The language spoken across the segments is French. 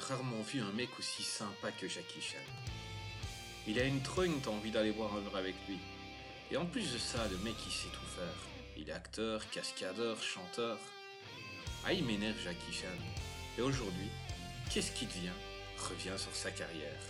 rarement vu un mec aussi sympa que Jackie Chan. Il a une trogne, envie d'aller boire un verre avec lui. Et en plus de ça, le mec il sait tout faire. Il est acteur, cascadeur, chanteur. Ah, il m'énerve Jackie Chan. Et aujourd'hui, qu'est-ce qui devient Revient sur sa carrière.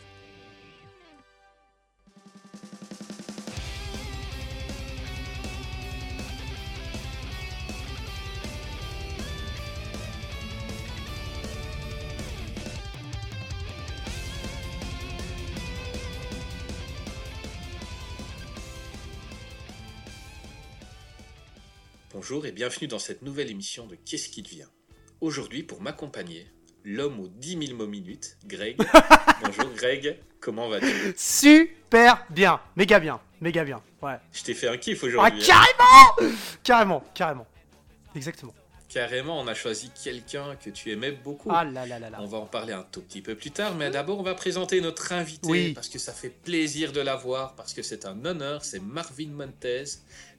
Bonjour et bienvenue dans cette nouvelle émission de Qu'est-ce qui devient? Aujourd'hui, pour m'accompagner, l'homme aux 10 000 mots minutes, Greg. Bonjour Greg, comment vas-tu? Super bien, méga bien, méga bien, ouais. Je t'ai fait un kiff Ah, aujourd'hui. hein. carrément Carrément, carrément. Exactement. Carrément, on a choisi quelqu'un que tu aimais beaucoup. Ah là là là là. On va en parler un tout petit peu plus tard, mais d'abord on va présenter notre invité Oui. parce que ça fait plaisir de l'avoir, parce que c'est un honneur. C'est Marvin Montez,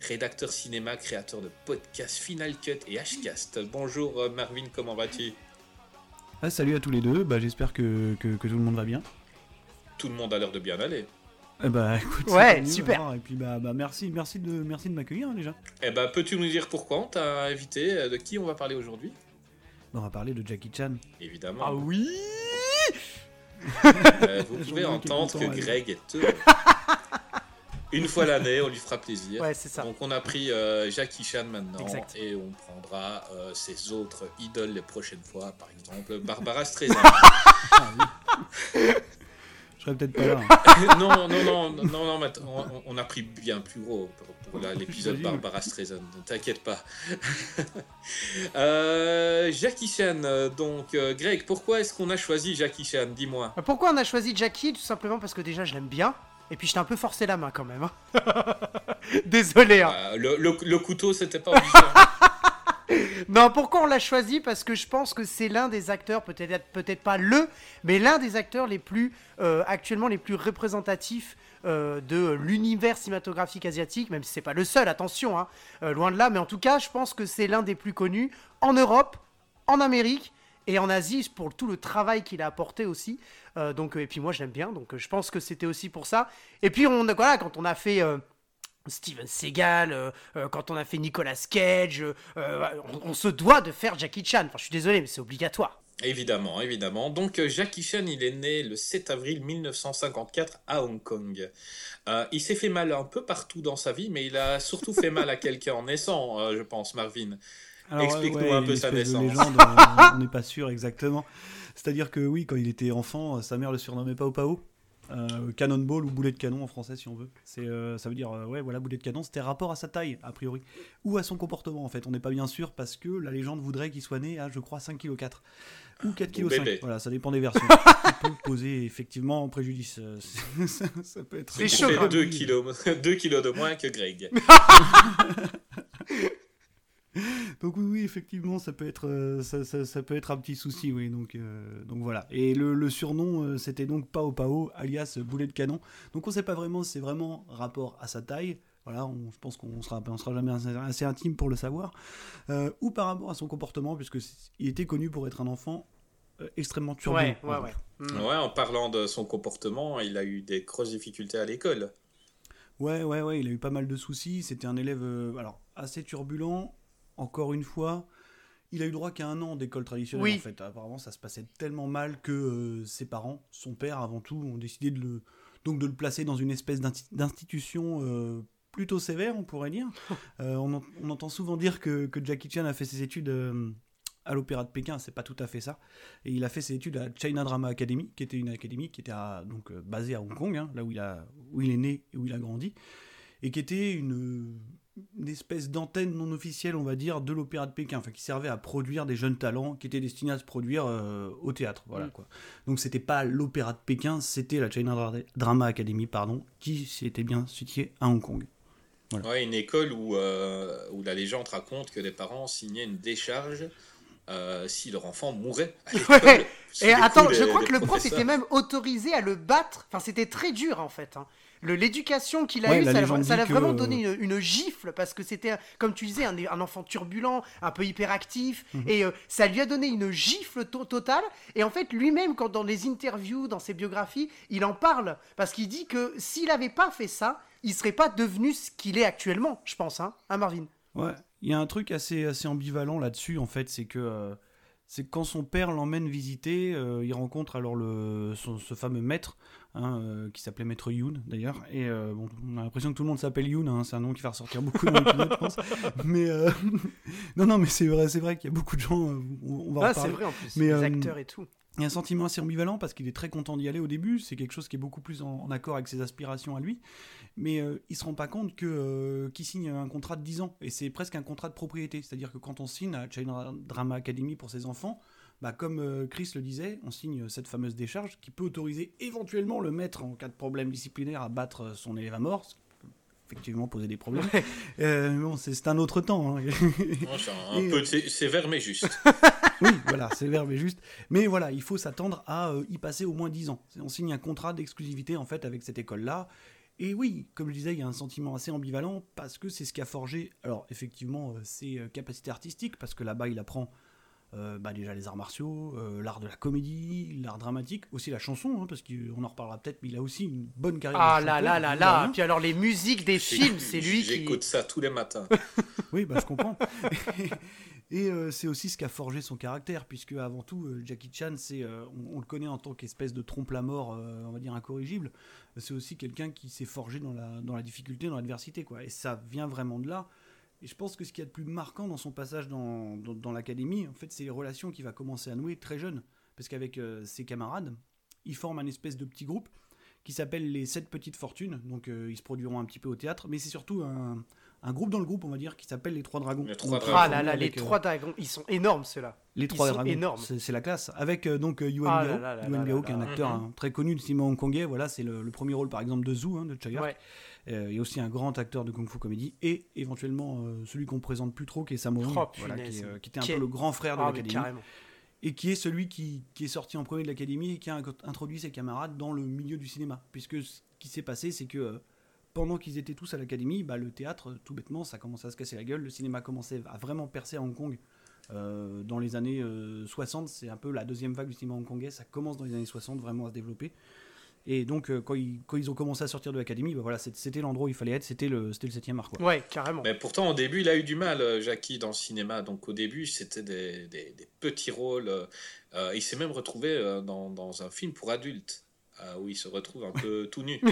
rédacteur cinéma, créateur de podcasts Final Cut et Hcast. Bonjour euh, Marvin, comment vas-tu? Ah, salut à tous les deux, bah, j'espère que, que, que tout le monde va bien. Tout le monde a l'air de bien aller. Eh bah écoute, Ouais, super. Et puis bah, bah merci, merci de, merci de m'accueillir hein, déjà. Eh ben, peux-tu nous dire pourquoi on t'a invité euh, De qui on va parler aujourd'hui? Bah, on va parler de Jackie Chan. Évidemment. Ah oui Euh, vous pouvez entendre que. Greg est heureux. Une fois l'année, on lui fera plaisir. Ouais, c'est ça. Donc on a pris euh, Jackie Chan maintenant Exact. et on prendra euh, ses autres idoles les prochaines fois, par exemple Barbara Streisand. Je serais peut-être pas là. hein. non, non, non, non, non, on, on a pris bien plus gros pour, pour l'épisode. Barbara Streisand, ne t'inquiète pas. Euh, Jackie Chan, donc euh, Greg, pourquoi est-ce qu'on a choisi Jackie Chan Dis-moi? Euh, Pourquoi on a choisi Jackie? Tout simplement parce que déjà je l'aime bien. Et puis je t'ai un peu forcé la main quand même. hein. Désolé. Hein. Euh, le, le- le couteau, c'était pas obligé. Non, pourquoi on l'a choisi? Parce que je pense que c'est l'un des acteurs, peut-être peut-être pas le, mais l'un des acteurs les plus euh, actuellement les plus représentatifs euh, de l'univers cinématographique asiatique, même si c'est pas le seul, attention, hein, euh, loin de là. Mais en tout cas, je pense que c'est l'un des plus connus en Europe, en Amérique. Et en Asie, pour tout le travail qu'il a apporté aussi. Et puis moi, je l'aime bien. Donc, je pense que c'était aussi pour ça. Et puis, on, voilà, quand on a fait Steven Seagal, euh, euh, quand on a fait Nicolas Cage, euh, on, on se doit de faire Jackie Chan. Enfin, je suis désolé, mais c'est obligatoire. Évidemment, évidemment. Donc Jackie Chan, il est né le 7 avril 1954 à Hong Kong. Euh, il s'est fait mal un peu partout dans sa vie, mais il a surtout fait mal à quelqu'un en naissant, euh, je pense, Marvin. Alors, Explique-nous ouais, un peu sa de naissance. légende, on n'est pas sûr exactement. C'est-à-dire que oui, quand il était enfant, sa mère le surnommait Pao Pao. Euh, cannonball ou boulet de canon en français si on veut. C'est, euh, ça veut dire, euh, ouais, voilà, boulet de canon, c'était rapport à sa taille, a priori. Ou à son comportement, en fait. On n'est pas bien sûr parce que la légende voudrait qu'il soit né à, je crois, 5 kg 4. Ou 4 kg 5. bébé. Voilà, ça dépend des versions. Ça peut poser effectivement préjudice. euh, ça, ça peut être. C'est chaud, fait quand 2 Oui. kilos, 2 kilos de moins que Greg. Donc oui, oui, effectivement, ça peut être, euh, ça, ça- ça peut être un petit souci, oui. Donc, euh, donc voilà. Et le, le surnom, euh, c'était donc Pao Pao, alias boulet de canon. Donc on sait pas vraiment, si c'est vraiment rapport à sa taille. Voilà, on- je pense qu'on sera, on sera jamais assez, assez intime pour le savoir. Euh, ou par rapport à son comportement, puisque il était connu pour être un enfant euh, extrêmement turbulent. Ouais, ouais, ouais. Ouais, en parlant de son comportement, il a eu des grosses difficultés à l'école. Ouais, ouais, ouais, il a eu pas mal de soucis. C'était un élève euh, alors assez turbulent. Encore une fois, il a eu droit qu'à un an d'école traditionnelle. Oui. En fait, apparemment, ça se passait tellement mal que euh, ses parents, son père avant tout, ont décidé de le donc de le placer dans une espèce d'insti- d'institution euh, plutôt sévère, on pourrait dire. Euh, on, en- on entend souvent dire que, que Jackie Chan a fait ses études. à l'Opéra de Pékin, c'est pas tout à fait ça. Et il a fait ses études à China Drama Academy, qui était une académie qui était à- donc basée à Hong Kong, hein, là où il, a, où il est né et où il a grandi, et qui était une, une espèce d'antenne non officielle, on va dire, de l'Opéra de Pékin, enfin qui servait à produire des jeunes talents qui étaient destinés à se produire euh, au théâtre, voilà Mm. quoi. Donc c'était pas l'Opéra de Pékin, c'était la China Dra- Drama Academy, pardon, qui s'était bien située à Hong Kong. Voilà. Ouais, une école où, euh, où la légende raconte que les parents signaient une décharge euh, si leur enfant mourait à. Ouais. Et attends, coups je crois que le prof était même autorisé à le battre. Enfin, c'était très dur en fait. hein. L'éducation qu'il a Ouais, eue, ça l'a- que- vraiment donné une, une gifle parce que c'était, comme tu disais, un, un enfant turbulent, un peu hyperactif, Mhm. et euh, ça lui a donné une gifle to- totale. Et en fait, lui-même, quand dans les interviews, dans ses biographies, il en parle parce qu'il dit que s'il n'avait pas fait ça, il serait pas devenu ce qu'il est actuellement, je pense, hein, hein Marvin? Ouais, il y a un truc assez, assez ambivalent là-dessus, en fait, c'est que, euh, c'est quand son père l'emmène visiter, euh, il rencontre alors le, son- ce fameux maître, hein, euh, qui s'appelait Maître Yoon d'ailleurs, et euh, bon, on a l'impression que tout le monde s'appelle Yoon, hein, c'est un nom qui va ressortir beaucoup dans l'épisode, je pense. Mais euh, non, non, mais c'est vrai, c'est vrai qu'il y a beaucoup de gens, on, va Ah, c'est vrai en plus, Mais, les acteurs et tout. Il y a un sentiment assez ambivalent parce qu'il est très content d'y aller au début, c'est quelque chose qui est beaucoup plus en, en accord avec ses aspirations à lui, mais euh, il se rend pas compte que euh, qu'il signe un contrat de 10 ans. Et c'est presque un contrat de propriété, c'est-à-dire que quand on signe à China Drama Academy pour ses enfants, bah, comme euh, Chris le disait, on signe cette fameuse décharge qui peut autoriser éventuellement le maître en cas de problème disciplinaire à battre son élève à mort, ce qui peut effectivement poser des problèmes. Euh, mais bon, c'est un autre temps. hein. Un, peu euh, sé- sévère mais juste. Oui, voilà, verbe est juste. Mais voilà, il faut s'attendre à euh, y passer au moins 10 ans. On signe un contrat d'exclusivité en fait avec cette école-là. Et oui, comme je disais, il y a un sentiment assez ambivalent parce que c'est ce qui a forgé, alors effectivement, euh, ses euh, capacités artistiques, parce que là-bas il apprend euh, bah, déjà les arts martiaux, euh, l'art de la comédie, l'art dramatique, aussi la chanson, hein, parce qu'on en reparlera peut-être, mais il a aussi une bonne carrière. Ah de là là là là. Puis alors les musiques des films, c'est lui qui. J'écoute ça tous les matins. Oui, bah, je comprends. Et euh, c'est aussi ce qui a forgé son caractère, puisque avant tout, euh, Jackie Chan, c'est, euh, on, on le connaît en tant qu'espèce de trompe-la-mort, euh, on va dire incorrigible. C'est aussi quelqu'un qui s'est forgé dans la, dans la difficulté, dans l'adversité, quoi. Et ça vient vraiment de là. Et je pense que ce qu'il y a de plus marquant dans son passage dans, dans, dans l'académie, en fait, c'est les relations qu'il va commencer à nouer très jeune. Parce qu'avec euh, ses camarades, il forme un espèce de petit groupe qui s'appelle les Sept Petites Fortunes. Donc euh, ils se produiront un petit peu au théâtre, mais c'est surtout un, un groupe dans le groupe, on va dire, qui s'appelle les Trois Dragons. Les Trois Dragons. Ah là là, les euh, trois dragons, ils sont énormes ceux-là. les Ils trois sont dragons, énormes. c'est c'est la classe. Avec euh, donc euh, Yuan Ah Biao, Yuan là qui est un acteur Mhm. hein, très connu du cinéma hongkongais. Voilà, c'est le, le premier rôle par exemple de Zhu, hein, de Chaga. Ouais. Euh, il y a aussi un grand acteur de kung fu comédie et éventuellement euh, celui qu'on présente plus trop, qui est Sammo Oh, voilà, qui, euh, qui était un Qui peu est- le grand frère de Ah, l'académie et qui est celui qui, qui est sorti en premier de l'académie et qui a introduit ses camarades dans le milieu du cinéma. Puisque ce qui s'est passé, c'est que pendant qu'ils étaient tous à l'académie, bah, le théâtre, tout bêtement, ça commençait à se casser la gueule. Le cinéma commençait à vraiment percer à Hong Kong. euh, dans les années euh, 60, c'est un peu la deuxième vague du cinéma hongkongais. Ça commence dans les années 60 vraiment à se développer. Et donc, euh, quand, ils, quand ils ont commencé à sortir de l'académie, bah, voilà, c'était l'endroit où il fallait être. C'était le, c'était le 7 art. Quoi. Ouais, carrément. Mais pourtant, au début, il a eu du mal, euh, Jackie, dans le cinéma. Donc, au début, c'était des, des- des petits rôles. euh, il s'est même retrouvé euh, dans, dans un film pour adultes, euh, où il se retrouve un peu tout nu.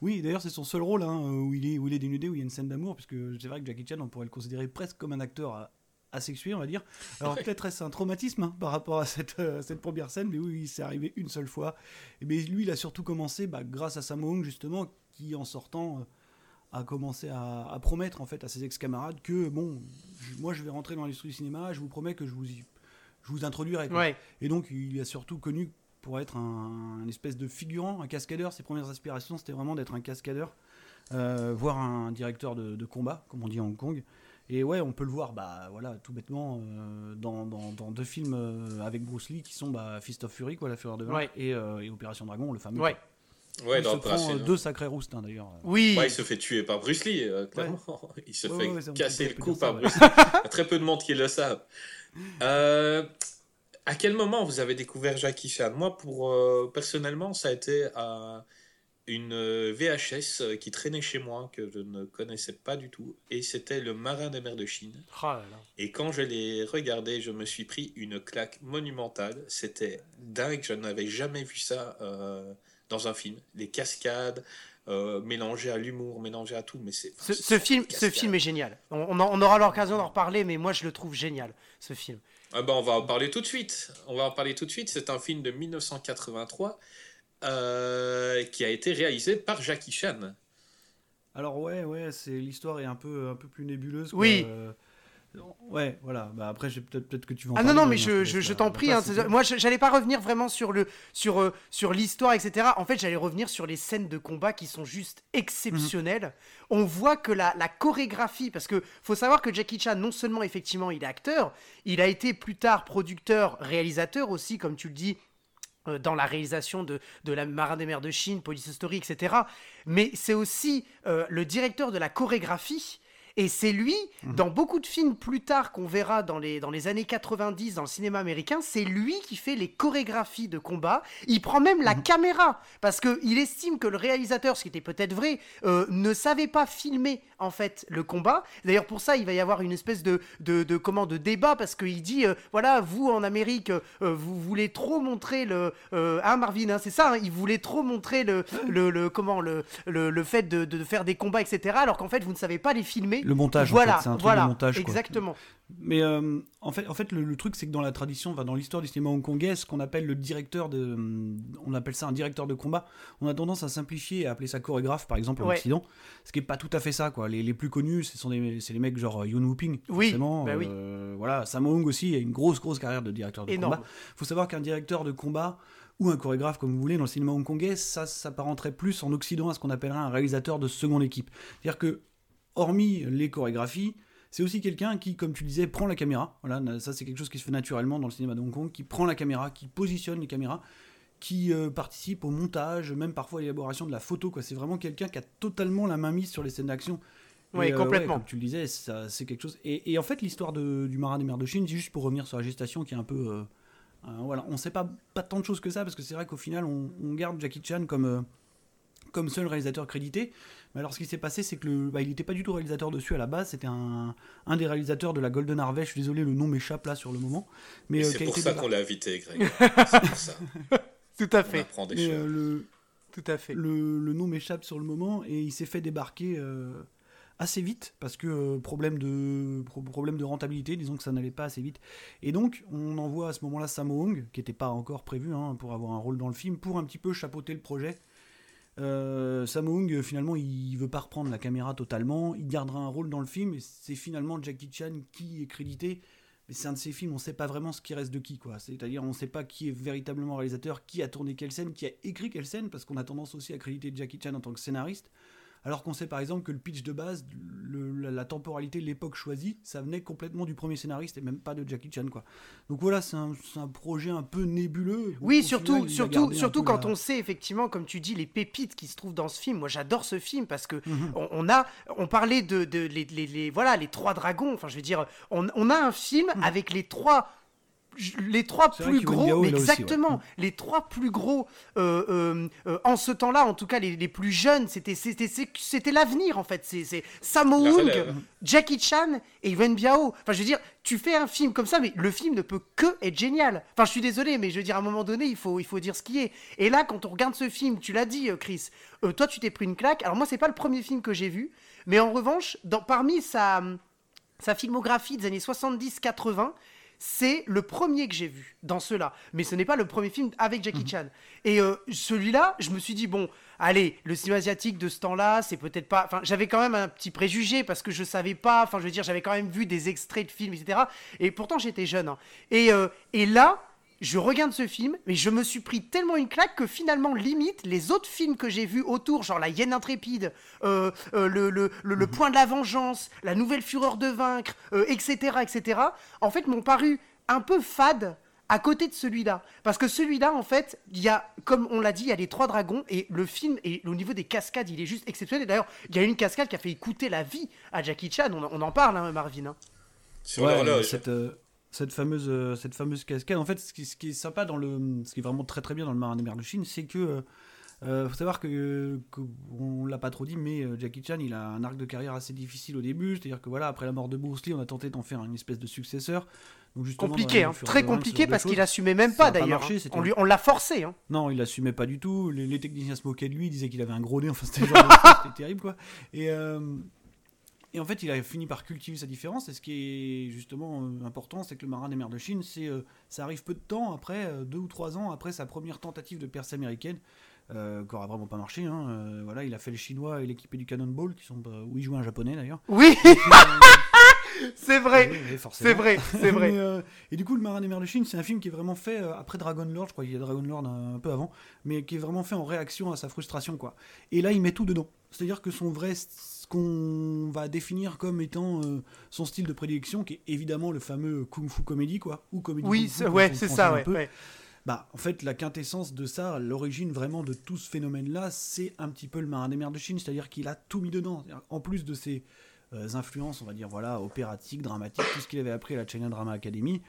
Oui, d'ailleurs, c'est son seul rôle hein, où, il est, où il est dénudé, où il y a une scène d'amour, puisque c'est vrai que Jackie Chan, on pourrait le considérer presque comme un acteur asexué, on va dire. Alors peut-être est-ce un traumatisme hein, par rapport à cette, euh, cette première scène, mais oui, c'est arrivé une seule fois. Et mais lui, il a surtout commencé bah, grâce à Sammo justement, qui en sortant euh, a commencé à, à promettre en fait à ses ex-camarades que bon, je- moi je vais rentrer dans l'industrie du cinéma, je vous promets que je vous, y- je vous introduirai. Ouais. Et donc, il a surtout connu pour être un, un espèce de figurant, un cascadeur. Ses premières aspirations, c'était vraiment d'être un cascadeur, euh, voire un directeur de, de combat, comme on dit à Hong Kong. Et ouais, on peut le voir, bah voilà, tout bêtement, euh, dans, dans- dans deux films euh, avec Bruce Lee qui sont bah, Fist of Fury, quoi, la fureur de vaincre, Ouais. et, euh, et Opération Dragon, le fameux. Ouais. Ouais, il dans se prend deux sacrés roustes, hein, d'ailleurs. Oui. Ouais, il se fait tuer par Bruce Lee, euh, clairement. Il se Ouais, fait ouais, casser le cou ça, par. Bruce Lee. Il y a très peu de monde qui le savent. Euh, à quel moment vous avez découvert Jackie Chan? Moi, pour, euh, personnellement, ça a été à une euh, VHS euh, qui traînait chez moi, que je ne connaissais pas du tout. Et c'était Le Marin des mers de Chine. Oh là là. Et quand je l'ai regardé, je me suis pris une claque monumentale. C'était dingue, je n'avais jamais vu ça euh, dans un film. Les cascades, euh, mélangées à l'humour, mélangées à tout. Mais c'est Ce, film, ce film est génial. On, on aura l'occasion d'en reparler, mais moi je le trouve génial, ce film. Ah ben, on va en parler tout de suite. On va en parler tout de suite. C'est un film de 1983 euh, qui a été réalisé par Jackie Chan. Alors ouais, ouais, c'est l'histoire est un peu, un peu plus nébuleuse. quoi. Oui. Euh, ouais, voilà. Bah, après, peut-être que tu vas en Ah non, non, mais Damien, je, t'en prie. hein, moi, je- j'allais pas revenir vraiment sur le sur euh, sur l'histoire, etc. En fait, j'allais revenir sur les scènes de combat qui sont juste exceptionnelles. On voit que la, la chorégraphie, parce que faut savoir que Jackie Chan, non seulement effectivement, il est acteur, il a été plus tard producteur, réalisateur aussi, comme tu le dis. Euh, dans la réalisation de, La Marin des mers de Chine, Police Story, etc. Mais c'est aussi euh, le directeur de la chorégraphie. Et c'est lui, Mhm. dans beaucoup de films plus tard qu'on verra dans les, dans les années 90 dans le cinéma américain, c'est lui qui fait les chorégraphies de combat. Il prend même Mhm. la caméra parce qu'il estime que le réalisateur, ce qui était peut-être vrai, euh, ne savait pas filmer en fait le combat. D'ailleurs pour ça, il va y avoir une espèce de, de, de, comment, de débat parce qu'il dit, euh, voilà, vous en Amérique, euh, vous voulez trop montrer le... Hein Marvin, hein, c'est ça, hein, il voulait trop montrer le, le, le- comment, le, le, le fait de, de faire des combats, etc. Alors qu'en fait, vous ne savez pas les filmer. Le montage, en Voilà, fait, c'est un truc voilà, de montage. quoi. exactement. Mais euh, en fait, en fait le, le truc, c'est que dans la tradition, enfin, dans l'histoire du cinéma hongkongais, ce qu'on appelle le directeur de. On appelle ça un directeur de combat. On a tendance à simplifier et à appeler ça chorégraphe, par exemple, en Ouais. Occident. Ce qui est pas tout à fait ça, quoi. Les, les plus connus, ce sont des, c'est les mecs genre Yoon Woo-ping. Oui, forcément. bah oui. Euh, voilà, Sammo Hung aussi a une grosse, grosse carrière de directeur de Énorme. combat. faut savoir qu'un directeur de combat ou un chorégraphe, comme vous voulez, dans le cinéma hongkongais, ça s'apparenterait plus en Occident à ce qu'on appellerait un réalisateur de seconde équipe. C'est-à-dire que, hormis les chorégraphies, c'est aussi quelqu'un qui, comme tu disais, prend la caméra. Voilà, ça c'est quelque chose qui se fait naturellement dans le cinéma de Hong Kong, qui prend la caméra, qui positionne les caméras, qui euh, participe au montage, même parfois à l'élaboration de la photo. Quoi. C'est vraiment quelqu'un qui a totalement la main mise sur les scènes d'action. Oui, euh, complètement. comme tu le disais, ça, c'est quelque chose. Et, et en fait, l'histoire de- du marin des mers de Chine, juste pour revenir sur la gestation, qui est un peu. euh, euh, voilà, on sait pas, pas tant de choses que ça, parce que c'est vrai qu'au final, on, on garde Jackie Chan comme. Comme seul réalisateur crédité. Mais alors, ce qui s'est passé, c'est que le, bah, il n'était pas du tout réalisateur dessus à la base. C'était un, un des réalisateurs de la Golden Harvest. Je suis désolé, le nom m'échappe là sur le moment. Mais euh, c'est pour ça qu'on l'a invité, Greg. c'est pour ça. Tout à On fait, apprend des mais, choses. euh, le, tout à fait. le, le nom m'échappe sur le moment et il s'est fait débarquer euh, assez vite parce que euh, problème, de, pro- problème de rentabilité, disons que ça n'allait pas assez vite. Et donc on envoie à ce moment-là Sammo Hung, qui n'était pas encore prévu hein, pour avoir un rôle dans le film, pour un petit peu chapeauter le projet. Euh, Sammo Hung, euh, finalement, il veut pas reprendre la caméra totalement, il gardera un rôle dans le film et c'est finalement Jackie Chan qui est crédité. Mais c'est un de ces films, on sait pas vraiment ce qui reste de qui, quoi. C'est-à-dire, on sait pas qui est véritablement réalisateur, qui a tourné quelle scène, qui a écrit quelle scène, parce qu'on a tendance aussi à créditer Jackie Chan en tant que scénariste. Alors qu'on sait par exemple que le pitch de base, le- la, la temporalité, l'époque choisie, ça venait complètement du premier scénariste et même pas de Jackie Chan, quoi. Donc voilà, c'est un, projet un peu nébuleux. Oui, surtout, final, surtout, surtout quand la- on sait effectivement, comme tu dis, les pépites qui se trouvent dans ce film. Moi, j'adore ce film parce que Mhm. on, on a, on parlait de, de les, les- les- voilà, les trois dragons. Enfin, je veux dire, on, on a un film avec les trois. Les trois plus gros, mais aussi, ouais. exactement, les trois plus gros euh, euh, euh, en ce temps-là, en tout cas les, les plus jeunes, c'était c'était l'avenir en fait. C'est Sammo Hung. Jackie Chan et Yuan Biao. Enfin, je veux dire, tu fais un film comme ça, mais le film ne peut que être génial. Enfin, je suis désolé, mais je veux dire, à un moment donné, il faut, il faut dire ce qui est. Et là, quand on regarde ce film, tu l'as dit, euh, Chris, euh, toi, tu t'es pris une claque. Alors, moi, c'est pas le premier film que j'ai vu, mais en revanche, dans, parmi sa, sa filmographie des années 70-80, c'est le premier que j'ai vu dans ceux-là. Mais ce n'est pas le premier film avec Jackie Chan. Et euh, celui-là, je me suis dit, bon, allez, le cinéma asiatique de ce temps-là, c'est peut-être pas. Enfin, j'avais quand même un petit préjugé parce que je savais pas. Enfin, je veux dire, j'avais quand même vu des extraits de films, etc. Et pourtant, j'étais jeune. hein. Et, euh, et là. Je regarde ce film, mais je me suis pris tellement une claque que finalement, limite, les autres films que j'ai vus autour, genre La Hyène Intrépide, euh, euh, le, le, le- le Point de la Vengeance, La Nouvelle Fureur de Vaincre, euh, etc., etc., en fait, m'ont paru un peu fades à côté de celui-là. Parce que celui-là, en fait, il y a, comme on l'a dit, il y a les trois dragons, et le film, et au niveau des cascades, il est juste exceptionnel. D'ailleurs, il y a une cascade qui a fait coûter la vie à Jackie Chan, on, on en parle, hein, Marvin. hein. Sur Ouais, cette, euh, cette fameuse euh, cette fameuse cascade. En fait, ce qui, ce qui est sympa dans le, ce qui est vraiment très très bien dans le Marin des mers de Chine, c'est que euh, euh, faut savoir que, que on l'a pas trop dit, mais euh, Jackie Chan, il a un arc de carrière assez difficile au début. C'est-à-dire que voilà, après la mort de Bruce Lee, on a tenté d'en faire une espèce de successeur. Donc justement, Compliqué, hein, très compliqué parce qu'il assumait même pas d'ailleurs. hein. On, lui- on l'a forcé. hein. Non, il assumait pas du tout. Les, les techniciens se moquaient de lui, ils disaient qu'il avait un gros nez. Enfin, c'était terrible, quoi. Et, euh, et en fait, il a fini par cultiver sa différence. Et ce qui est justement euh, important, c'est que le marin des mers de Chine, c'est, euh, ça arrive peu de temps après, euh, deux ou trois ans après sa première tentative de percée américaine, qui aura vraiment pas marché. hein. Voilà, il a fait le chinois et l'équipé du Cannonball, qui sont, où il jouait un japonais d'ailleurs. Oui, c'est vrai. oui, oui, forcément. C'est vrai, c'est vrai. Mais, euh, et du coup, Le Marin des Mers de Chine, c'est un film qui est vraiment fait euh, après Dragon Lord, je crois qu'il y a Dragon Lord un, un peu avant, mais qui est vraiment fait en réaction à sa frustration, quoi. Et là, il met tout dedans. C'est-à-dire que son vrai, qu'on va définir comme étant euh, son style de prédilection, qui est évidemment le fameux kung fu comédie, quoi, ou comédie Oui, c'est- ouais, ça, ouais. bah, en fait, la quintessence de ça, l'origine vraiment de tout ce phénomène-là, c'est un petit peu le marin des mers de Chine, c'est-à-dire qu'il a tout mis dedans. En plus de ses euh, influences, on va dire, voilà, opératiques, dramatiques, tout ce qu'il avait appris à la China Drama Academy,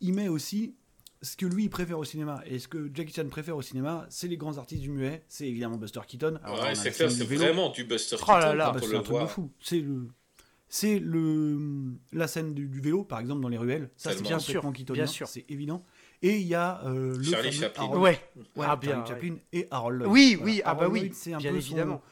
il met aussi ce que lui il préfère au cinéma et ce que Jackie Chan préfère au cinéma, c'est les grands artistes du muet. C'est évidemment Buster Keaton. ouais, c'est clair, c'est vraiment du Buster oh Keaton là c'est un truc de fou. C'est le, c'est le la scène du, vélo, par exemple dans les ruelles. Ça, c'est bien sûr, bien sûr, c'est évident. Et il y a euh, le Charlie Chaplin. ouais, ah, bien, Chaplin et Harold Lloyd. Oui, oui, ah bah oui, c'est un peu évidemment.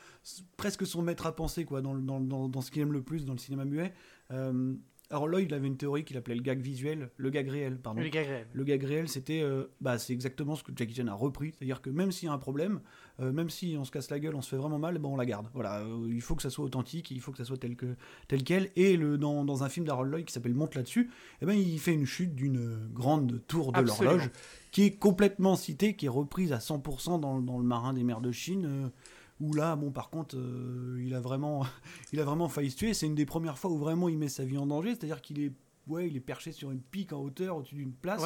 presque son maître à penser quoi dans, dans, dans, dans ce qu'il aime le plus dans le cinéma muet. Euh, alors Lloyd, il avait une théorie qu'il appelait le gag visuel, le gag réel, pardon. Le gag réel. Le gag réel, c'était, euh, bah, c'est exactement ce que Jackie Chan a repris, c'est-à-dire que même s'il y a un problème, euh, même si on se casse la gueule, on se fait vraiment mal, bon, on la garde. Voilà, euh, il faut que ça soit authentique, il faut que ça soit tel que tel quel. Et le dans, dans un film d'Harold Lloyd qui s'appelle Monte là-dessus, eh ben il fait une chute d'une grande tour de l'horloge qui est complètement citée, qui est reprise à 100% dans, dans le Marin des mers de Chine où là, bon, par contre, euh, il, a vraiment, il a vraiment failli se tuer. C'est une des premières fois où vraiment il met sa vie en danger, c'est-à-dire qu'il est, ouais, il est perché sur une pique en hauteur au-dessus d'une place.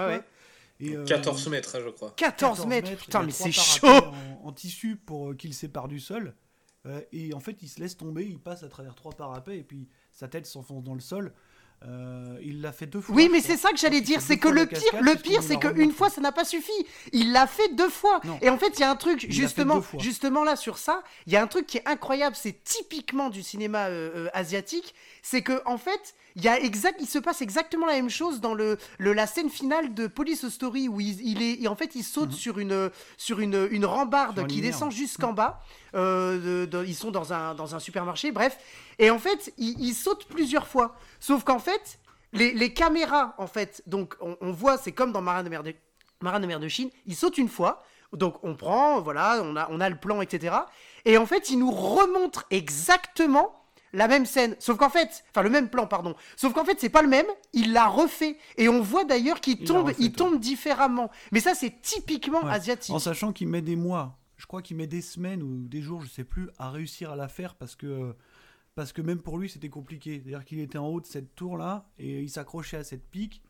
Et, 14 euh, mètres, hein, je crois. 14, mètres, putain, mais c'est chaud en, tissu pour euh, qu'il sépare du sol. et en fait, il se laisse tomber, il passe à travers trois parapets, et puis sa tête s'enfonce dans le sol. Euh, il l'a fait deux fois. Oui, mais c'est ça que j'allais dire, c'est que le pire, le pire, c'est qu'une fois, ça n'a pas suffi. Il l'a fait deux fois. Et en fait, il y a un truc justement, justement là sur ça, il y a un truc qui est incroyable. C'est typiquement du cinéma euh, euh, asiatique. C'est que en fait, il y a exact, il se passe exactement la même chose dans le, le la scène finale de Police Story où il, est, en fait, il saute mhm. sur une sur une, une rambarde qui descend jusqu'en bas. ils sont dans un dans un supermarché, bref. Et en fait, il, il saute plusieurs fois. Sauf qu'en fait, les, caméras, en fait, donc on, voit, c'est comme dans Marin de mer de, Marin de mer de Chine, il saute une fois, donc on prend, voilà, on a, on a le plan, etc. Et en fait, il nous remontre exactement la même scène, sauf qu'en fait, enfin le même plan, pardon, sauf qu'en fait c'est pas le même, il l'a refait. Et on voit d'ailleurs qu'il tombe, il tombe différemment. Mais ça c'est typiquement asiatique. En sachant qu'il met des mois, je crois qu'il met des semaines ou des jours, je sais plus, à réussir à la faire parce que parce que même pour lui c'était compliqué. C'est-à-dire qu'il était en haut de cette tour-là et il s'accrochait à cette pique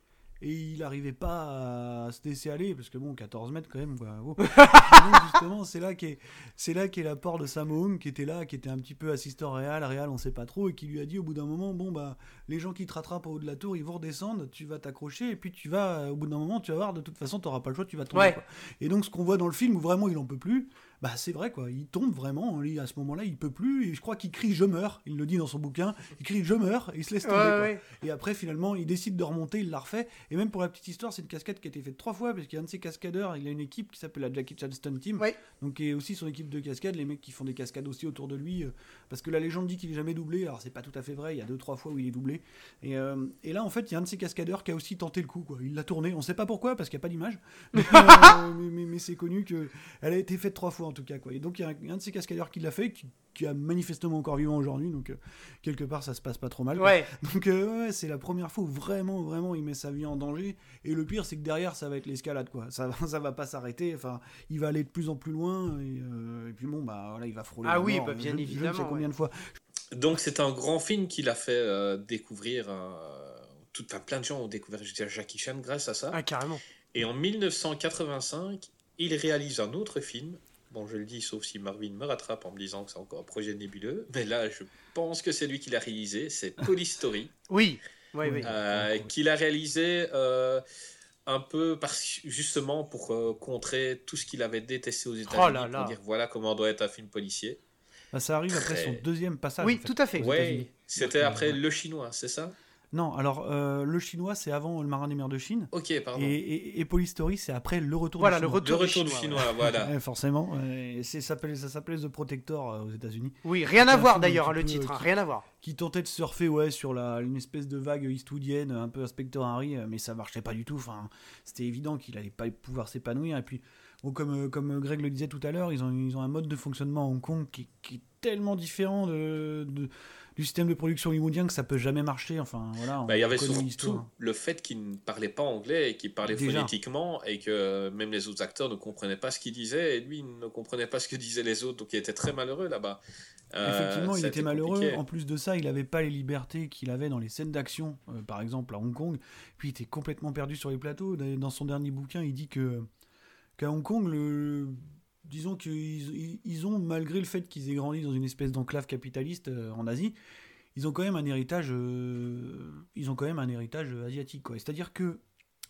et il n'arrivait pas à se laisser aller parce que bon 14 mètres quand même justement c'est là qu'est c'est là qu'est l'apport de Sam qui était là qui était un petit peu assistant réel réel on sait pas trop et qui lui a dit au bout d'un moment bon bah les gens qui te rattrapent au haut de la tour ils vont redescendre tu vas t'accrocher et puis tu vas au bout d'un moment tu vas voir de toute façon tu n'auras pas le choix tu vas tomber et donc ce qu'on voit dans le film où vraiment il en peut plus bah c'est vrai quoi, il tombe vraiment, à ce moment-là, il peut plus, et je crois qu'il crie je meurs, il le dit dans son bouquin, il crie je meurs, et il se laisse tomber. Et après finalement, il décide de remonter, il la refait, et même pour la petite histoire, c'est une cascade qui a été faite trois fois, parce qu'il y a un de ses cascadeurs, il a une équipe qui s'appelle la Jackie Chan Stunt Team, donc qui est aussi son équipe de cascade, les mecs qui font des cascades aussi autour de lui, euh, parce que la légende dit qu'il est jamais doublé, alors c'est pas tout à fait vrai, il y a deux trois fois où il est doublé, et, euh, et là en fait, il y a un de ses cascadeurs qui a aussi tenté le coup, quoi. il l'a tourné, on sait pas pourquoi, parce qu'il n'y a pas d'image, mais, euh, mais, mais c'est connu qu'elle a été faite trois fois en tout cas, quoi. Et donc il y a un, de ces cascadeurs qui l'a fait, qui, qui, a manifestement encore vivant aujourd'hui, donc euh, quelque part ça se passe pas trop mal. Ouais. Donc euh, ouais, c'est la première fois où vraiment, vraiment il met sa vie en danger. Et le pire, c'est que derrière, ça va être l'escalade, quoi. Ça, ça va pas s'arrêter. Enfin, il va aller de plus en plus loin. Et, euh, puis bon, bah voilà, il va frôler. Ah oui, bah, bien évidemment. Je sais combien de fois. Donc c'est un grand film qui l'a fait découvrir. tout, plein de gens ont découvert Jackie Chan grâce à ça. Ah carrément. Et en 1985, il réalise un autre film Bon, je le dis, sauf si Marvin me rattrape en me disant que c'est encore un projet nébuleux. Mais là, je pense que c'est lui qui l'a réalisé. C'est Police Story. oui, oui, oui. Euh, qu'il a réalisé euh, un peu parce, justement pour euh, contrer tout ce qu'il avait détesté aux États-Unis. Oh pour dire voilà comment doit être un film policier. Bah, ça arrive après son deuxième passage. Oui, tout à fait. Oui, c'était après Le Chinois, c'est ça? Non, alors euh, le chinois c'est avant le marin des mers de Chine. Ok, pardon. Et, et, Story c'est après le retour voilà, du chinois. Le retour, du chinois, voilà. forcément. ça s'appelait The Protector euh, aux États-Unis. Oui, rien à voir d'ailleurs le titre, hein, rien à voir. Qui tentait de surfer ouais, sur la, une espèce de vague eastwoodienne, un peu Inspector Harry, euh, mais ça marchait pas du tout. Enfin, C'était évident qu'il allait pas pouvoir s'épanouir. Et puis, comme, comme Greg le disait tout à l'heure, ils ont, ils ont un mode de fonctionnement à Hong Kong qui, qui est tellement différent de du système de production hollywoodien que ça peut jamais marcher. Enfin, voilà. Bah, il y avait surtout le fait qu'il ne parlait pas anglais et qu'il parlait phonétiquement et que même les autres acteurs ne comprenaient pas ce qu'il disait et lui il ne comprenait pas ce que disaient les autres, donc il était très malheureux là-bas. Euh, Effectivement, il était malheureux. En plus de ça, il n'avait pas les libertés qu'il avait dans les scènes d'action, euh, par exemple à Hong Kong. Puis il était complètement perdu sur les plateaux. Dans son dernier bouquin, il dit que qu'à Hong Kong, le, disons qu'ils ils ont, malgré le fait qu'ils aient grandi dans une espèce d'enclave capitaliste euh, en Asie, ils ont quand même un héritage, euh, ils ont quand même un héritage asiatique. C'est-à-dire que,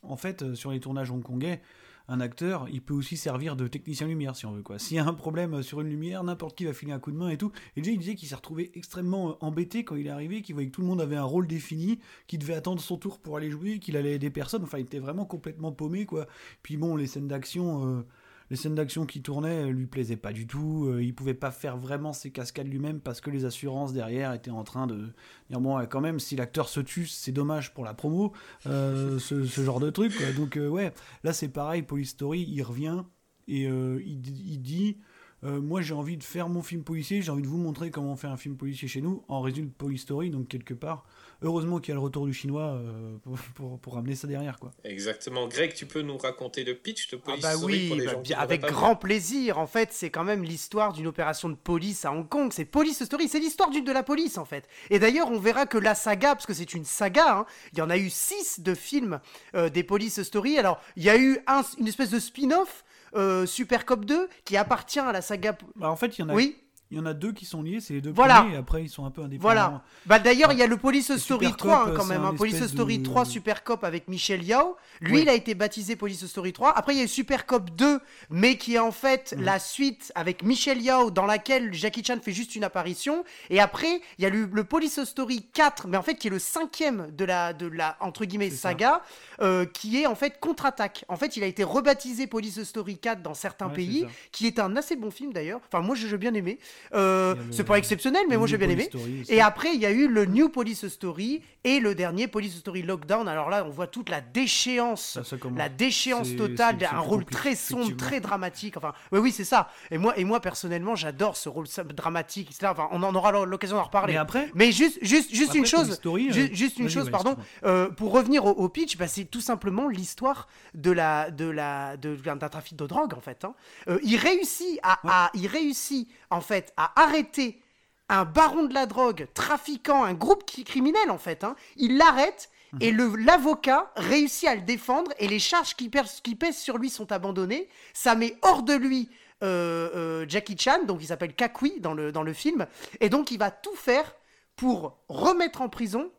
en fait, euh, sur les tournages hongkongais, un acteur, il peut aussi servir de technicien lumière, si on veut. S'il y a un problème sur une lumière, n'importe qui va filer un coup de main et tout. Et déjà, il disait qu'il s'est retrouvé extrêmement embêté quand il est arrivé, qu'il voyait que tout le monde avait un rôle défini, qu'il devait attendre son tour pour aller jouer, qu'il allait aider personne. Enfin, il était vraiment complètement paumé, quoi. Puis bon, les scènes d'action les scènes d'action qui tournaient lui plaisaient pas du tout. Euh, il pouvait pas faire vraiment ses cascades lui-même parce que les assurances derrière étaient en train de dire bon, quand même, si l'acteur se tue, c'est dommage pour la promo, euh, ce, genre de truc. Donc euh, ouais, là c'est pareil. Police Story, il revient et il, il, dit moi j'ai envie de faire mon film policier, j'ai envie de vous montrer comment on fait un film policier chez nous. En résumé, Police Story, donc quelque part heureusement qu'il y a le retour du chinois euh, pour, pour, ramener ça derrière. Quoi. Exactement. Greg, tu peux nous raconter le pitch de Police ah bah oui, bah, avec grand plaisir. En fait, c'est quand même l'histoire d'une opération de police à Hong Kong. C'est Police Story, c'est l'histoire de la police en fait. Et d'ailleurs, on verra que la saga, parce que c'est une saga, hein, il y en a eu six de films euh, des Police Story. Alors, il y a eu un, une espèce de spin-off. Euh, Super Cop 2 qui appartient à la saga. Bah, en fait, il y en a. Oui. Il y en a deux qui sont liés, c'est les deux voilà. premiers, et après ils sont un peu indépendants. Voilà. Bah d'ailleurs, il y a le Police Story 3 hein, quand même, un Police Story 3 Super Cop avec Michel Yao. Lui, il a été baptisé Police Story 3. Après, il y a eu Super Cop 2, mais qui est en fait mhm. la suite avec Michel Yao, dans laquelle Jackie Chan fait juste une apparition. Et après, il y a le, le Police Story 4, mais en fait qui est le cinquième de la, de la entre guillemets saga, euh, qui est en fait contre-attaque. En fait, il a été rebaptisé Police Story 4 dans certains pays, qui est un assez bon film d'ailleurs. Enfin, moi, j'ai bien aimé. Euh, c'est pas exceptionnel, mais moi j'ai bien aimé. Et après, il y a eu le New Police Story et le dernier Police Story Lockdown. Alors là, on voit toute la déchéance, la déchéance totale, un rôle très sombre, très dramatique. Enfin, oui, oui, c'est ça. Et moi, et moi personnellement, j'adore ce rôle dramatique. Enfin, on en aura l'occasion d'en reparler. Mais après, mais juste, juste, juste une chose, euh, juste, une chose, pardon. Euh, pour revenir au, pitch, bah, c'est tout simplement l'histoire de la, de la, d'un trafic de drogue en fait. Hein. il réussit à, à, il réussit en fait à arrêter un baron de la drogue, trafiquant, un groupe criminel en fait. Hein. Il l'arrête et l'avocat réussit à le défendre et les charges qui, pèsent sur lui sont abandonnées. Ça met hors de lui euh, euh, Jackie Chan, donc il s'appelle Kakui dans le film, et donc il va tout faire pour remettre en prison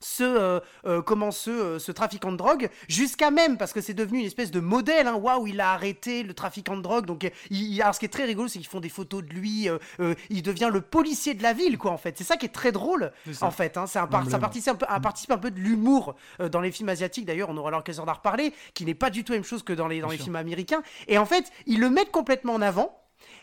ce, euh, euh, comment ce, euh, ce, trafiquant de drogue, jusqu'à même, parce que c'est devenu une espèce de modèle, hein, waouh, il a arrêté le trafiquant de drogue, donc il, alors ce qui est très rigolo, c'est qu'ils font des photos de lui, il devient le policier de la ville, quoi, en fait. C'est ça qui est très drôle, en fait. Hein, c'est un ça participe un, peu, un, participe un peu de l'humour dans les films asiatiques, d'ailleurs, on aura l'occasion d'en reparler, qui n'est pas du tout la même chose que dans les, dans les films américains. Et en fait, ils le mettent complètement en avant,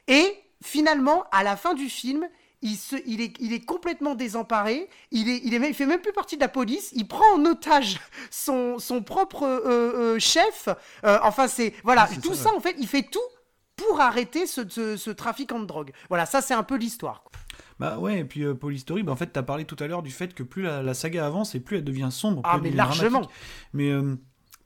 et finalement, à la fin du film, il, se, il, est, il est complètement désemparé, il, est, il, est, il fait même plus partie de la police, il prend en otage son, son propre euh, euh, chef. Euh, enfin, c'est. Voilà, tout ça, en fait, il fait tout pour arrêter ce, ce, trafic en drogue. Voilà, ça, c'est un peu l'histoire. Bah ouais, et puis Police Story, bah en fait, tu as parlé tout à l'heure du fait que plus la, saga avance et plus elle devient sombre. Ah, mais largement. Mais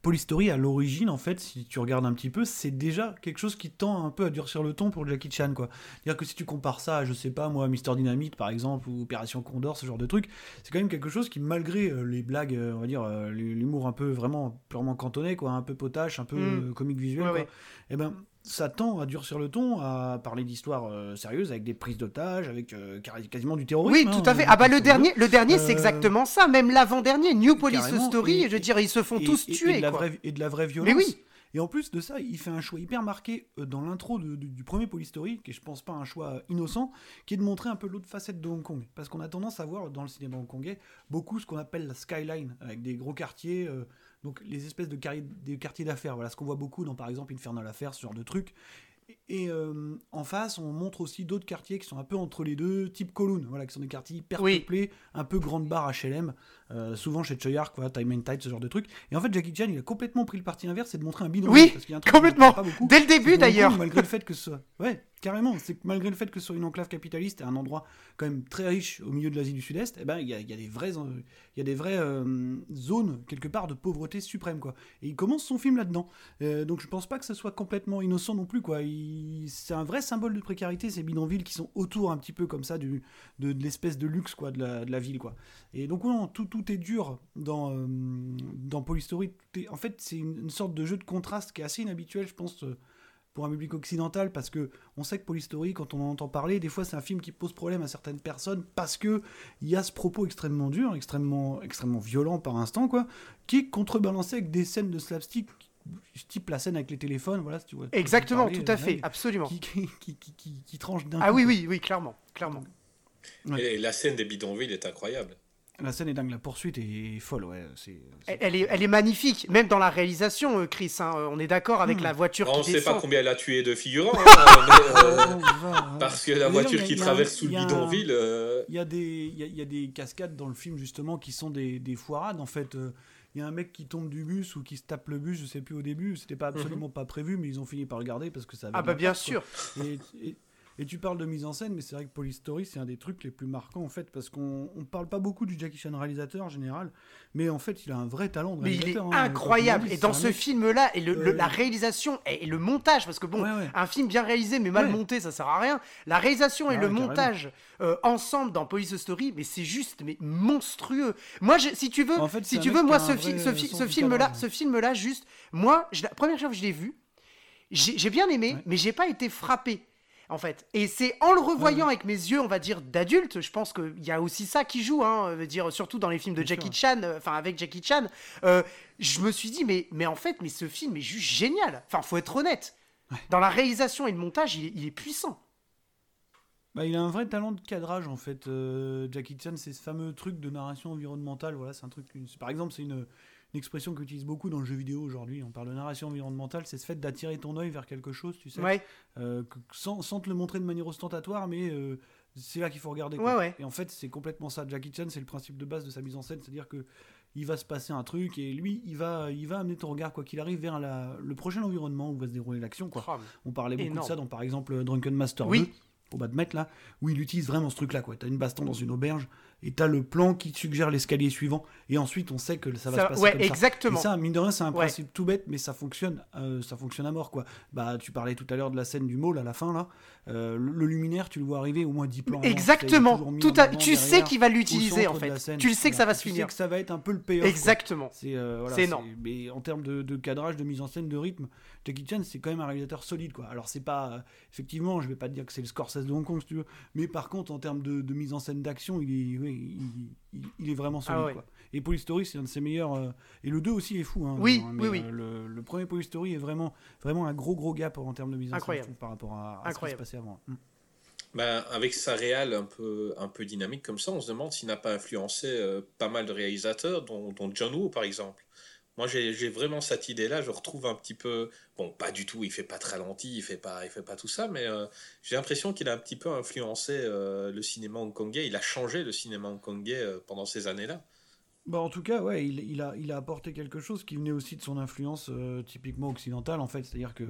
Polystory, à l'origine, en fait, si tu regardes un petit peu, c'est déjà quelque chose qui tend un peu à durcir le ton pour Jackie Chan, quoi. C'est-à-dire que si tu compares ça à, je sais pas, moi, Mister Dynamite, par exemple, ou Opération Condor, ce genre de truc, c'est quand même quelque chose qui, malgré euh, les blagues, euh, on va dire, euh, l'humour un peu vraiment purement cantonné, quoi, un peu potache, un peu mm. comique visuel, et eh ben, ça tend à durcir le ton, à parler d'histoires euh, sérieuses avec des prises d'otages, avec euh, quasiment du terrorisme. Oui, tout à hein, fait. Ah bah le dernier, le dernier, c'est euh, exactement ça. Même l'avant-dernier, New Police Story, je veux dire, ils se font tous tuer. Et de, la quoi. Vraie, et de la vraie violence. Mais oui. Et en plus de ça, il fait un choix hyper marqué dans l'intro du premier Police Story, qui est, je pense pas un choix innocent, qui est de montrer un peu l'autre facette de Hong Kong. Parce qu'on a tendance à voir dans le cinéma hongkongais beaucoup ce qu'on appelle la skyline, avec des gros quartiers donc les espèces de, quartiers d'affaires, voilà ce qu'on voit beaucoup dans par exemple Infernal Affairs, ce genre de trucs. Et euh, en face, on montre aussi d'autres quartiers qui sont un peu entre les deux, type Kowloon, voilà, qui sont des quartiers hyper peuplés, un peu grande barre HLM, euh, souvent chez Choyark, quoi, Time and Tide, ce genre de trucs. Et en fait, Jackie Chan, il a complètement pris le parti inverse, c'est de montrer un bidon. Oui, complètement. Dès le début d'ailleurs. Malgré le fait que ce soit, ouais, carrément. C'est que malgré le fait que ce soit une enclave capitaliste et un endroit quand même très riche au milieu de l'Asie du Sud-Est, eh ben il y a, il y a des vraies, il y a des vraies euh, zones quelque part de pauvreté suprême quoi. Et il commence son film là-dedans. Euh, donc je pense pas que ce soit complètement innocent non plus quoi. Il- C'est un vrai symbole de précarité ces bidonvilles qui sont autour un petit peu comme ça du, de, de l'espèce de luxe quoi de la, de la ville quoi. Et donc non, tout, tout est dur dans, euh, dans Polystory. Tout est- en fait, c'est une, une sorte de jeu de contraste qui est assez inhabituel, je pense, euh, pour un public occidental, parce que on sait que Polystory, quand on en entend parler, des fois c'est un film qui pose problème à certaines personnes parce que il y a ce propos extrêmement dur, extrêmement, extrêmement violent par instant, quoi, qui est contrebalancé avec des scènes de slapstick, type la scène avec les téléphones, voilà, si tu vois. Exactement, parler, tout à euh, fait, là, absolument. Qui, qui, qui, qui, qui- qui tranche d'un Ah coup, oui, oui, oui, clairement, clairement. Ouais. Et la scène des bidonvilles est incroyable. La scène est dingue, la poursuite est folle, ouais. C'est, c'est- Elle, elle est, elle est magnifique, même dans la réalisation, euh, Chris. hein, euh, on est d'accord avec Hmm. la voiture on ne qui sait pas combien elle a tué de figurants, hein, mais, euh, Oh, va, parce que la voiture qui a- traverse sous le bidonville, euh, Il y, a des, il, y a, il y a des cascades dans le film justement qui sont des, des foirades en fait. Euh, Il y a un mec qui tombe du bus ou qui se tape le bus, je sais plus au début, c'était pas absolument pas prévu, mais ils ont fini par le garder parce que ça avait Ah bah bien sûr. Et, et- et tu parles de mise en scène, mais c'est vrai que Polystory, c'est un des trucs les plus marquants en fait, parce qu'on on parle pas beaucoup du Jackie Chan réalisateur en général, mais en fait il a un vrai talent de Mais il est réalisateur. hein. incroyable. Et dans ce film-là, et le, le- Euh, la réalisation et, et le montage, parce que bon, Ouais, ouais. un film bien réalisé mais mal Ouais. monté, ça sert à rien. La réalisation et Ah le carrément. montage euh, ensemble dans Police Story, mais c'est juste mais monstrueux. Moi, je- si tu veux, En fait, si tu veux, moi, ce, fi- ce, fi- film-là, ce film-là, juste, moi, je- la première fois que je l'ai vu, j'ai bien aimé, mais j'ai pas été frappé. En fait, et c'est en le revoyant avec mes yeux, on va dire d'adulte, je pense qu'il y a aussi ça qui joue, hein, euh, dire surtout dans les films de Bien Jackie sûr. Chan, euh, enfin avec Jackie Chan, euh, je me suis dit mais mais en fait mais ce film est juste génial. Enfin faut être honnête. Dans la réalisation et le montage, il est, il est puissant. Bah, il a un vrai talent de cadrage en fait. Euh, Jackie Chan, c'est ce fameux truc de narration environnementale. Voilà, c'est un truc. Par exemple, c'est une, une expression qu'on utilise beaucoup dans le jeu vidéo aujourd'hui. On parle de narration environnementale. C'est ce fait d'attirer ton œil vers quelque chose, tu sais, Ouais, euh, que- sans, sans te le montrer de manière ostentatoire, mais euh, c'est là qu'il faut regarder. Quoi. ouais. Et en fait, c'est complètement ça. Jackie Chan, c'est le principe de base de sa mise en scène, c'est-à-dire que il va se passer un truc et lui, il va, il va amener ton regard quoi qu'il arrive vers la- le prochain environnement où va se dérouler l'action. Quoi. On parlait beaucoup Énorme. de ça dans par exemple Drunken Master Oui. 2, au bas de mettre là, où il utilise vraiment ce truc-là. T'as une baston dans une auberge et t'as le plan qui te suggère l'escalier suivant et ensuite on sait que ça va Ça- se passer ouais, comme ça. exactement. Et ça, mine de rien, c'est un Ouais. principe tout bête, mais ça fonctionne, euh, ça fonctionne à mort quoi. Bah, tu parlais tout à l'heure de la scène du mall à la fin là, Euh, le, luminaire, tu le vois arriver au moins 10 plans. Exactement. Tout à- tu sais qu'il va l'utiliser en fait. scène. Tu le sais que ça va se Tu sais finir. que ça va être un peu le payoff. Exactement. C'est euh, voilà, énorme. Mais en termes de, de cadrage, de mise en scène, de rythme, Jackie Chan, c'est quand même un réalisateur solide. Quoi. Alors, c'est pas. euh, effectivement, je vais pas te dire que c'est le Scorsese de Hong Kong, si tu veux. Mais par contre, en termes de, de mise en scène d'action, il est, oui, il, il- il est vraiment solide. Ah ouais. quoi. Et Polystory, c'est un de ses meilleurs. euh, et le 2 aussi est fou. Hein, Oui, hein, oui, mais, oui. euh, le, le premier Polystory est vraiment, vraiment un gros, gros gap en termes de mise en scène par rapport à, à Incroyable. ce qui se passait avant. Mm. Ben, avec sa réal un peu, un peu dynamique comme ça, on se demande s'il n'a pas influencé euh, pas mal de réalisateurs, dont, dont John Woo par exemple. Moi j'ai vraiment cette idée-là, je retrouve un petit peu, bon pas du tout, il fait pas de ralenti, il fait pas, il fait pas tout ça, mais euh, j'ai l'impression qu'il a un petit peu influencé euh, le cinéma hongkongais, il a changé le cinéma hongkongais euh, pendant ces années-là. Bah, en tout cas, ouais, il, il a, il a apporté quelque chose qui venait aussi de son influence euh, typiquement occidentale, en fait. C'est-à-dire que,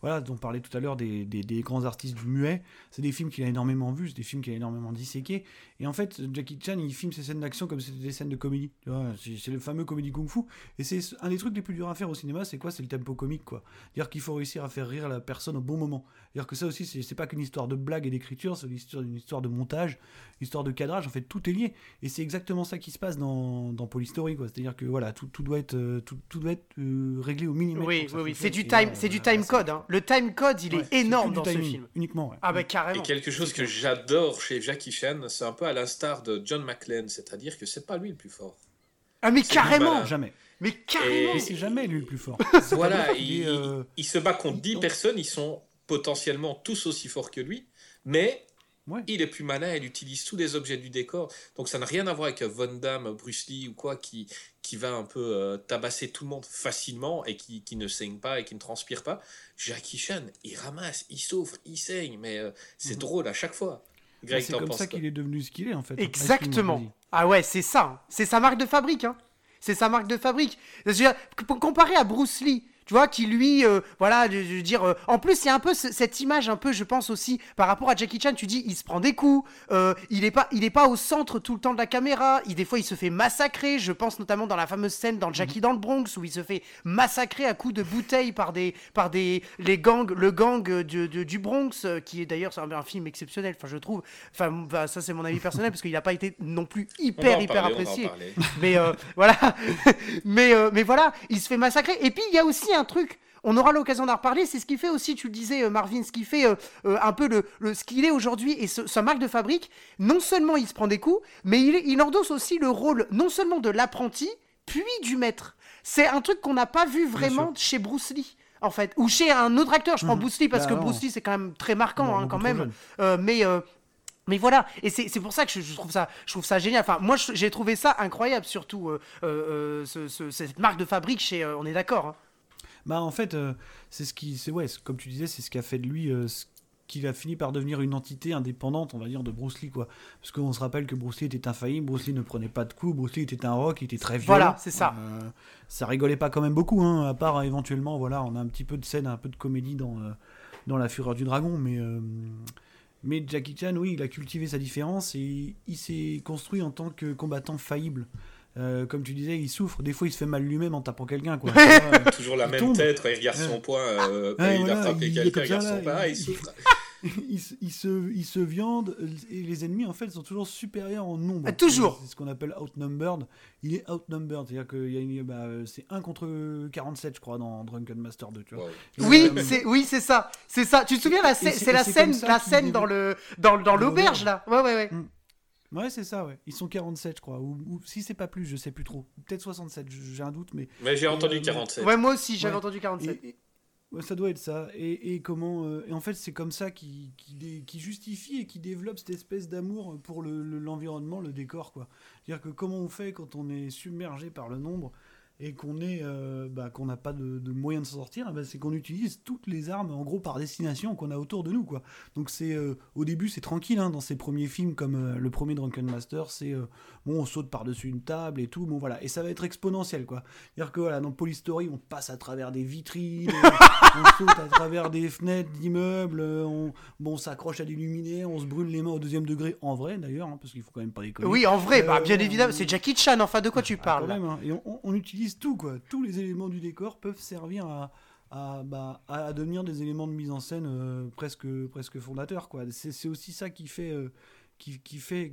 voilà, on parlait tout à l'heure des, des, grands artistes du muet, c'est des films qu'il a énormément vus, c'est des films qu'il a énormément disséqués. Et en fait, Jackie Chan, il filme ses scènes d'action comme c'était des scènes de comédie. C'est le fameux comédie kung-fu. Et c'est un des trucs les plus durs à faire au cinéma, c'est quoi? C'est le tempo comique, quoi. C'est-à-dire qu'il faut réussir à faire rire la personne au bon moment. C'est-à-dire que ça aussi, c'est pas qu'une histoire de blague et d'écriture, c'est une histoire, une histoire de montage, une histoire de cadrage. En fait, tout est lié. Et c'est exactement ça qui se passe dans Polystory, quoi. C'est-à-dire que voilà, tout, tout doit être, euh, tout, tout doit être euh, réglé au minimum. Oui, oui, oui. C'est du time, c'est du time code. hein. Le time code, il est énorme dans ce film. Uniquement, ouais. Ah bah Et carrément. quelque chose que j'adore chez Jackie Chan, c'est un peu à l'instar de John McClane, c'est-à-dire que c'est pas lui le plus fort. Ah mais carrément. Jamais. Mais carrément. Et c'est jamais lui le plus fort. Voilà, Il il, est, euh, il se bat contre 10 non. personnes, ils sont potentiellement tous aussi forts que lui, mais Ouais. il est plus malin, il utilise tous les objets du décor. Donc ça n'a rien à voir avec Von Damme, Bruce Lee ou quoi, qui, qui va un peu euh, tabasser tout le monde facilement et qui, qui ne saigne pas et qui ne transpire pas. Jackie Chan, il ramasse, il souffre, il saigne, mais euh, c'est Mhm. drôle à chaque fois. Greg, c'est comme ça qu'il est devenu ce qu'il est, en fait. Exactement. Excuse-moi, Ah ouais, c'est ça. hein. C'est sa marque de fabrique. Hein. C'est sa marque de fabrique. Dire, comparé à Bruce Lee, tu vois, qui lui, euh, voilà, de, de dire. euh, en plus, il y a un peu ce- cette image, un peu, je pense aussi, par rapport à Jackie Chan. Tu dis, il se prend des coups, euh, il est pas, il est pas au centre tout le temps de la caméra. Il des fois, il se fait massacrer. Je pense notamment dans la fameuse scène dans Jackie dans le Bronx où il se fait massacrer à coups de bouteilles par des, par des, les gangs, le gang de- de- du Bronx, qui est d'ailleurs un, un film exceptionnel. Enfin, je trouve. Enfin, bah, ça c'est mon avis personnel parce qu'il n'a pas été non plus hyper hyper parler, apprécié. Mais voilà. mais, mais voilà, il se fait massacrer. Et puis il y a aussi un truc. On aura l'occasion d'en reparler. C'est ce qui fait aussi, tu le disais, euh, Marvin, ce qui fait euh, euh, un peu le, le- ce qu'il est aujourd'hui et ce- sa marque de fabrique. Non seulement il se prend des coups, mais il, endosse aussi le rôle non seulement de l'apprenti, puis du maître. C'est un truc qu'on n'a pas vu vraiment chez Bruce Lee. En fait, ou chez un autre acteur, je prends Mhm. Bruce Lee parce Bah que non. Bruce Lee c'est quand même très marquant Non, hein, quand même. Euh, mais euh, mais voilà, et c'est pour ça que je, je trouve ça, je trouve ça génial. Enfin, moi, j'ai trouvé ça incroyable, surtout euh, ce- ce- cette marque de fabrique chez. on est d'accord. hein. Bah en fait, euh, c'est ce qui, c'est ouais, comme tu disais, c'est ce qui a fait de lui euh, ce qu'il a fini par devenir une entité indépendante, on va dire, de Bruce Lee quoi. Parce qu'on se rappelle que Bruce Lee était infaillible, Bruce Lee ne prenait pas de coups, Bruce Lee était un rock, il était très violent. Voilà, c'est ça. Euh, ça rigolait pas quand même beaucoup, hein, à part éventuellement, voilà, on a un petit peu de scène, un peu de comédie dans dans la Fureur du Dragon, mais mais Jackie Chan, oui, il a cultivé sa différence et il s'est construit en tant que combattant faillible. Euh, comme tu disais, il souffre. Des fois, il se fait mal lui-même en tapant quelqu'un. Quoi. Vois, euh, Toujours la Il même tombe. tête quand il regarde son poing, euh, quand Ouais, il voilà, a frappé quelqu'un, il regarde son poing, il- il souffre. il, se, il, se, il se viande et les ennemis en fait sont toujours supérieurs en nombre. Ah, toujours. C'est ce qu'on appelle outnumbered. Il est outnumbered, c'est-à-dire que il y a une- bah, c'est 1 contre 47 je crois dans Drunken Master 2. Tu vois. Wow. Oui, Euh, c'est oui, c'est ça, c'est ça. Tu te souviens la c'est- c'est la c'est scène, la scène dans le dans, dans Dans l'auberge l'auberge. là? Ouais, ouais, ouais. Ouais, c'est ça, ouais. Ils sont 47 je crois. Ou, ou si c'est pas plus, je sais plus trop. Peut-être 67, j- j'ai un doute, mais Mais j'ai entendu Euh, 47. Ouais, moi aussi, j'avais Ouais. entendu 47. Et- et- ouais, ça doit être ça. Et, et comment euh, Et en fait, c'est comme ça qui qui dé- qui justifie et qui développe cette espèce d'amour pour le- le- l'environnement, le, décor, quoi. C'est-à-dire que comment on fait quand on est submergé par le nombre et qu'on euh, bah, qu'on n'a pas de, de moyen de s'en sortir, eh ben, c'est qu'on utilise toutes les armes en gros par destination qu'on a autour de nous, quoi. Donc c'est euh, au début c'est tranquille hein, dans ces premiers films comme euh, le premier Drunken Master, c'est bon on saute par dessus une table et tout, bon voilà, et ça va être exponentiel, quoi. C'est-à-dire que voilà, dans Police Story, on passe à travers des vitrines, on, saute à travers des fenêtres d'immeubles, on, bon, on s'accroche à des luminaires, on se brûle les mains au deuxième degré, en vrai d'ailleurs, hein, parce qu'il faut quand même pas déconner. Oui, en vrai, bah, bien évidemment, c'est Jackie Chan. Enfin, de quoi tu Ah, parles même, hein. Et on, on- on tout, quoi. Tous les éléments du décor peuvent servir à, à, bah, à- devenir des éléments de mise en scène euh, presque, presque fondateurs, quoi. C'est aussi ça qui fait, euh, qui, qui fait,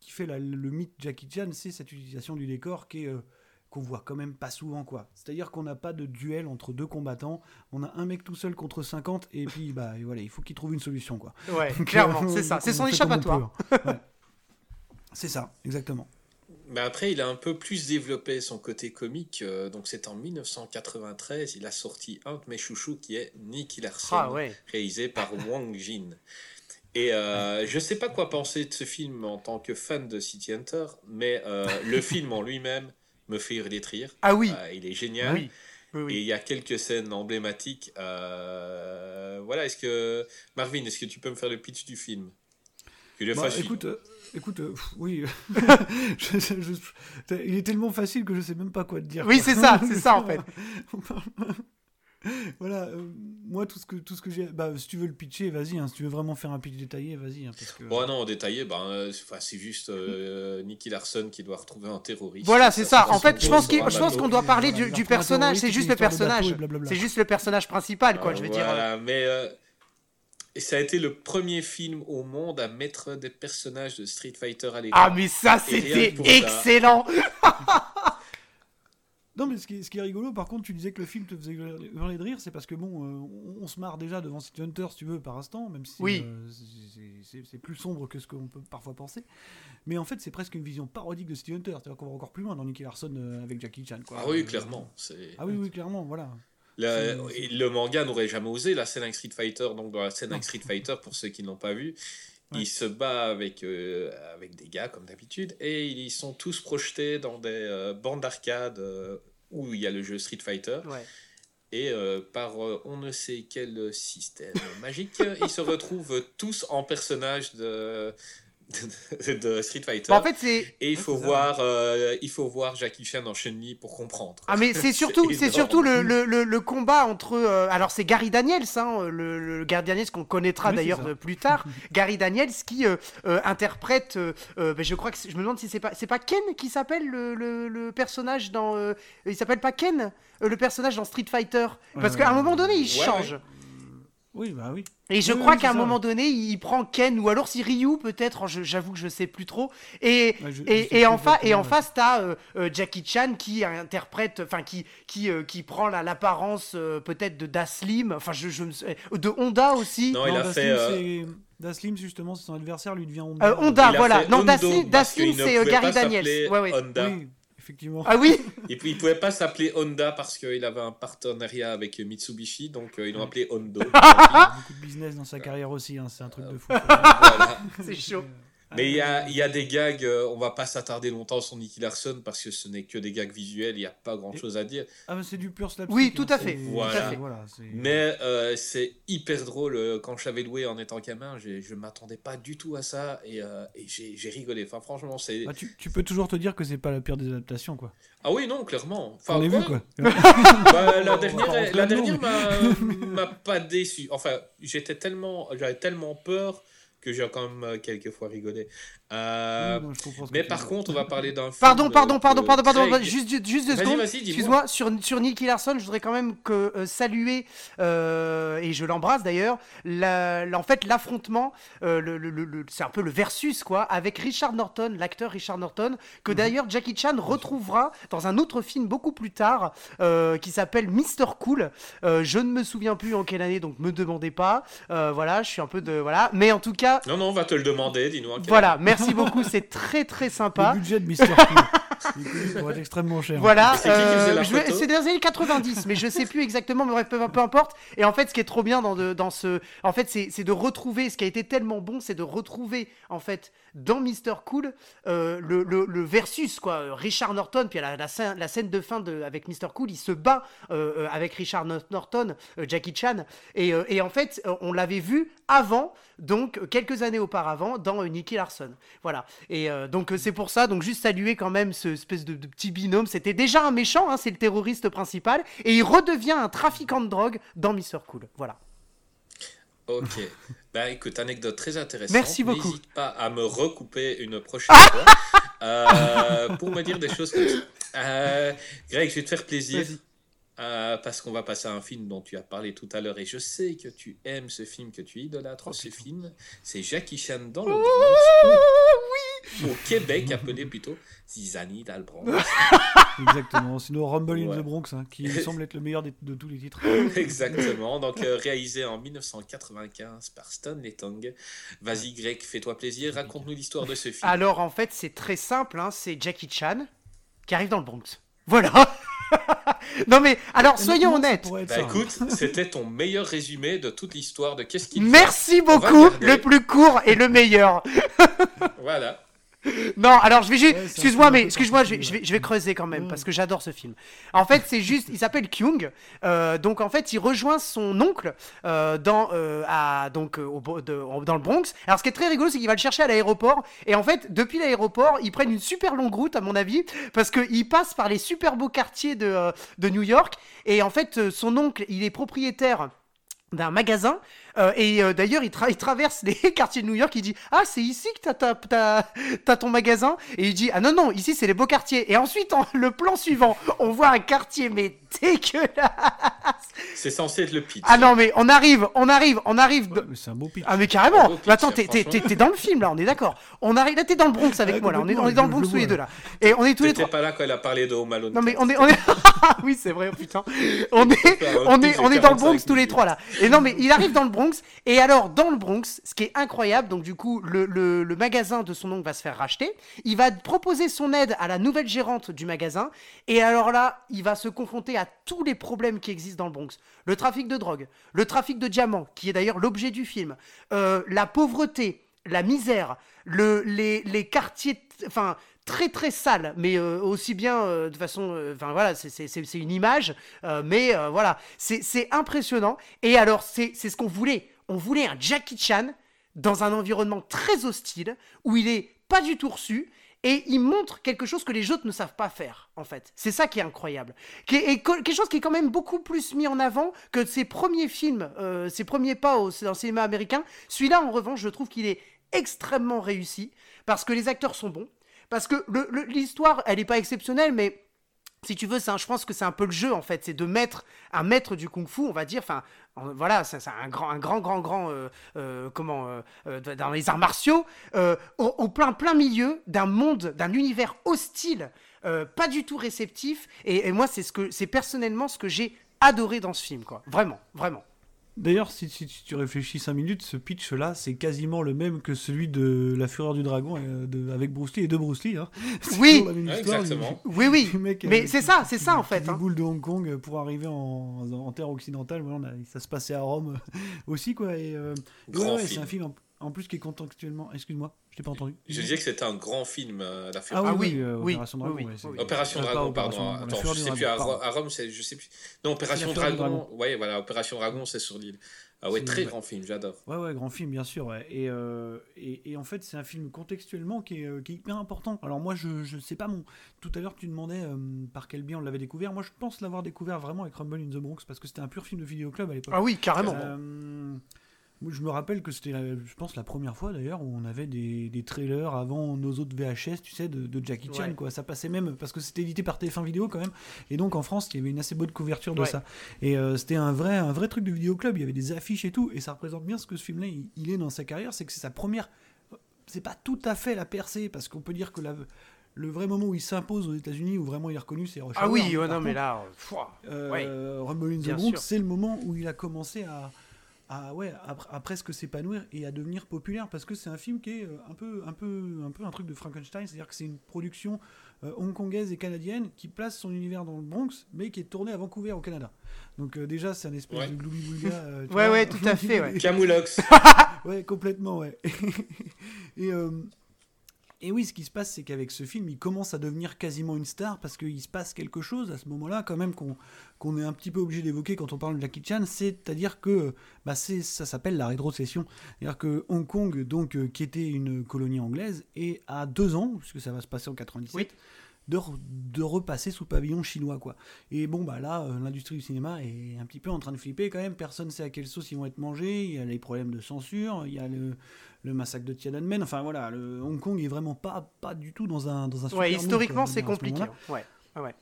qui fait la- le mythe Jackie Chan, c'est cette utilisation du décor qui est euh, qu'on voit quand même pas souvent quoi. C'est-à-dire qu'on n'a pas de duel entre deux combattants, on a un mec tout seul contre 50 et puis bah et voilà, il faut qu'il trouve une solution quoi. Ouais, Donc, clairement, euh, c'est ça. C'est on son échappatoire. hein. Ouais. C'est ça, exactement. Mais après, il a un peu plus développé son côté comique. euh, donc, c'est en 1993, il a sorti un de mes chouchous qui est Nicky Larson, Ah ouais. réalisé par Wang Jin. Et euh, je sais pas quoi penser de ce film en tant que fan de City Hunter, mais euh, le film en lui-même me fait de rire. Ah oui. Euh, il est génial. Oui. Oui, Et il y a quelques scènes emblématiques. Voilà, est-ce que. Marvin, est-ce que tu peux me faire le pitch du film? Bah, écoute, écoute, euh, pff, oui, Je- je- je- il est tellement facile que je sais même pas quoi te dire. Oui, c'est ça, c'est ça, en fait. voilà, euh, moi tout ce que tout ce que j'ai, bah si tu veux le pitcher, vas-y. hein, si tu veux vraiment faire un pitch détaillé, vas-y. hein, que... Bon, non, détaillé, ben, euh, c'est- enfin, c'est juste euh, Nicky Larson qui doit retrouver un terroriste. Voilà, c'est ça. En fait, je pense qu'on doit parler du, personnage. C'est juste le personnage. C'est juste le personnage principal, quoi. Je veux dire. euh, Voilà, mais euh, et ça a été le premier film au monde à mettre des personnages de Street Fighter à l'écran. Ah, mais ça, c'était excellent. Non, mais ce qui, est, ce qui est rigolo, par contre, tu disais que le film te faisait hurler de rire, c'est parce que bon, euh, on, on se marre déjà devant City Hunter, si tu veux, par instant, même si Oui. euh, c'est- plus sombre que ce qu'on peut parfois penser. Mais en fait, c'est presque une vision parodique de City Hunter, c'est-à-dire qu'on va encore plus loin dans Nicky Larson euh, avec Jackie Chan. Quoi. Ah oui, clairement. c'est- Ah oui, oui, clairement, voilà. Et le manga n'aurait jamais osé la scène avec Street Fighter. Donc, dans la scène avec. Street Fighter, pour ceux qui ne l'ont pas vu, Ouais. il se bat avec, euh, avec des gars, comme d'habitude, et ils sont tous projetés dans des euh, bandes d'arcade euh, où il y a le jeu Street Fighter. Ouais. Et euh, par euh, on ne sait quel système magique, ils se retrouvent tous en personnages de, de Street Fighter. Bah, en fait, c'est. Et il faut, voir, euh, il faut voir Jackie Chan en Chun-Li pour comprendre. Ah, mais c'est surtout, c'est surtout le, le, le, combat entre. Euh, alors, c'est Gary Daniels, hein, le, le, Gary Daniels qu'on connaîtra d'ailleurs plus tard. Gary Daniels qui euh, interprète. Ben, je crois que. Je me demande si c'est pas, c'est pas Ken qui s'appelle le, personnage dans. il s'appelle pas Ken, le personnage dans Street Fighter? Parce qu'à un moment donné, il change. Oui, bah oui. Et je crois qu'à un moment donné, il prend Ken, ou alors si Ryu peut-être, j'avoue que je sais plus trop. Et, et, et, en, et en face, t'as euh, euh, Jackie Chan qui interprète, enfin qui, qui, euh, qui prend l'apparence peut-être de Daslim, enfin je, je, de Honda aussi. Non, il a fait... Daslim, justement, c'est son adversaire, lui devient Honda. Honda, voilà. Non, Daslim, c'est Gary Daniels. Ouais, ouais. Oui, effectivement. Ah oui Et puis il pouvait pas s'appeler Honda parce qu'il avait un partenariat avec Mitsubishi, donc euh, ils l'ont appelé Hondo. il a beaucoup de business dans sa carrière aussi, hein, c'est un truc de fou. C'est chaud. Mais il y a, y a, des gags, euh, on va pas s'attarder longtemps sur Nicky Larson parce que ce n'est que des gags visuels, il n'y a pas grand chose à dire. Ah, mais c'est du pur slapstick. Oui, tout à fait. Voilà. mais euh, c'est hyper drôle. Euh, quand je l'avais loué en étant gamin, je m'attendais pas du tout à ça et, et j'ai rigolé. Enfin, franchement, c'est. Bah, tu, tu, peux toujours te dire que c'est pas la pire des adaptations, quoi. Ah oui, non, clairement. Enfin, On vu, quoi. bah, la dernière, la dernière m'a pas déçu. Enfin, j'étais tellement, j'avais tellement peur que j'ai quand même euh, quelques fois rigolé. Euh, mais par contre, on va parler d'un. Pardon, pardon, pardon, pardon, pardon, juste, juste deux secondes. Excuse-moi, sur, sur Nicky Larson, je voudrais quand même que, euh, saluer, et je l'embrasse d'ailleurs, en fait, l'affrontement, le, c'est un peu le versus, quoi, avec Richard Norton, l'acteur Richard Norton, que mhm. d'ailleurs Jackie Chan retrouvera dans un autre film beaucoup plus tard, qui s'appelle Mr. Cool. je ne me souviens plus en quelle année, donc me demandez pas. voilà, je suis un peu de. Voilà. Mais en tout cas. Non, non, on va te le demander, dis-nous. Voilà, merci merci beaucoup, c'est très très sympa. Le budget de Mister Cool va être extrêmement cher. Voilà, c'est euh, des années 90, mais je sais plus exactement, mais bref, peu, peu, importe. Et en fait, ce qui est trop bien dans, de, dans ce. En fait, c'est de retrouver. Ce qui a été tellement bon, c'est de retrouver, en fait, dans Mister Cool, euh, le, le, versus, quoi. Richard Norton, puis la, la, scène, de fin de, avec Mister Cool, il se bat euh, avec Richard Norton, Jackie Chan. Et, et en fait, on l'avait vu avant, donc quelques années auparavant, dans Nicky Larson. Voilà. Et donc, c'est pour ça, donc juste saluer quand même ce espèce de, petit binôme. C'était déjà un méchant, hein, c'est le terroriste principal, et il redevient un trafiquant de drogue dans Mister Cool. Voilà. Ok. Bah écoute, anecdote très intéressante. Merci beaucoup. N'hésite pas à me recouper une prochaine fois euh, pour me dire des choses comme ça. Euh, Greg, je vais te faire plaisir. Euh, parce qu'on va passer à un film dont tu as parlé tout à l'heure et je sais que tu aimes ce film, que tu idolâtres oh, ce film. C'est Jackie Chan dans le Bronx. Au Québec, appelé plutôt Zizani dans le Bronx. Exactement, sinon Rumble in the Bronx, hein, qui semble être le meilleur de, tous les titres. Exactement, donc euh, réalisé en 1995 par Stanley Tong. Vas-y Greg, fais-toi plaisir, raconte-nous l'histoire de ce film. Alors en fait c'est très simple, hein, c'est Jackie Chan qui arrive dans le Bronx. Voilà non mais alors soyons honnêtes. Bah écoute, c'était ton meilleur résumé de toute l'histoire de qu'est-ce qu'il Merci beaucoup, le plus court et le meilleur. voilà. Non, alors je vais juste. excuse-moi, mais excuse-moi, je, vais, je vais creuser quand même parce que j'adore ce film. En fait, c'est juste. Il s'appelle Kyung. Euh, donc en fait, il rejoint son oncle euh, dans, euh, à, donc, au, dans le Bronx. Alors ce qui est très rigolo, c'est qu'il va le chercher à l'aéroport. Et en fait, depuis l'aéroport, ils prennent une super longue route, à mon avis, parce qu'il passe par les super beaux quartiers de, de New York. Et en fait, son oncle, il est propriétaire d'un magasin euh, et euh, d'ailleurs, il, traverse les quartiers de New York. Il dit Ah, c'est ici que t'as as, ton magasin? Et il dit Ah non, non, ici c'est les beaux quartiers. Et ensuite, le plan suivant, on voit un quartier, mais dégueulasse C'est censé être le pitch. Ah non, mais on arrive, on arrive, on arrive. c'est un beau pitch. Ah, mais carrément Attends, t'es dans le film là, on est d'accord. On arrive, là, t'es dans le Bronx avec moi là. On est, on est dans le Bronx tous les deux là. Et on est tous les trois. pas là quand elle a parlé de Home Alone. Non, mais on est. On est... oui, c'est vrai, putain. On est, on est, on est dans le Bronx tous les trois là. Et non, mais il arrive dans le Bronx. Et alors, dans le Bronx, ce qui est incroyable, donc du coup, le, magasin de son oncle va se faire racheter. Il va proposer son aide à la nouvelle gérante du magasin. Et alors là, il va se confronter à tous les problèmes qui existent dans le Bronx. Le trafic de drogue, le trafic de diamants, qui est d'ailleurs l'objet du film, euh, la pauvreté, la misère, le, les, les quartiers, enfin très très sales, mais euh, aussi bien euh, de façon, enfin voilà, c'est une image, mais voilà, c'est impressionnant. Et alors c'est ce qu'on voulait, on voulait un Jackie Chan dans un environnement très hostile, où il est pas du tout reçu, et il montre quelque chose que les autres ne savent pas faire, en fait. C'est ça qui est incroyable. Et quelque chose qui est quand même beaucoup plus mis en avant que ses premiers films, euh, ses premiers pas au, dans le cinéma américain. Celui-là, en revanche, je trouve qu'il est extrêmement réussi, parce que les acteurs sont bons, parce que l'histoire, elle n'est pas exceptionnelle, mais si tu veux, je pense que c'est un peu le jeu en fait, c'est de mettre un maître du kung-fu, on va dire, enfin, voilà, c'est un grand, un grand, grand, grand, euh, euh, comment, euh, dans les arts martiaux, au, plein, plein milieu d'un monde, d'un univers hostile, pas du tout réceptif. Et, et moi, c'est ce que, c'est personnellement ce que j'ai adoré dans ce film, quoi. Vraiment, vraiment. D'ailleurs, si, tu réfléchis 5 minutes, ce pitch-là, c'est quasiment le même que celui de La Fureur du Dragon euh, avec Bruce Lee et de Bruce Lee. Hein. Oui, exactement. oui, oui. Mais c'est ça, c'est ça en fait. Hein. boule de Hong Kong pour arriver en, terre occidentale. ça se passait à Rome aussi, quoi. Et, euh, c'est un film en plus qui est contextuellement. Excuse-moi, t'ai pas entendu. Je disais que c'était un grand film, euh, La Fureur. Ah oui, oui, Opération Dragon. Opération Dragon, pardon. Attends, je sais plus, à, Rome, je sais plus. Non, Opération Dragon. Ouais, voilà, Opération Dragon, c'est sur l'île. Ah ouais, très grand film, j'adore. Ouais, ouais, grand film, bien sûr. Ouais. Et, euh, et, et, en fait, c'est un film contextuellement qui est, euh, qui est, hyper important. Alors moi, je, je sais pas mon... Tout à l'heure, tu demandais euh, par quel biais on l'avait découvert. Moi, je pense l'avoir découvert vraiment avec Rumble in the Bronx, parce que c'était un pur film de vidéoclub à l'époque. Ah oui, carrément. Je me rappelle que c'était, je pense, la première fois d'ailleurs où on avait des, des, trailers avant nos autres VHS, tu sais, de, de Jackie Chan, quoi. Ça passait même parce que c'était édité par TF1 Vidéo quand même. Et donc en France, il y avait une assez bonne couverture de ça. Et euh, c'était un vrai, un vrai truc de vidéoclub. Il y avait des affiches et tout. Et ça représente bien ce que ce film-là, il, est dans sa carrière. C'est que c'est sa première. C'est pas tout à fait la percée parce qu'on peut dire que la, le vrai moment où il s'impose aux États-Unis, où vraiment il est reconnu, c'est Rush Ah oui, non, mais là, euh, Rumble in the Bronx, c'est le moment où il a commencé à à, ouais, à, presque s'épanouir et à devenir populaire parce que c'est un film qui est euh, un peu un, peu, un peu un truc de Frankenstein, c'est-à-dire que c'est une production euh, hongkongaise et canadienne qui place son univers dans le Bronx mais qui est tournée à Vancouver au Canada. Donc euh, déjà c'est un espèce de gloubi ouais, ouais, tout à fait. Ouais. Camoulox. ouais, complètement, ouais. et et oui, ce qui se passe, c'est qu'avec ce film, il commence à devenir quasiment une star parce qu'il se passe quelque chose à ce moment-là, quand même, qu'on est un petit peu obligé d'évoquer quand on parle de Jackie Chan. C'est-à-dire que bah, ça s'appelle la rétrocession. C'est-à-dire que Hong Kong, donc, euh, qui était une colonie anglaise, et à deux ans, puisque ça va se passer en 97, de, repasser sous pavillon chinois quoi. Et bon bah là euh, l'industrie du cinéma est un petit peu en train de flipper quand même, personne ne sait à quelle sauce ils vont être mangés, il y a les problèmes de censure, il y a le, le massacre de Tiananmen, enfin voilà, le Hong Kong est vraiment pas pas du tout dans un dans un Ouais, historiquement c'est compliqué. Ouais. ouais.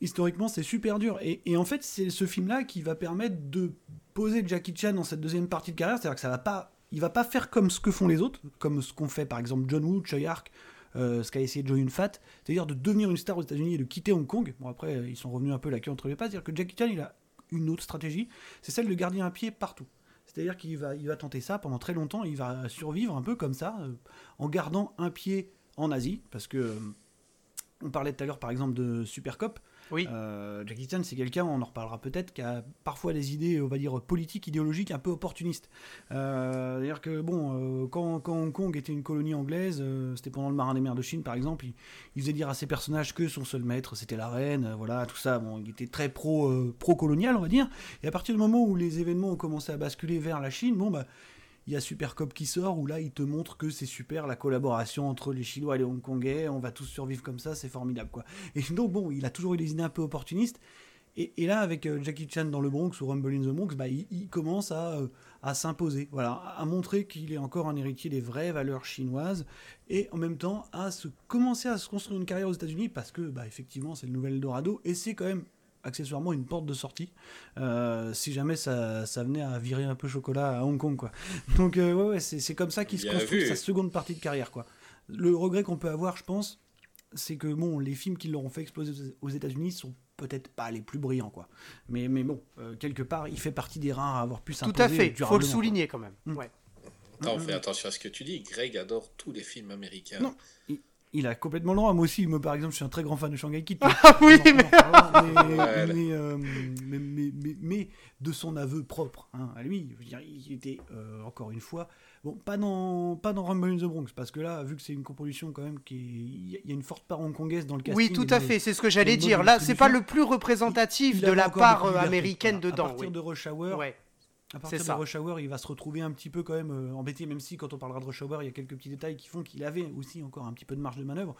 Historiquement, c'est super dur. Et, et en fait, c'est ce film-là qui va permettre de poser Jackie Chan dans cette deuxième partie de carrière. C'est-à-dire que ça va pas, il va pas faire comme ce que font les autres, comme ce qu'ont fait par exemple John Woo, Choi Ark, euh, ce qu'a essayé Joe Yun-Fat, c'est-à-dire de devenir une star aux États-Unis et de quitter Hong Kong. Bon, après, ils sont revenus un peu la queue entre les pattes. C'est-à-dire que Jackie Chan, il a une autre stratégie, c'est celle de garder un pied partout. C'est-à-dire qu'il va, tenter ça pendant très longtemps, il va survivre un peu comme ça, euh, en gardant un pied en Asie, parce que euh, on parlait tout à l'heure par exemple de Super Cop. Oui. Euh, Jackie Chan, c'est quelqu'un, on en reparlera peut-être, qui a parfois des idées, on va dire, politiques, idéologiques un peu opportunistes. Euh, C'est-à-dire que, bon, euh, quand, Hong Kong était une colonie anglaise, euh, c'était pendant le marin des mers de Chine, par exemple, il, faisait dire à ses personnages que son seul maître, c'était la reine, voilà, tout ça. Bon, il était très pro, pro-colonial, on va dire. Et à partir du moment où les événements ont commencé à basculer vers la Chine, bon, bah il y a Super Cop qui sort où là il te montre que c'est super la collaboration entre les Chinois et les Hongkongais, on va tous survivre comme ça, c'est formidable quoi. Et donc bon, il a toujours eu des idées un peu opportunistes. Et, là, avec euh, Jackie Chan dans le Bronx ou Rumble in the Bronx, bah, il, commence à, euh, à s'imposer, voilà, à montrer qu'il est encore un héritier des vraies valeurs chinoises et en même temps à se commencer à se construire une carrière aux États-Unis parce que, bah, effectivement, c'est le nouvel Dorado et c'est quand même accessoirement une porte de sortie euh, si jamais ça, ça, venait à virer un peu chocolat à Hong Kong quoi. Donc euh, ouais, ouais c'est comme ça qu'il se construit sa seconde partie de carrière quoi. Le regret qu'on peut avoir je pense c'est que bon les films qui l'auront fait exploser aux États-Unis sont peut-être pas les plus brillants quoi. Mais mais bon euh, quelque part il fait partie des rares à avoir pu s'imposer. Tout à fait, il faut le souligner quand même. Mm. Ouais. Non, fais attention à ce que tu dis. Greg adore tous les films américains. Non, il a complètement le droit. Moi aussi, moi, par exemple, je suis un très grand fan de Shanghai Kid. Ah oui, mais... Euh, mais, de son aveu propre hein, à lui. Je veux dire, il était, euh, encore une fois, bon, pas dans, pas dans Rumble in the Bronx, parce que là, vu que c'est une composition quand même qui Il y a une forte part hongkongaise dans le casting. Oui, tout à fait, c'est ce que j'allais dire. Là, c'est pas le plus représentatif de la part euh, américaine dedans. À partir de Rush Hour, À partir de Rush Hour, il va se retrouver un petit peu quand même euh, embêté, même si quand on parlera de Rush Hour, il y a quelques petits détails qui font qu'il avait aussi encore un petit peu de marge de manœuvre.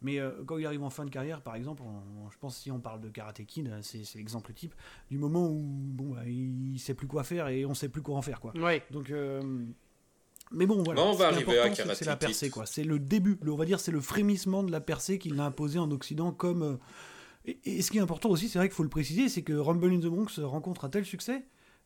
Mais euh, quand il arrive en fin de carrière, par exemple, je pense si on parle de Karate Kid, c'est l'exemple type du moment où bon, bah, il sait plus quoi faire et on sait plus quoi en faire. Quoi. Ouais. Donc, euh, mais bon, voilà. on va arriver à Karate C'est la percée, quoi. C'est le début, on va dire, c'est le frémissement de la percée qu'il a imposé en Occident comme. et, ce qui est important aussi, c'est vrai qu'il faut le préciser, c'est que Rumble in the Bronx rencontre un tel succès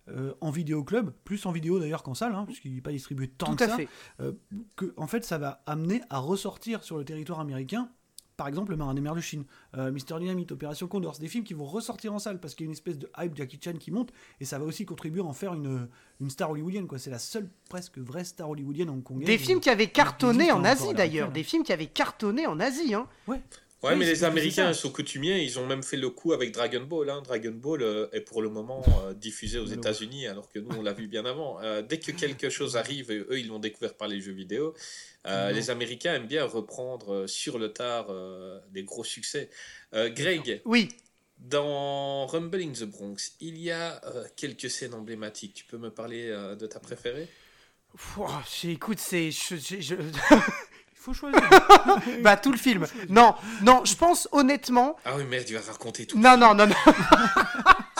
euh, en vidéo club, plus en vidéo d'ailleurs qu'en salle, hein, puisqu'il n'est pas distribué tant que ça, euh, que en fait ça va amener à ressortir sur le territoire américain par exemple le Marin des mers de Chine, euh, Mister Dynamite, Opération Condor, c'est des films qui vont ressortir en salle parce qu'il y a une espèce de hype Jackie Chan qui monte et ça va aussi contribuer à en faire une, une star hollywoodienne. quoi. C'est la seule presque vraie star hollywoodienne hongkongaise. Des films qui avaient cartonné en Asie d'ailleurs, des films qui avaient cartonné en Asie. Hein. Ouais. Ouais, mais les Américains sont coutumiers, ils ont même fait le coup avec Dragon Ball. Hein. Dragon Ball euh, est pour le moment euh, diffusé aux États-Unis, alors que nous, on l'a vu bien avant. Euh, dès que quelque chose arrive, eux, ils l'ont découvert par les jeux vidéo. les Américains aiment bien reprendre sur le tard des gros succès. Greg Oui. Dans Rumble in the Bronx, il y a quelques scènes emblématiques. Tu peux me parler de ta préférée? Écoute, c'est. Je, faut choisir. bah tout le film. Non, non, je pense honnêtement. Ah oui merde, tu vas raconter tout. Non, non, non, non.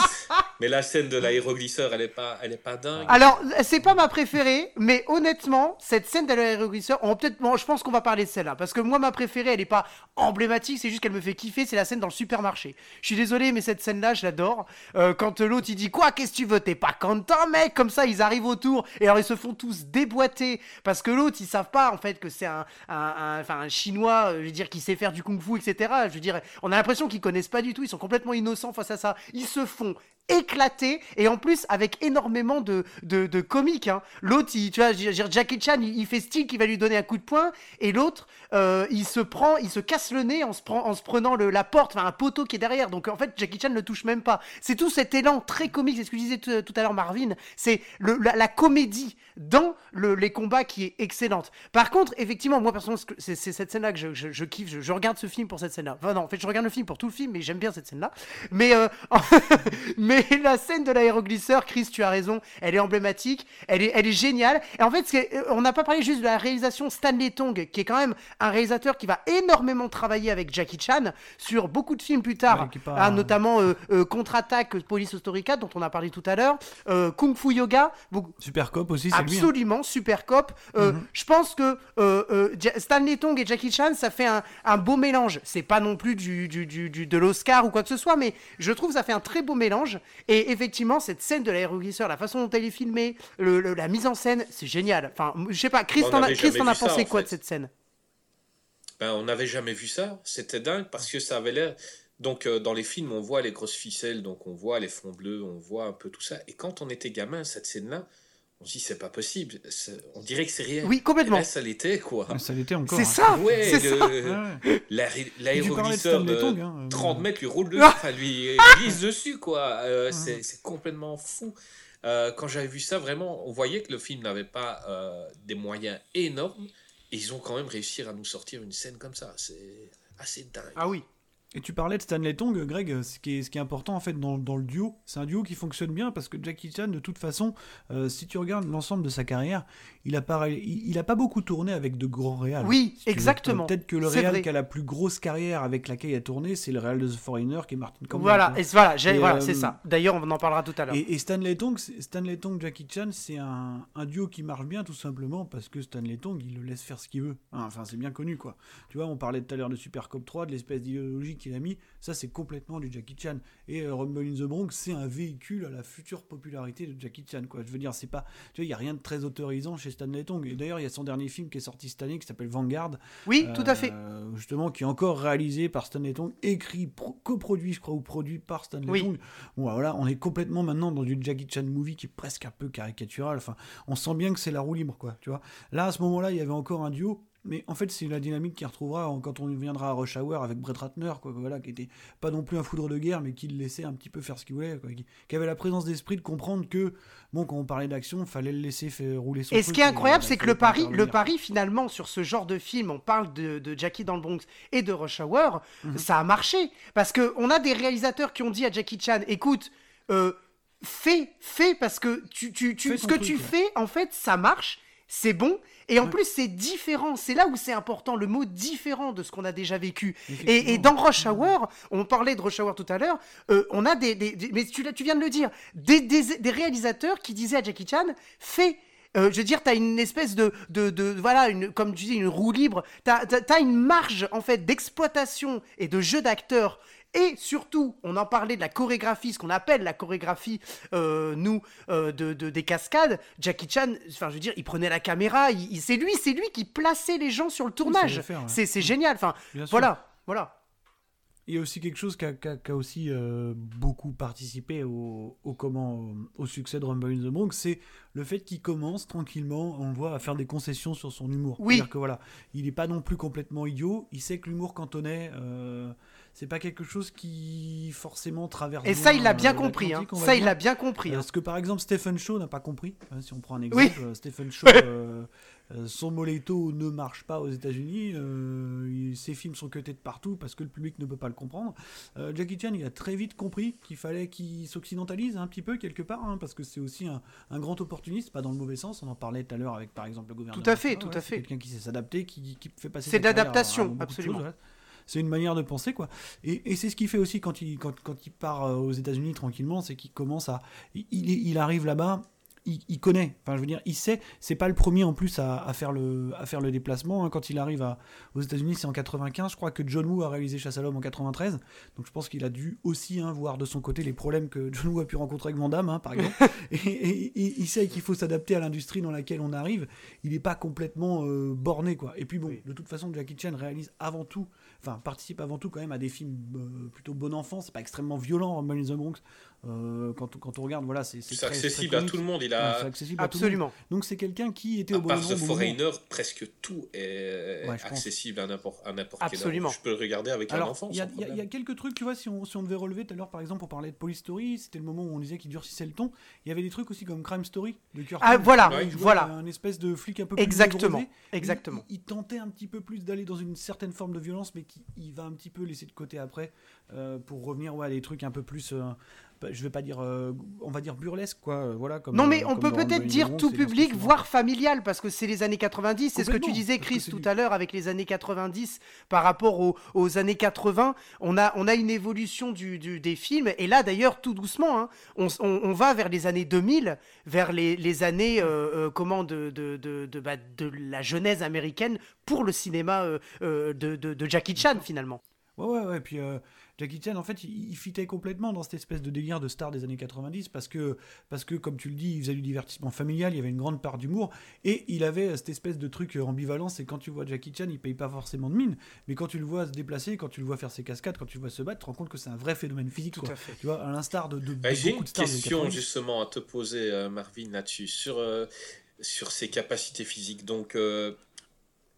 Mais la scène de l'aéroglisseur, elle est pas, elle est pas dingue. Alors, c'est pas ma préférée, mais honnêtement, cette scène de l'aéroglisseur, on peut-être, bon, je pense qu'on va parler de celle-là, parce que moi, ma préférée, elle est pas emblématique, c'est juste qu'elle me fait kiffer, c'est la scène dans le supermarché. Je suis désolé, mais cette scène-là, je l'adore. Euh, quand l'autre il dit quoi, qu'est-ce que tu veux, t'es pas content, mec, comme ça, ils arrivent autour et alors ils se font tous déboîter parce que l'autre, ils savent pas en fait que c'est un, un, enfin, un, chinois, euh, je veux dire, qui sait faire du kung-fu, etc. Je veux dire, on a l'impression qu'ils connaissent pas du tout, ils sont complètement innocents face à ça. Ils se font éclaté et en plus avec énormément de, de, de comiques. Hein. L'autre, tu vois, Jackie Chan, il, fait style qu'il va lui donner un coup de poing et l'autre, euh, il se prend, il se casse le nez en se, prend, en se prenant le, la porte, enfin un poteau qui est derrière. Donc en fait, Jackie Chan ne touche même pas. C'est tout cet élan très comique, c'est ce que je disais tout, à l'heure, Marvin. C'est la, la, comédie dans le, les combats qui est excellente. Par contre, effectivement, moi personnellement, c'est cette scène-là que je, je, kiffe. Je, regarde ce film pour cette scène-là. Enfin non, en fait, je regarde le film pour tout le film, mais j'aime bien cette scène-là. Mais, euh, mais mais la scène de l'aéroglisseur, Chris, tu as raison, elle est emblématique, elle est, elle est géniale. Et en fait, euh, on n'a pas parlé juste de la réalisation Stanley Tong, qui est quand même un réalisateur qui va énormément travailler avec Jackie Chan sur beaucoup de films plus tard, hein, notamment euh, euh, Contre-attaque, Police Historica, dont on a parlé tout à l'heure, Kung Fu Yoga. Super Cop aussi, c'est Absolument, Super Cop. Mhm. Je pense que Stanley Tong et Jackie Chan, ça fait un, un beau mélange. C'est pas non plus du, du, du, de l'Oscar ou quoi que ce soit, mais je trouve que ça fait un très beau mélange. Et effectivement, cette scène de l'aéroglisseur, la façon dont elle est filmée, la mise en scène, c'est génial. Enfin, je sais pas, Chris, t'en a, pensé quoi de cette scène? Ben, On n'avait jamais vu ça. C'était dingue parce que ça avait l'air. Donc, euh, dans les films, on voit les grosses ficelles, donc on voit les fonds bleus, on voit un peu tout ça. Et quand on était gamin, cette scène-là, on se dit c'est pas possible. On dirait que c'est rien. Oui, complètement. ça l'était quoi. Ça l'était encore. C'est hein. ça. Ouais, l'aéroglisseur de, 30 hein, mètres lui roule dessus, enfin lui glisse dessus quoi. Euh, c'est complètement fou. Euh, quand j'avais vu ça, vraiment, on voyait que le film n'avait pas euh, des moyens énormes. Et ils ont quand même réussi à nous sortir une scène comme ça. C'est assez dingue. Ah oui. Et tu parlais de Stanley Tong, Greg, ce qui est, ce qui est important en fait dans, dans le duo, c'est un duo qui fonctionne bien parce que Jackie Chan, de toute façon, euh, si tu regardes l'ensemble de sa carrière, il a, pas, il, a pas beaucoup tourné avec de grands réals. Oui, exactement. Peut-être que le réal qui a la plus grosse carrière avec laquelle il a tourné, c'est le réal de The Foreigner qui est Martin Campbell. Voilà, et voilà, voilà c'est euh, ça. D'ailleurs, on en parlera tout à l'heure. Et, Stanley Tong, Stanley Tong, Jackie Chan, c'est un, un, duo qui marche bien tout simplement parce que Stanley Tong, il le laisse faire ce qu'il veut. Enfin, c'est bien connu quoi. Tu vois, on parlait tout à l'heure de Super Cop 3, de l'espèce d'idéologie qu'il a mis. Ça, c'est complètement du Jackie Chan. Et euh, Rumble in the Bronx, c'est un véhicule à la future popularité de Jackie Chan. Quoi. Je veux dire, c'est pas, tu vois, il y a rien de très autorisant chez Stanley Tong. Et d'ailleurs, il y a son dernier film qui est sorti cette année qui s'appelle Vanguard. Oui, tout à fait. Euh, justement, qui est encore réalisé par Stanley Tong, écrit, coproduit, je crois, ou produit par Stanley Tong. Bon, voilà, on est complètement maintenant dans du Jackie Chan movie qui est presque un peu caricatural. Enfin, on sent bien que c'est la roue libre, quoi. Tu vois. Là, à ce moment-là, il y avait encore un duo mais en fait, c'est la dynamique qu'il retrouvera quand on viendra à Rush Hour avec Brett Ratner, quoi, voilà, qui était pas non plus un foudre de guerre, mais qui le laissait un petit peu faire ce qu'il voulait, qui, avait la présence d'esprit de comprendre que, bon, quand on parlait d'action, fallait le laisser faire rouler son Et ce qui est incroyable, c'est que le pari, le pari finalement sur ce genre de film, on parle de, Jackie dans le Bronx et de Rush Hour, mhm. ça a marché parce que on a des réalisateurs qui ont dit à Jackie Chan, écoute. Euh, fais, fais parce que tu, tu, tu ce que truc, tu ouais. fais, en fait, ça marche, c'est bon, et en Ouais. plus c'est différent. C'est là où c'est important, le mot différent de ce qu'on a déjà vécu. Et, dans Rush Hour, on parlait de Rush Hour tout à l'heure, euh, on a des, des- des- mais tu, viens de le dire, des, des, des réalisateurs qui disaient à Jackie Chan, fais. Euh, je veux dire, t'as une espèce de, de, de- voilà, une, comme tu dis, une roue libre. T'as, t'as une marge en fait d'exploitation et de jeu d'acteurs. Et surtout, on en parlait de la chorégraphie, ce qu'on appelle la chorégraphie, euh, nous, euh, de, de- des cascades. Jackie Chan, enfin, je veux dire, il prenait la caméra, il, il- c'est lui, c'est lui qui plaçait les gens sur le tournage. ouais. C'est, c'est génial. Enfin, Bien sûr. voilà, voilà. Il y a aussi quelque chose qui a, qui a- qui a aussi euh, beaucoup participé au, au comment, au, au succès de Rumble in the Bronx, c'est le fait qu'il commence tranquillement, on le voit, à faire des concessions sur son humour. Oui. C'est-à-dire que voilà, il n'est pas non plus complètement idiot, il sait que l'humour cantonais, euh, c'est pas quelque chose qui forcément traverse. Et ça, il l'a bien euh, compris. Hein. Ça, il l'a bien compris. hein. Euh, ce que par exemple Stephen Shaw n'a pas compris, hein, si on prend un exemple, euh, Stephen Shaw, euh, son Moleto ne marche pas aux États-Unis, ses films sont cutés de partout parce que le public ne peut pas le comprendre. Jackie Chan, il a très vite compris qu'il fallait qu'il s'occidentalise un petit peu quelque part, hein, parce que c'est aussi un, un grand opportuniste, pas dans le mauvais sens. On en parlait tout à l'heure avec par exemple le gouvernement. Tout à fait, tout à fait. Quelqu'un qui sait s'adapter, qui, qui fait passer. C'est de absolument. choses. C'est une manière de penser, quoi. Et, c'est ce qu'il fait aussi quand il, quand, part euh, aux États-Unis tranquillement, c'est qu'il commence à. Il- il arrive là-bas, il, il connaît. Enfin, je veux dire, il sait. C'est pas le premier en plus à, à faire, le, à faire le déplacement. hein. Quand il arrive à- aux États-Unis, c'est en 95. Je crois que John Woo a réalisé Chasse à l'homme en 93. Donc je pense qu'il a dû aussi hein, voir de son côté les problèmes que John Woo a pu rencontrer avec Van Damme, hein, par exemple. et, et- et il sait qu'il faut s'adapter à l'industrie dans laquelle on arrive. Il n'est pas complètement euh, borné, quoi. Et puis bon, Oui. de toute façon, Jackie Chan réalise avant tout enfin participe avant tout quand même à des films euh, plutôt bon enfant c'est pas extrêmement violent Rumble in the Bronx Euh, quand, quand on regarde voilà c'est accessible très à tout le monde. Il a, Ouais, c'est accessible à tout le monde. Absolument. donc c'est quelqu'un qui était à au bon part endroit The. Foreigner, presque tout est Ouais, je pense. accessible à n'importe à n'importe quel Absolument. âge. Je peux le regarder avec un Alors, enfant. il y, a- y y quelques trucs, tu vois, si on, si on devait relever tout à l'heure, par exemple, on parlait de Police Story, c'était le moment où on disait qu'il durcissait le ton. Il y avait des trucs aussi comme Crime Story de Curtin. Ah, voilà, voilà. Un espèce de flic un peu plus Exactement, exactement. Il, il tentait un petit peu plus d'aller dans une certaine forme de violence, mais qui il va un petit peu laisser de côté après euh, pour revenir ouais, à des trucs un peu plus. euh, je vais pas dire, euh, on va dire burlesque, quoi. euh, Voilà, comme, Non, mais euh, on peut peut-être dire tout public, voire familial, parce que c'est les années 90. C'est ce que tu disais, Chris, tout du- à l'heure, avec les années 90 par rapport aux, aux années 80. On a, on a une évolution du, du- des films. Et là, d'ailleurs, tout doucement, hein, on, s- on- on va vers les années 2000, vers les, les années euh, comment, de, de, de, de, bah, de la genèse américaine pour le cinéma euh, de, Jackie Chan, finalement. Ouais, ouais, ouais. Puis Jackie Chan, en fait, il, il fitait complètement dans cette espèce de délire de star des années 90 parce que, parce que, comme tu le dis, il faisait du divertissement familial, il y avait une grande part d'humour et il avait cette espèce de truc ambivalent. C'est quand tu vois Jackie Chan, il paye pas forcément de mine, mais quand tu le vois se déplacer, quand tu le vois faire ses cascades, quand tu le vois se battre, tu te rends compte que c'est un vrai phénomène physique. Tout quoi. à fait. Tu vois, à l'instar de, de, de Bah, J'ai beaucoup une stars question 90. justement à te poser, euh, Marvin, là-dessus, sur, euh, sur ses capacités physiques. Donc, euh,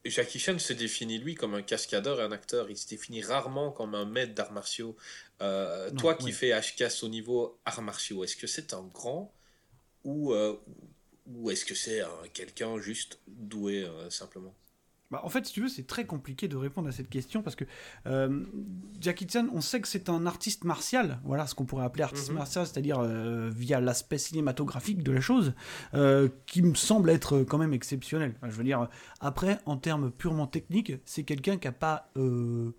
Jackie Chan se définit lui comme un cascadeur et un acteur. Il se définit rarement comme un maître d'arts martiaux. Euh, Non, toi qui fais HCAS au niveau arts martiaux, est-ce que c'est un grand ou, euh, ou est-ce que c'est un- quelqu'un juste doué euh, simplement? Bah, en fait, si tu veux, c'est très compliqué de répondre à cette question parce que euh, Jackie Chan, on sait que c'est un artiste martial, voilà ce qu'on pourrait appeler artiste Mhm. martial, c'est-à-dire euh, via l'aspect cinématographique de la chose, euh, qui me semble être quand même exceptionnel. Enfin, je veux dire, après, en termes purement techniques, c'est quelqu'un qui n'a pas euh,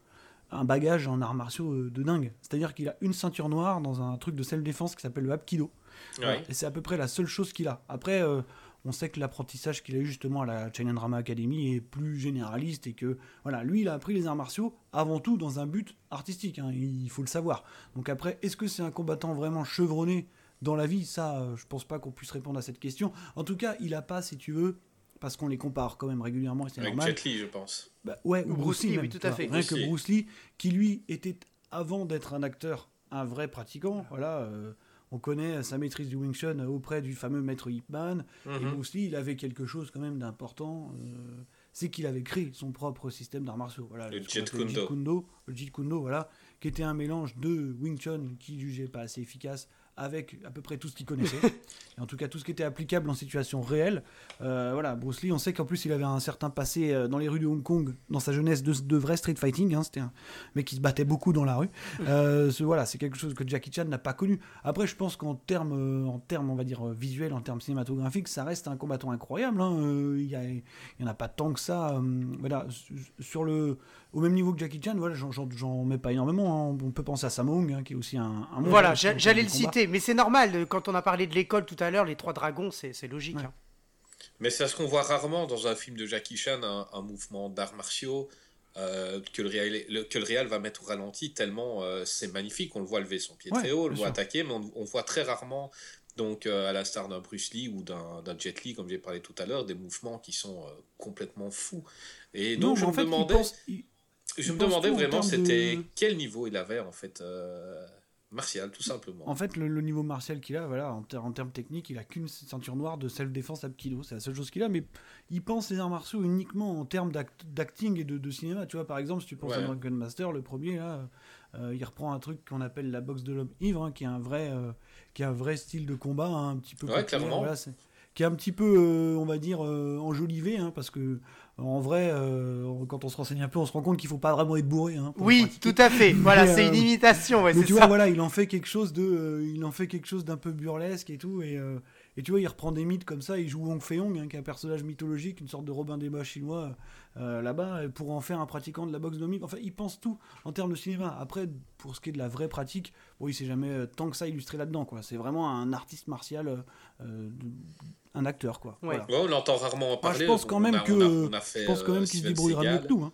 un bagage en arts martiaux euh, de dingue. C'est-à-dire qu'il a une ceinture noire dans un truc de self-défense qui s'appelle le Hapkido. Ouais. Et c'est à peu près la seule chose qu'il a. Après, euh, on sait que l'apprentissage qu'il a eu justement à la China Drama Academy est plus généraliste et que, voilà, lui, il a appris les arts martiaux avant tout dans un but artistique, hein, il faut le savoir. Donc après, est-ce que c'est un combattant vraiment chevronné dans la vie? Ça, euh, je pense pas qu'on puisse répondre à cette question. En tout cas, il a pas, si tu veux, parce qu'on les compare quand même régulièrement, et c'est Avec normal. Jet Li, je pense. Bah, ouais, Ou ou Bruce Bruce Lee, Lee, oui, même, tout à fait. Rien Bruce que. Bruce Lee, qui lui était, avant d'être un acteur, un vrai pratiquant, voilà, euh, on connaît sa maîtrise du Wing Chun auprès du fameux maître Ip Man, et Mhm. Bruce Lee, il avait quelque chose quand même d'important, euh, c'est qu'il avait créé son propre système d'arts martiaux, voilà, Le Jeet appelle Kune Do. Kundo, le Jeet Kune Do, voilà, qui était un mélange de Wing Chun, qu'il jugeait pas assez efficace, avec à peu près tout ce qu'il connaissait, et en tout cas tout ce qui était applicable en situation réelle. Euh, voilà, Bruce Lee, on sait qu'en plus il avait un certain passé euh, dans les rues de Hong Kong, dans sa jeunesse, de, de vrai street fighting. hein, C'était un mec qui se battait beaucoup dans la rue. Euh, ce- voilà, c'est quelque chose que Jackie Chan n'a pas connu. Après, je pense qu'en termes, en termes, on va dire visuels, en termes cinématographiques, ça reste un combattant incroyable. hein. Il y a- il y en a pas tant que ça. voilà, su- sur le, au même niveau que Jackie Chan, voilà, j'en- mets pas énormément. hein. On peut penser à Sammo Hung, hein, qui est aussi un, Voilà, j'allais le combat. Mais c'est normal. Quand on a parlé de l'école tout à l'heure, les trois dragons, c'est logique. Ouais. hein. Mais c'est ce qu'on voit rarement dans un film de Jackie Chan, un, un mouvement d'arts martiaux euh, que, le réal, le- que le réal va mettre au ralenti tellement euh, c'est magnifique. On le voit lever son pied Ouais, très haut, on le voit sûr. attaquer, mais on, on voit très rarement, donc euh, à l'instar d'un Bruce Lee ou d'un Jet Li, comme j'ai parlé tout à l'heure, des mouvements qui sont euh, complètement fous. Et donc je me fait, il demandais, pense- il- je il me demandais vraiment c'était de- quel niveau il avait en fait euh, martial, tout simplement. En fait, le, le niveau martial qu'il a, voilà, en, ter- en termes techniques, il a qu'une ceinture noire de self-défense à kilo. C'est la seule chose qu'il a, mais il pense les arts martiaux uniquement en termes d'act- d'acting et de, de cinéma. Tu vois, par exemple, si tu penses à. Drunken Master, le premier, là, euh, il reprend un truc qu'on appelle la boxe de l'homme ivre, hein, qui est un vrai, euh, qui est un vrai style de combat, hein, un petit peu. Ouais, clairement. voilà, qui est un petit peu, euh, on va dire, euh, enjolivé, hein, parce que en vrai, euh, quand on se renseigne un peu, on se rend compte qu'il faut pas vraiment être bourré. hein, Oui, tout à fait. Voilà, c'est une imitation, ouais, Mais tu ça. vois, voilà, il en fait quelque chose de, il en fait quelque chose d'un peu burlesque et tout, et, et tu vois, il reprend des mythes comme ça. Il joue Wong Fei-hong, hein, qui est un personnage mythologique, une sorte de Robin des Bois chinois euh, là-bas, pour en faire un pratiquant de la boxe de. Enfin, il pense tout en termes de cinéma. Après, pour ce qui est de la vraie pratique, bon, il s'est jamais euh, tant que ça illustré là-dedans, quoi. C'est vraiment un artiste martial, euh, de- un acteur, quoi. Ouais. Voilà. Ouais, on l'entend rarement en parler. je pense quand on même a- que, on a- on a fait, je pense quand euh, même qu'il se débrouillera mieux que nous. hein.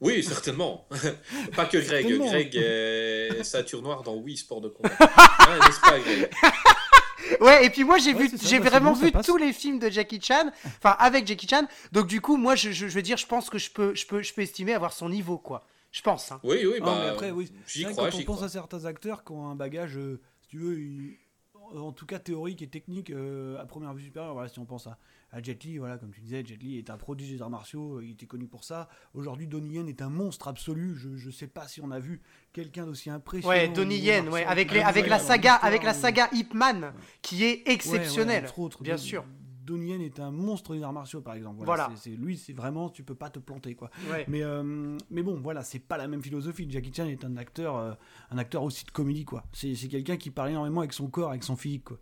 Oui, certainement. pas que Greg. Certainement. Greg est ceinture noire dans Wii Sport de combat. Hein, N'est-ce pas, Greg Ouais, et puis moi j'ai Ouais, vu, j'ai bah, vraiment bon, vu passe. tous les films de Jackie Chan, enfin avec Jackie Chan. Donc du coup, moi je, je, je veux dire, je pense que je peux, je peux, je peux estimer avoir son niveau, quoi. Je pense. Hein. Oui, oui, Non, bah, mais après, oui. j'y crois, quand on pense crois. à certains acteurs qui ont un bagage, euh, si tu veux, il- en tout cas théorique et technique, euh, à première vue supérieure. Voilà, si on pense à, à Jet Li, voilà, comme tu disais, Jet Li est un prodige des arts martiaux, euh, il était connu pour ça. Aujourd'hui, Donnie Yen est un monstre absolu. Je, je sais pas si on a vu quelqu'un d'aussi impressionnant. Ouais, Donnie Yen, ouais, avec les, avec la saga, avec la saga Ip Man, qui est exceptionnelle, ouais, entre autres, bien sûr. Donnie Yen est un monstre des arts martiaux, par exemple. Voilà, Voilà. c'est- c'est- lui, c'est vraiment, tu peux pas te planter, quoi. Ouais. Mais, euh, mais bon, voilà, c'est pas la même philosophie. Jackie Chan est un acteur, euh, un acteur aussi de comédie, quoi. C'est c'est quelqu'un qui parle énormément avec son corps, avec son physique, quoi.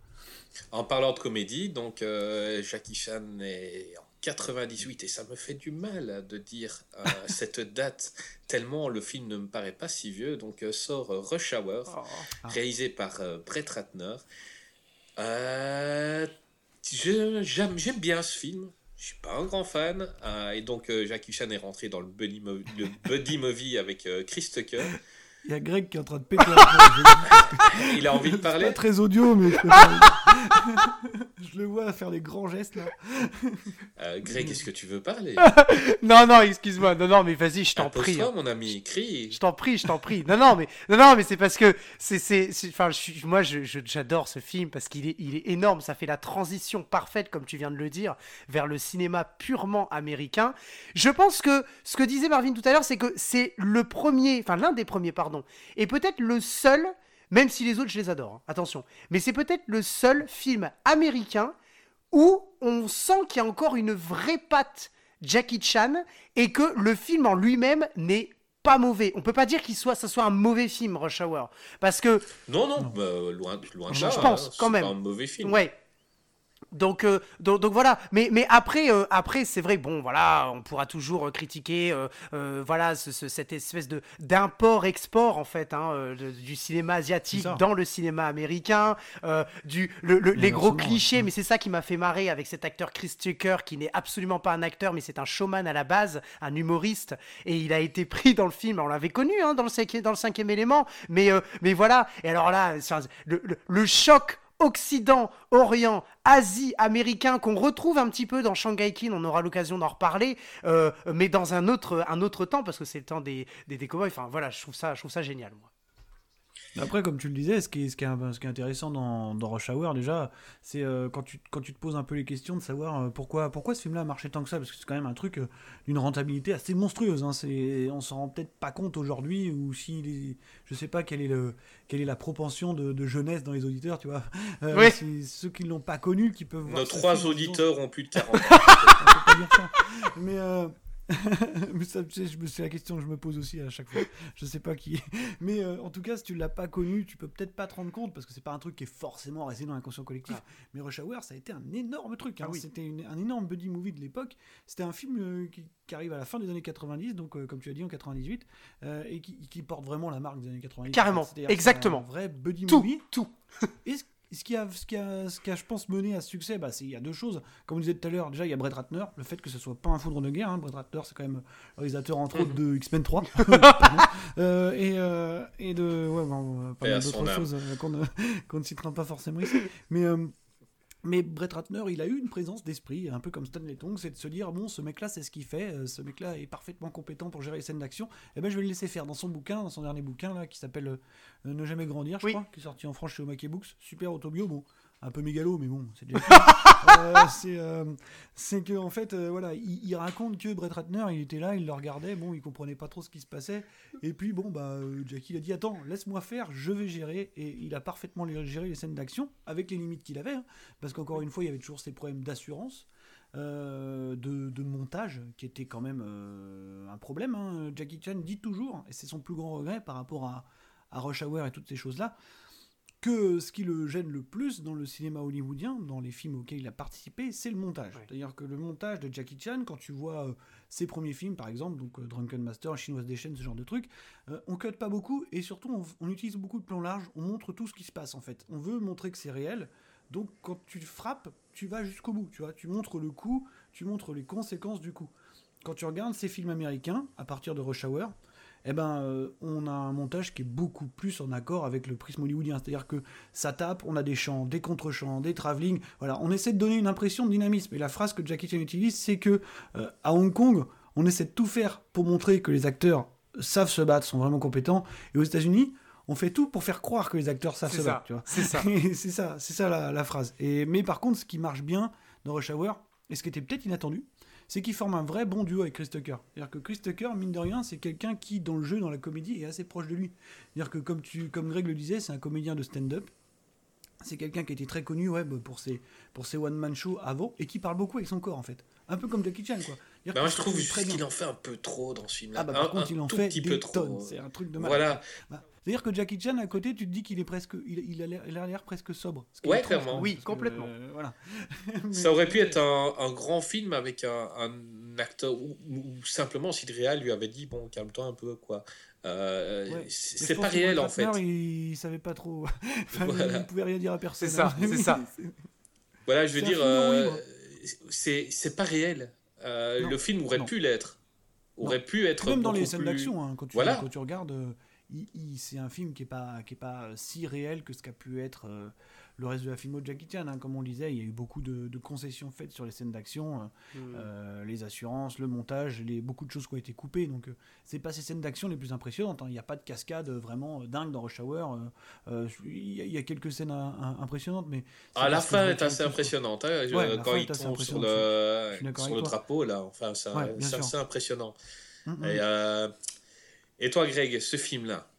En parlant de comédie, donc euh, Jackie Chan est en 98 et ça me fait du mal de dire euh, cette date tellement le film ne me paraît pas si vieux. Donc euh, sort Rush Hour, Oh. Ah. réalisé par euh, Brett Ratner. J'aime j'aime bien ce film. Je suis pas un grand fan. euh, et donc euh, Jackie Chan est rentré dans le buddy, movie, le buddy movie avec euh, Chris Tucker. Il y a Greg qui est en train de péter un. Il a envie de C'est parler. pas très audio, mais je, peux pas- je le vois faire des grands gestes, là. Euh, Greg, est-ce que tu veux parler Non, non, excuse-moi, non, non, mais vas-y, je t'en prie. Hein. mon ami, crie. Je t'en prie, je t'en prie. Non, non, mais non, non, mais c'est parce que c'est, c'est, enfin, je moi, je- j'adore ce film parce qu'il est, il est énorme. Ça fait la transition parfaite, comme tu viens de le dire, vers le cinéma purement américain. Je pense que ce que disait Marvin tout à l'heure, c'est que c'est le premier, enfin l'un des premiers, pardon, et peut-être le seul, même si les autres, je les adore. hein, attention, mais c'est peut-être le seul film américain où on sent qu'il y a encore une vraie patte Jackie Chan et que le film en lui-même n'est pas mauvais. On peut pas dire qu'il soit, ça soit un mauvais film, Rush Hour, parce que Non, non, bah, loin, loin de Je là. pense, hein, quand même. pas un mauvais film. ouais. Donc, euh, donc, donc voilà, mais, mais après, euh, après c'est vrai, bon, voilà, on pourra toujours euh, critiquer, euh, euh, voilà, ce- ce- cette espèce de d'import-export en fait, hein, euh, de- du cinéma asiatique dans le cinéma américain, euh, du le- le- les gros ouais. clichés, mais c'est ça qui m'a fait marrer avec cet acteur Chris Tucker qui n'est absolument pas un acteur, mais c'est un showman à la base, un humoriste, et il a été pris dans le film, on l'avait connu hein, dans le cinquième, dans le cinquième élément, mais euh, mais voilà, et alors là, le- le choc Occident, Orient, Asie, américain qu'on retrouve un petit peu dans Shanghai Kin, on aura l'occasion d'en reparler, euh, mais dans un autre, un autre temps parce que c'est le temps des, des, des. Enfin voilà, je trouve ça, je trouve ça génial moi. Après, comme tu le disais, ce qui est, ce qui est, ce qui est intéressant dans, dans, Rush Hour, déjà, c'est euh, quand, tu, quand tu te poses un peu les questions de savoir euh, pourquoi, pourquoi ce film-là a marché tant que ça, parce que c'est quand même un truc euh, d'une rentabilité assez monstrueuse. Hein, on s'en rend peut-être pas compte aujourd'hui, ou si, je sais pas quelle est, le, quelle est la propension de, de jeunesse dans les auditeurs, tu vois. C'est ceux qui l'ont pas connu qui peuvent voir. Nos trois auditeurs ont plus de 40 ans. Mais c'est la question que je me pose aussi à chaque fois. Je sais pas qui. Mais euh, en tout cas, si tu l'as pas connu, tu peux peut-être pas te rendre compte parce que c'est pas un truc qui est forcément resté dans l'inconscient collectif. Ah. Mais Rush Hour, ça a été un énorme truc. Hein. Ah c'était un énorme buddy movie de l'époque. C'était un film euh, qui, arrive à la fin des années 90, donc euh, comme tu as dit en 98, et qui, porte vraiment la marque des années 90. Carrément, exactement. Un vrai buddy tout, movie. Tout. Ce qui a, ce qui a, ce qui a, je pense, mené à ce succès, bah, il y a deux choses. Comme on disait tout à l'heure, déjà, il y a Brett Ratner, le fait que ce soit pas un foudre de guerre. Hein. Brett Ratner, c'est quand même le réalisateur, entre autres, de X-Men 3. euh, et, euh, et de. Ouais, bon, pas mal d'autres choses euh, qu'on ne, qu ne, citera pas forcément ici. Mais. Mais Brett Ratner, il a eu une présence d'esprit, un peu comme Stanley Tong, c'est de se dire bon, ce mec-là, c'est ce qu'il fait, euh, ce mec-là est parfaitement compétent pour gérer les scènes d'action, et eh ben je vais le laisser faire dans son bouquin, dans son dernier bouquin là, qui s'appelle euh, Ne jamais grandir, je crois, qui est sorti en France chez Omake Books, super autobio, bon, un peu mégalo, mais bon, c'est déjà. euh, euh, c'est que en fait, euh, voilà, il, raconte que Brett Ratner, il était là, il le regardait, bon, il comprenait pas trop ce qui se passait, et puis bon, bah, euh, Jackie il a dit attends, laisse-moi faire, je vais gérer, et il a parfaitement géré les scènes d'action avec les limites qu'il avait, hein, parce qu'encore une fois, il y avait toujours ces problèmes d'assurance. de, de, montage qui était quand même un problème. Hein. Jackie Chan dit toujours, et c'est son plus grand regret par rapport à, à Rush Hour et toutes ces choses-là, que ce qui le gêne le plus dans le cinéma hollywoodien, dans les films auxquels il a participé, c'est le montage. C'est-à-dire que le montage de Jackie Chan, quand tu vois euh, ses premiers films, par exemple, donc euh, Drunken Master, Chinoise des chaînes, ce genre de trucs, euh, on cut pas beaucoup et surtout on, utilise beaucoup de plans larges, on montre tout ce qui se passe en fait. On veut montrer que c'est réel. Donc quand tu frappes, tu vas jusqu'au bout, tu vois, tu montres le coup, tu montres les conséquences du coup. Quand tu regardes ces films américains, à partir de Rush Hour, eh ben, euh, on a un montage qui est beaucoup plus en accord avec le prisme hollywoodien. C'est-à-dire que ça tape, on a des chants, des contre-chants, des travelling. Voilà, on essaie de donner une impression de dynamisme. Et la phrase que Jackie Chan utilise, c'est que euh, à Hong Kong, on essaie de tout faire pour montrer que les acteurs savent se battre, sont vraiment compétents. Et aux États-Unis, on fait tout pour faire croire que les acteurs savent se battre. C'est ça. c'est ça, c'est ça la, la, phrase. Et, mais par contre, ce qui marche bien dans Rush Hour, et ce qui était peut-être inattendu, c'est qu'il forme un vrai bon duo avec Chris Tucker. C'est-à-dire que Chris Tucker, mine de rien, c'est quelqu'un qui, dans le jeu, dans la comédie, est assez proche de lui. C'est-à-dire que, comme, tu, comme Greg le disait, c'est un comédien de stand-up. C'est quelqu'un qui a été très connu ouais, bah, pour ses, pour ses one-man shows avant et qui parle beaucoup avec son corps, en fait. Un peu comme Jackie Chan, quoi. Bah moi, je trouve qu'il en fait un peu trop dans ce film-là. Ah, bah, par contre, il en fait des tonnes. C'est un truc de mal. Voilà. Bah, c'est-à-dire que Jackie Chan à côté, tu te dis qu'il est presque, il, il a l'air presque sobre. Ouais, clairement. Oui, complètement. Euh, voilà. Ça aurait pu être un, un, grand film avec un, un acteur ou, simplement si le réal lui avait dit bon calme-toi un peu quoi. Euh, C'est pas réel en fait. Il, il savait pas trop. enfin, voilà. Il pouvait rien dire à personne. C'est ça, c'est ça. voilà, je veux dire, euh, c'est pas réel. Euh, le film aurait non. pu l'être. Aurait pu être. Même dans les scènes d'action, hein, quand, tu, voilà. quand tu regardes euh, c'est un film qui est pas qui est pas si réel que ce qu'a pu être euh, le reste de la filmo de Jackie Chan. Hein. Comme on le disait, il y a eu beaucoup de, de concessions faites sur les scènes d'action, euh, mm. euh, les assurances, le montage, les, beaucoup de choses qui ont été coupées. Donc euh, c'est pas ces scènes d'action les plus impressionnantes. Hein. Il n'y a pas de cascade vraiment dingue dans Rush Hour. Euh, il y, y, a quelques scènes impressionnantes, mais ah, la fin est assez impressionnante. Hein, ouais, quand il tombe sur le, sur le drapeau là, enfin c'est ouais, assez impressionnant. Mm. Et, et toi, Greg, ce film-là,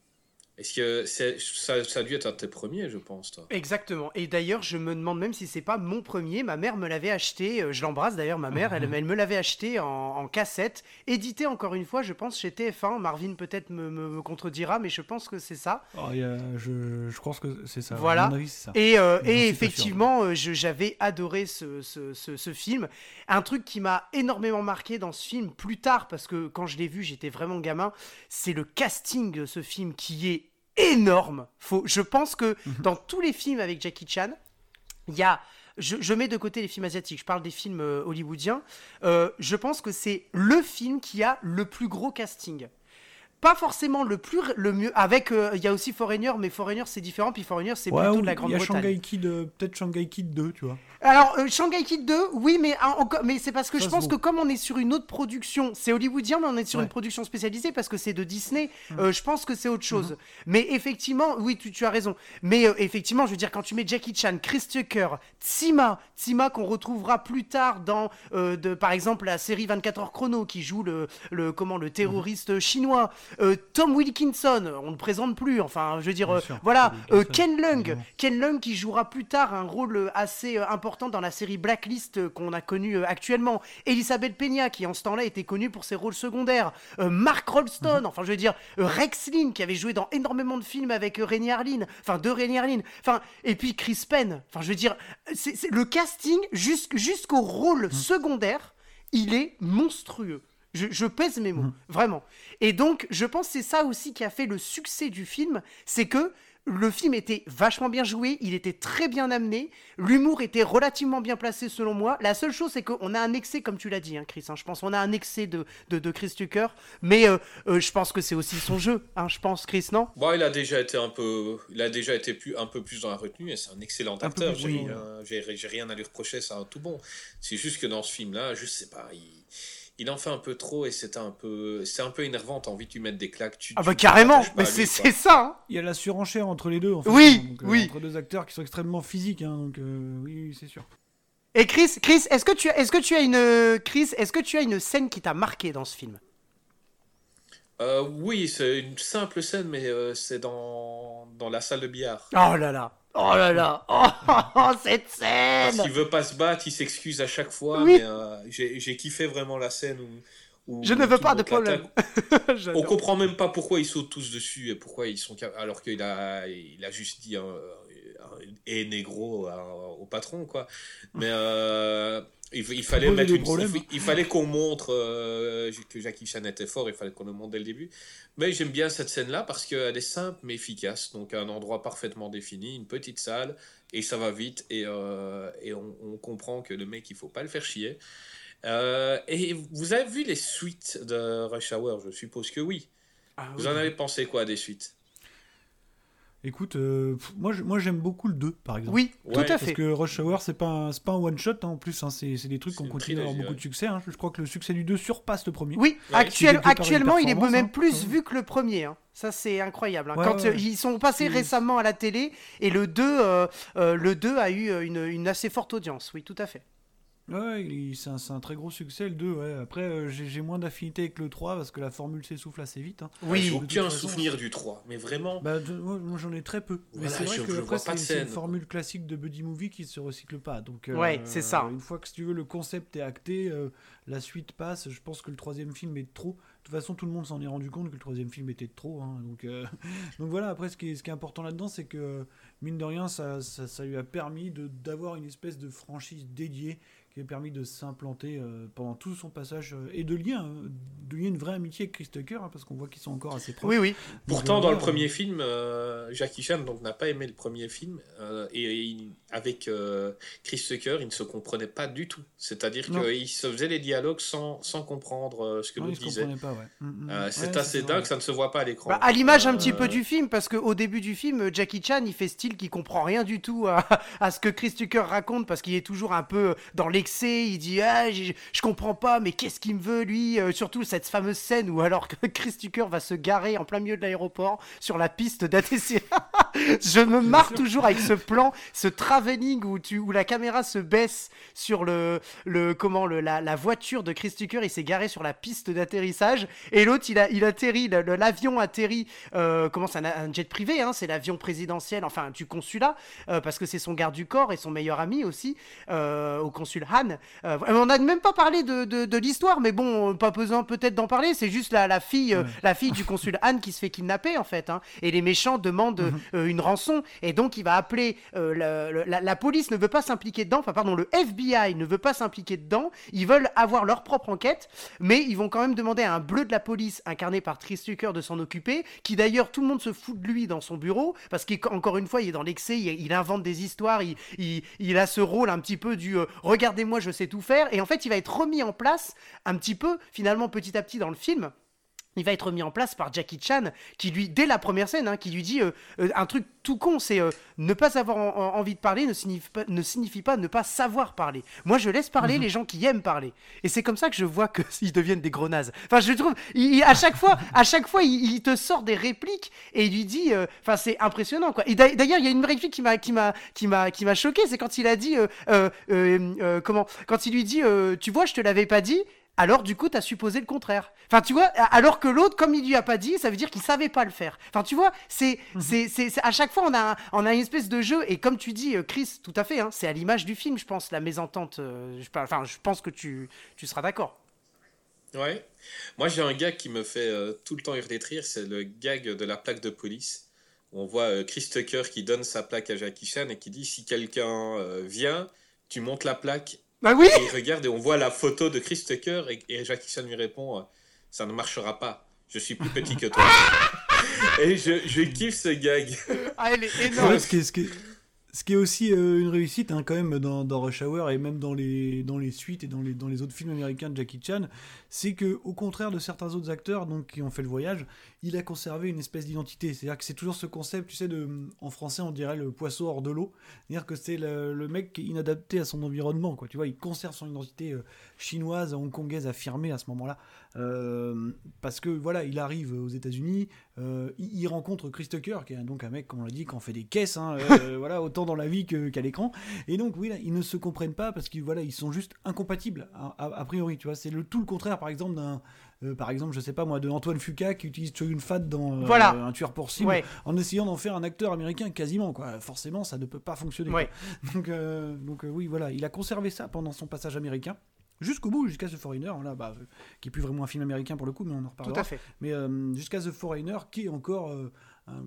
est-ce que ça, ça, a dû être un de tes premiers, je pense, toi Exactement. Et d'ailleurs, je me demande même si c'est pas mon premier. Ma mère me l'avait acheté. Euh, je l'embrasse d'ailleurs, ma mère. elle, elle, me l'avait acheté en, en, cassette, édité encore une fois, je pense, chez TF1. Marvin peut-être me, me, me, contredira, mais je pense que c'est ça. Oh, a, je, je, pense que c'est ça. Voilà. À mon avis, ça. Et, euh, et effectivement, euh, j'avais adoré ce, ce, ce, ce, film. Un truc qui m'a énormément marqué dans ce film plus tard, parce que quand je l'ai vu, j'étais vraiment gamin, c'est le casting de ce film qui est énorme. Faut, je pense que mhm. dans tous les films avec Jackie Chan, il y a. Je, je, mets de côté les films asiatiques, je parle des films euh, hollywoodiens. Euh, je pense que c'est le film qui a le plus gros casting. Pas forcément le plus le mieux. Avec, euh, il y a aussi Foreigner, mais Foreigner c'est différent. Puis Foreigner c'est Ouais, plutôt de la Il y a. Shanghai Kid, euh, peut-être Shanghai Kid 2, tu vois. Alors, euh, Shanghai Kid 2, oui, mais, ah, encore, mais c'est parce que Ça je se pense que comme on est sur une autre production, c'est hollywoodien, mais on est sur Ouais. une production spécialisée parce que c'est de Disney, Mmh. euh, je pense que c'est autre chose. Mais effectivement, oui, tu, tu as raison. Mais euh, effectivement, je veux dire, quand tu mets Jackie Chan, Chris Tucker, Tsima, Tsima qu'on retrouvera plus tard dans, euh, de, par exemple, la série 24 heures chrono qui joue le, le, comment, le terroriste chinois, euh, Tom Wilkinson, on ne présente plus, enfin, je veux dire, euh, sûr, voilà, euh, Ken Lung. Ken Lung qui jouera plus tard un rôle assez important dans la série Blacklist qu'on a connue actuellement. Elisabeth Peña qui en ce temps-là était connue pour ses rôles secondaires. Mark Rolston, Mhm. enfin je veux dire Rex Lynn qui avait joué dans énormément de films avec Rennie Harlin, enfin de Rennie Harlin, enfin et puis Chris Penn. Enfin je veux dire c'est le casting jusqu'- jusqu'au rôle Mhm. secondaire, il est monstrueux. Je, je pèse mes mots, Mhm. vraiment. Et donc, je pense que c'est ça aussi qui a fait le succès du film, c'est que le film était vachement bien joué, il était très bien amené, l'humour était relativement bien placé selon moi. La seule chose, c'est qu'on a un excès, comme tu l'as dit, hein, Chris. hein, je pense qu'on a un excès de, de, de Chris Tucker, mais euh, euh, je pense que c'est aussi son jeu, hein, je pense, Chris, non? Bon, il a déjà été un peu, il a déjà été plus, un peu plus dans la retenue et c'est un excellent acteur. J'ai oui. j'ai rien à lui reprocher, c'est un tout bon. C'est juste que dans ce film-là, je sais pas, il, il en fait un peu trop et c'était un peu, c'est un peu énervant. T'as envie de lui mettre des claques. Tu, Ah bah carrément, mais c'est c'est ça hein. Il y a la surenchère entre les deux, en fait. Oui, hein, donc, euh, oui. Entre deux acteurs qui sont extrêmement physiques, hein, donc euh, oui, oui, c'est sûr. Et Chris, Chris, est-ce que tu as, est-ce que tu as une, Chris, est-ce que tu as une scène qui t'a marqué dans ce film? Euh, oui, c'est une simple scène, mais euh, c'est dans, dans la salle de billard. Oh là là, oh là là, oh, cette scène Parce qu'il veut pas se battre, il s'excuse à chaque fois, Oui. mais euh, j'ai kiffé vraiment la scène où. où Je ne veux pas de problème. On comprend même pas pourquoi ils sautent tous dessus et pourquoi ils sont alors qu'il a il a juste dit un, un- et négro à- au patron quoi. Mais euh, il, il fallait mettre une- il, il fallait qu'on montre euh, que Jackie Chan était fort, il fallait qu'on le montre dès le début. Mais j'aime bien cette scène là parce qu'elle est simple mais efficace. Donc un endroit parfaitement défini, une petite salle et ça va vite et, euh, et on, on comprend que le mec il faut pas le faire chier. Euh, et vous avez vu les suites de Rush Hour? Je suppose que oui. Ah Vous oui. en avez pensé quoi des suites? Écoute, euh, pff, moi, je- moi j'aime beaucoup le 2, par exemple. Oui, Ouais, tout à parce Parce fait. que Rush Hour, c'est pas, un- c'est pas un one-shot hein, en plus, hein, c'est c'est des trucs C'est qu'on une continue à avoir trilogie, beaucoup ouais. de succès. hein. Je crois que le succès du 2 surpasse le premier. Oui, Ouais, actuel- une actuellement, il est performance, même hein. plus Ouais. vu que le premier. hein. Ça, c'est incroyable. hein. Ouais, Quand ouais, euh, ouais. ils sont passés récemment à la télé, et le 2, euh, euh, le 2 a eu euh, une, une assez forte audience. Oui, tout à fait. Ouais, c'est un, très gros succès le 2. Ouais. Après, euh, j'ai moins d'affinité avec le 3 parce que la formule s'essouffle assez vite. hein. Oui, J'ai aucun façon, souvenir du 3, mais vraiment. Bah, de- moi, moi, j'en ai très peu. Mais Voilà, c'est vrai je- que c'est une formule classique de buddy movie qui se recycle pas. Donc, euh, Ouais, c'est ça. Une fois que si tu veux le concept est acté, euh, la suite passe. Je pense que le troisième film est de trop. De toute façon, tout le monde s'en est rendu compte que le troisième film était de trop. hein. Donc, euh, donc voilà. Après, ce qui est, ce qui est important là-dedans, c'est que mine de rien, ça, ça, ça lui a permis d'avoir une espèce de franchise dédiée qui a permis de s'implanter euh, pendant tout son passage euh, et de lier, un- de lier une vraie amitié avec Chris Tucker hein, parce qu'on voit qu'ils sont encore assez proches. Oui, oui. Pourtant, dans le premier film, euh, Jackie Chan donc n'a pas aimé le premier film euh, et, avec euh, Chris Tucker, il ne se comprenait pas du tout. C'est-à-dire Non. qu'il se faisait les dialogues sans, sans comprendre euh, ce que ils l'autre disait. comprenaient pas, ouais. Ouais, c'est assez vrai. dingue, ça ne se voit pas à l'écran. Bah, à l'image un Euh, petit peu du film, parce qu'au début du film, Jackie Chan, il fait style qu'il comprend rien du tout à, à ce que Chris Tucker raconte, parce qu'il est toujours un peu dans Il dit ah, je, je comprends pas, mais qu'est-ce qu'il me veut lui Euh, Surtout cette fameuse scène où alors que Chris Tucker va se garer en plein milieu de l'aéroport sur la piste d'ATC. je me marre toujours avec ce plan, ce travelling où, tu, où la caméra se baisse sur le, le comment le, la, la voiture de Chris Tucker. Il s'est garé sur la piste d'atterrissage et l'autre il a il atterrit, l'avion atterrit. Euh, comment c'est un, un jet privé, hein, c'est l'avion présidentiel, enfin du consulat, euh, parce que c'est son garde du corps et son meilleur ami aussi euh, au consul Han. Euh, on n'a même pas parlé de, de, de l'histoire, mais bon, pas besoin peut-être d'en parler. C'est juste la, la fille, euh, Ouais. la fille du consul Han qui se fait kidnapper en fait, hein, et les méchants demandent Mhm. euh, une rançon, et donc il va appeler le- le- la, la police ne veut pas s'impliquer dedans, enfin pardon, le FBI ne veut pas s'impliquer dedans. Ils veulent avoir leur propre enquête, mais ils vont quand même demander à un bleu de la police incarné par Chris Tucker de s'en occuper, qui d'ailleurs tout le monde se fout de lui dans son bureau parce qu'encore une fois il est dans l'excès, il, il invente des histoires, il, il- il a ce rôle un petit peu du euh, regardez-moi je sais tout faire, et en fait il va être remis en place un petit peu finalement petit à petit dans le film il va être mis en place par Jackie Chan, qui lui, dès la première scène, hein, qui lui dit euh, euh, un truc tout con, c'est euh, ne pas avoir en- en- envie de parler ne signifie, pas, ne signifie pas ne pas savoir parler. Moi, je laisse parler les gens qui aiment parler. Et c'est comme ça que je vois qu'ils deviennent des gros nazes. Enfin, je trouve, il- il- à chaque fois, à chaque fois, il, il te sort des répliques et il lui dit, enfin, c'est impressionnant, quoi. Et d'a- d'ailleurs, il y a une réplique qui m'a, qui m'a, qui m'a, qui m'a choqué, c'est quand il a dit, comment, quand il lui dit, tu vois, je te l'avais pas dit. Alors du coup, t'as supposé le contraire. Enfin, tu vois, alors que l'autre, comme il lui a pas dit, ça veut dire qu'il savait pas le faire. Enfin, tu vois, c'est, c'est, c'est, à chaque fois, on a, un- on a une espèce de jeu. Et comme tu dis, euh, Chris, tout à fait, hein, c'est à l'image du film, je pense, la mésentente. euh, je, parle- enfin, je pense que tu, tu seras d'accord. Ouais. Moi, j'ai un gag qui me fait euh, tout le temps hurler de rire, c'est le gag de la plaque de police. Où on voit euh, Chris Tucker qui donne sa plaque à Jackie Chan et qui dit si quelqu'un euh, vient, tu montes la plaque Bah oui. et il regarde et on voit la photo de Chris Tucker et, et Jackie Chan lui répond euh, ça ne marchera pas. Je suis plus petit que toi. et je, je kiffe ce gag. Ah, elle est Ouais, énorme. ce, qui est, ce qui est- ce qui est aussi euh, une réussite hein, quand même dans, Rush Hour et même dans les, suites et dans les, dans les autres films américains de Jackie Chan, c'est que au contraire de certains autres acteurs qui ont fait le voyage, il a conservé une espèce d'identité. C'est-à-dire que c'est toujours ce concept, tu sais, de, en français on dirait le poisson hors de l'eau. C'est-à-dire que c'est le, mec qui est inadapté à son environnement. Tu vois, il conserve son identité euh, chinoise, hongkongaise affirmée à ce moment-là. Euh, parce que voilà, il arrive aux États-Unis, euh, il, il rencontre Chris Tucker, qui est donc un mec, comme on l'a dit, qui en fait des caisses, hein, euh, voilà, autant dans la vie qu'à l'écran. Et donc, oui, là, ils ne se comprennent pas parce qu'ils voilà, ils sont juste incompatibles, a, a- a priori. Tu vois, c'est le tout le contraire, par exemple, d'un. euh, par exemple, je sais pas moi, de Antoine Fuqua qui utilise Choyun Fat dans euh, Voilà. Un tueur pour cible, Ouais. en essayant d'en faire un acteur américain quasiment, quoi. Forcément, ça ne peut pas fonctionner. Ouais. Donc, donc oui, voilà, il a conservé ça pendant son passage américain. Jusqu'au bout, jusqu'à The Foreigner, là, bah, euh, qui est plus vraiment un film américain pour le coup, mais on en Tout reparlera. à fait. Mais euh, jusqu'à The Foreigner, qui est encore. euh, un-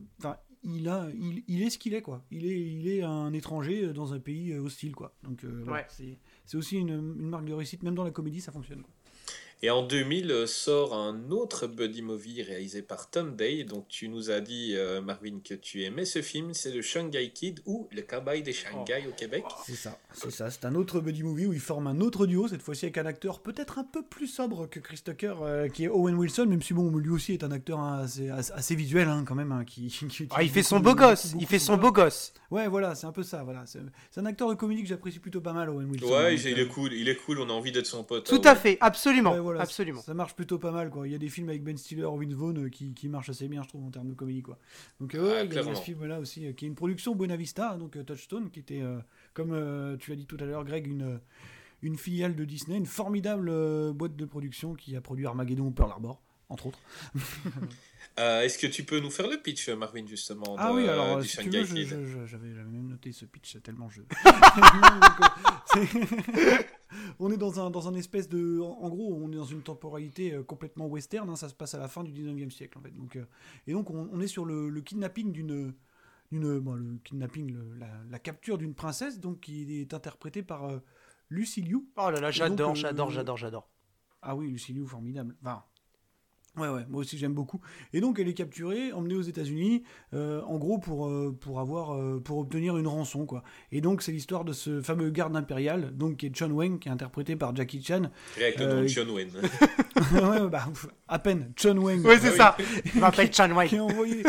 il, a, il, il est ce qu'il est, quoi. Il est, il est un étranger dans un pays euh, hostile, quoi. Donc, euh, Ouais. c'est aussi une, une marque de réussite, même dans la comédie, ça fonctionne. Quoi. Et en 2000 euh, sort un autre buddy movie réalisé par Tom Day. Donc tu nous as dit, euh, Marvin, que tu aimais ce film. C'est le Shanghai Kid ou le Cowboy des Shanghai au Québec. C'est ça, c'est ça. C'est un autre buddy movie où il forme un autre duo, cette fois-ci avec un acteur peut-être un peu plus sobre que Chris Tucker, euh, qui est Owen Wilson, même si bon, lui aussi est un acteur assez, visuel, hein, quand même. hein, qui, Ah, il fait son beau gosse. Il fait son beau gosse. Ouais, voilà, c'est un peu ça. Voilà. C'est, un acteur de comédie que j'apprécie plutôt pas mal, Owen Wilson. Ouais, il est cool, il est cool, on a envie d'être son pote. Tout à ouais. fait. Absolument. Ouais, voilà, Absolument. Ça marche plutôt pas mal, quoi. Il y a des films avec Ben Stiller, Vince Vaughn euh, qui, qui marchent assez bien, je trouve, en termes de comédie, quoi. Donc, euh, ouais, Ah, il y a- ce film-là aussi, euh, qui est une production Buena Vista, donc euh, Touchstone, qui était, euh, comme euh, tu as dit tout à l'heure, Greg, une, une filiale de Disney, une formidable euh, boîte de production qui a produit Armageddon ou Pearl Harbor, entre autres. Euh, Est-ce que tu peux nous faire le pitch, Marvin, justement Ah de- oui, alors, du euh, si j'avais même noté ce pitch tellement je. Euh, c'est- on est dans un, dans un espèce de. En, gros, on est dans une temporalité euh, complètement western, hein, ça se passe à la fin du 19e siècle, en fait. Donc, euh, et donc, on, on est sur le, le kidnapping d'une. d'une bon, le kidnapping, le- la, la capture d'une princesse, donc qui est interprétée par euh, Lucy Liu. Oh là là, j'adore, euh, j'adore, j'adore, j'adore. Ah oui, Lucy Liu, formidable. Enfin, ouais, ouais, moi aussi j'aime beaucoup. Et donc elle est capturée, emmenée aux États-Unis, euh, en gros pour, euh, pour avoir, euh, pour obtenir une rançon, quoi. Et donc c'est l'histoire de ce fameux garde impérial, donc qui est John Wayne, qui est interprété par Jackie Chan. Avec le nom de John Wayne. ouais, bah, à peine, John Wayne. Oui, c'est oui. ça. Chan Wai. qui est envoyé.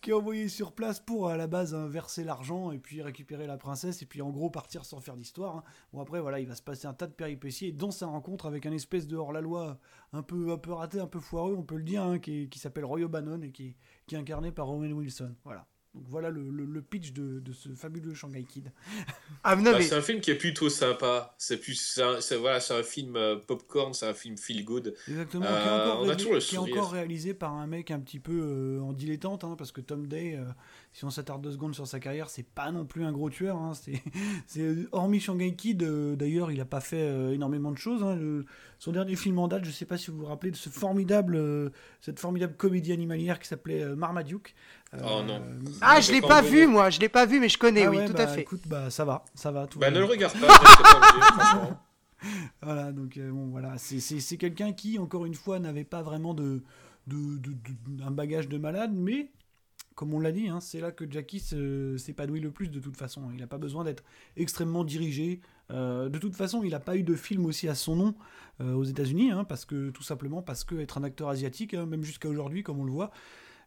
Qui est envoyé sur place pour à la base hein, verser l'argent et puis récupérer la princesse et puis en gros partir sans faire d'histoire. hein. Bon après voilà il va se passer un tas de péripéties dont sa rencontre avec un espèce de hors-la-loi un peu, un peu raté, un peu foireux on peut le dire, hein, qui, s'appelle Roy O'Bannon et qui, qui est incarné par Owen Wilson. Voilà. Donc voilà le, le- le pitch de, de ce fabuleux Shanghai Kid. Ah, Bah, mais- c'est un film qui est plutôt sympa. C'est plus, voilà, c'est un film euh, popcorn, c'est un film feel good. Exactement. Euh, qui est encore, on a toujours le qui est encore réalisé par un mec un petit peu euh, en dilettante, hein, parce que Tom Day, euh, si on s'attarde deux secondes sur sa carrière, c'est pas non plus un gros tueur. hein, c'est, hormis Shanghai Kid, euh, d'ailleurs, il a pas fait euh, énormément de choses. hein, le- son dernier film en date, je sais pas si vous vous rappelez de ce formidable, euh, cette formidable comédie animalière qui s'appelait euh, Marmaduke. Euh, Oh non. Ah, je l'ai pas vu, moi. Je l'ai pas vu, mais je connais, ah oui, ouais, tout bah, à fait. Écoute, bah ça va, ça va. Tout Bah, va ne bien. le regarde pas. Voilà, donc euh, bon, voilà, c'est- quelqu'un qui, encore une fois, n'avait pas vraiment de, de, de- de- un bagage de malade, mais comme on l'a dit, hein, c'est là que Jackie s'épanouit le plus de toute façon. Il n'a pas besoin d'être extrêmement dirigé. Euh, de toute façon, il n'a pas eu de film aussi à son nom euh, aux États-Unis, hein, parce que tout simplement parce que être un acteur asiatique, hein, même jusqu'à aujourd'hui, comme on le voit,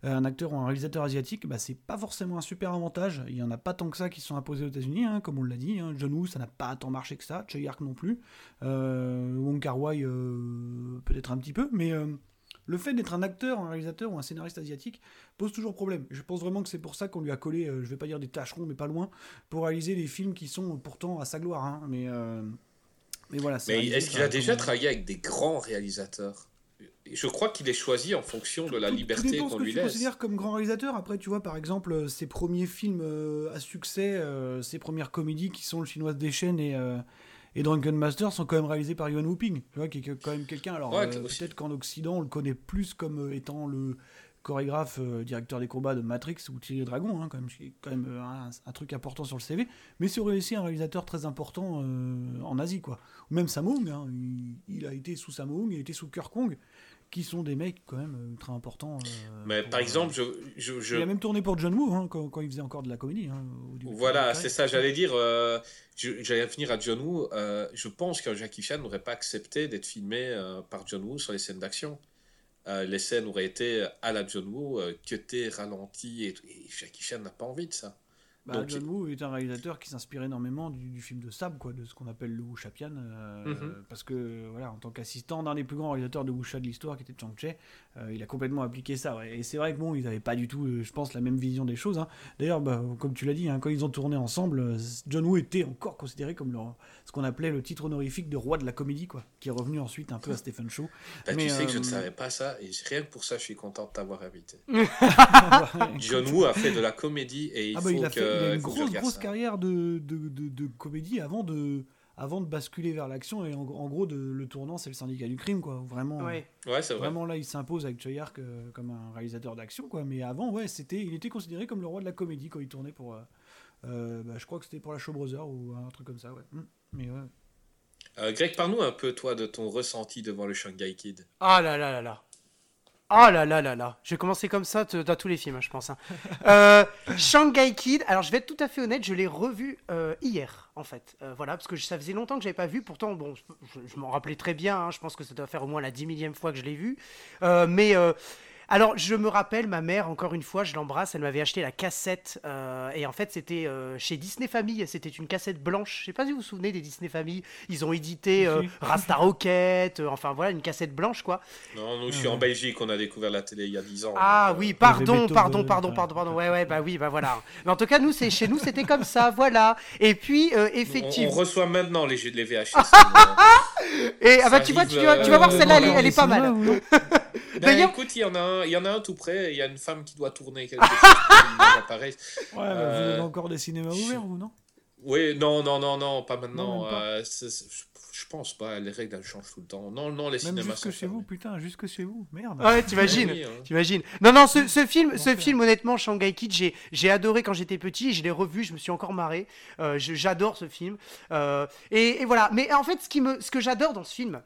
euh, un acteur ou un réalisateur asiatique, bah, c'est pas forcément un super avantage. Il y en a pas tant que ça qui sont imposés aux États-Unis, comme on l'a dit. John Woo, ça n'a pas tant marché que ça. Choi Ark non plus. Wong Kar Wai, peut-être un petit peu, mais le fait d'être un acteur, un réalisateur ou un scénariste asiatique pose toujours problème. Je pense vraiment que c'est pour ça qu'on lui a collé, euh, je vais pas dire des tâcherons, mais pas loin, pour réaliser des films qui sont pourtant à sa gloire. Hein. Mais, euh, mais voilà. Mais est-ce qu'il a déjà travaillé avec des grands réalisateurs? Je crois qu'il est choisi en fonction de la liberté qu'on lui laisse. considères comme grand réalisateur. Après, tu vois, par exemple, euh, ses premiers films à succès, ses premières comédies qui sont Le Chinois des chaînes et, et Drunken Master sont quand même réalisés par Yuan Whooping, tu vois, qui est quand même quelqu'un. Alors, euh, peut-être qu'en Occident, on le connaît plus comme euh, étant le chorégraphe, euh, directeur des combats de Matrix ou Thierry Dragon, hein, quand même, qui est quand même un, truc important sur le CV. Mais c'est aussi un réalisateur très important en Asie, quoi. Ou même Samung, hein, il, a été sous Samung, il a été sous Kong qui sont des mecs quand même euh, très importants. Euh, mais par exemple, je, je, Il a même tourné pour John Woo hein, quand, il faisait encore de la comédie. Hein, voilà, c'est ça, j'allais dire. Euh, j'allais finir à John Woo. je pense que Jackie Chan n'aurait pas accepté d'être filmé par John Woo sur les scènes d'action. les scènes auraient été à la John Woo, cutées, ralenties, et, et Jackie Chan n'a pas envie de ça. Bah, John Woo est un réalisateur qui s'inspire énormément du, film de Sab, quoi, de ce qu'on appelle le Wuxia euh, mhm. Parce que, voilà, en tant qu'assistant d'un des plus grands réalisateurs de Wuxia de l'histoire, qui était Chang Che, euh, il a complètement appliqué ça. Et c'est vrai que bon, ils n'avaient pas du tout, euh, je pense, la même vision des choses. Hein. D'ailleurs, bah, comme tu l'as dit, hein, quand ils ont tourné ensemble, John Woo était encore considéré comme ce qu'on appelait le titre honorifique de roi de la comédie, quoi, qui est revenu ensuite un peu à Stephen Chow. Bah, tu sais que je ne savais pas ça, et rien que pour ça, je suis content de t'avoir invité. John Woo a fait de la comédie, et il ah, bah, faut que. Une grosse, carrière de, de, de, comédie avant de, avant de basculer vers l'action. Et en, gros, de, le tournant, c'est le syndicat du crime, quoi. Vraiment, ouais. vraiment là, il s'impose avec Choi Ark euh, comme un réalisateur d'action, quoi. Mais avant, ouais, c'était, il était considéré comme le roi de la comédie quand il tournait pour. Euh, euh, bah, je crois que c'était pour la Show Brothers ou un truc comme ça, ouais. Hum, mais ouais. Greg, parle-nous un peu, toi, de ton ressenti devant le Shanghai Kid. Ah là là là là. Oh là là là là, je vais commencer comme ça dans tous les films, hein, je pense. Hein. Euh, Shanghai Kid, alors je vais être tout à fait honnête, je l'ai revu euh, hier, en fait. Euh, voilà, parce que ça faisait longtemps que je n'avais pas vu, pourtant, bon, je, m'en rappelais très bien, hein, je pense que ça doit faire au moins la dix millième fois que je l'ai vu. mais alors, je me rappelle, ma mère, encore une fois, je l'embrasse, elle m'avait acheté la cassette. Euh, et en fait, c'était euh, chez Disney Family. C'était une cassette blanche. Je sais pas si vous vous souvenez des Disney Family. Ils ont édité euh, Rasta Rocket. enfin, voilà, une cassette blanche, quoi. Non, nous, je suis en Belgique. On a découvert la télé il y a 10 ans. Ah oui, pardon, pardon, pardon, pardon, pardon. Ouais, ouais, bah oui, bah voilà. Mais en tout cas, nous, c'est chez nous, c'était comme ça, voilà. Et puis, effectivement. On, reçoit maintenant les, les VHS. et ah bah, tu vois, tu, vas, tu vas voir, celle-là, elle, elle, est pas mal. Ben, écoute, il y, en a un, il y en a un tout près, il y a une femme qui doit tourner quelque chose. ouais, vous avez encore des cinémas ouverts ou non? Oui, non, non, non, non, pas maintenant. Euh, je pense pas, les règles elles changent tout le temps. Non, non, les Même cinémas jusque chez vous, putain, jusque chez vous, merde. Ouais, t'imagines, hein. t'imagines. Non, non, ce, ce film, ce film, honnêtement, Shanghai Kid, j'ai adoré quand j'étais petit, je l'ai revu, je me suis encore marré. Euh, j'adore ce film. Euh, et, et, voilà. Mais en fait, ce, qui me, ce que j'adore dans ce film,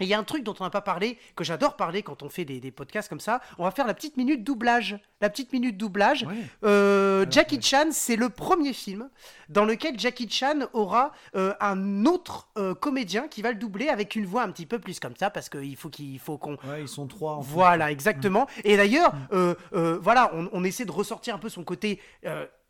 et il y a un truc dont on n'a pas parlé, que j'adore parler quand on fait des, podcasts comme ça. On va faire la petite minute doublage. La petite minute doublage. Euh, Jackie Chan, c'est le premier film dans lequel Jackie Chan aura euh, un autre euh, comédien qui va le doubler avec une voix un petit peu plus comme ça, parce qu'il faut qu'il faut qu'on. Ouais, ils sont trois. voilà, exactement. Mm. Et d'ailleurs, mm. voilà, on, on, essaie de ressortir un peu son côté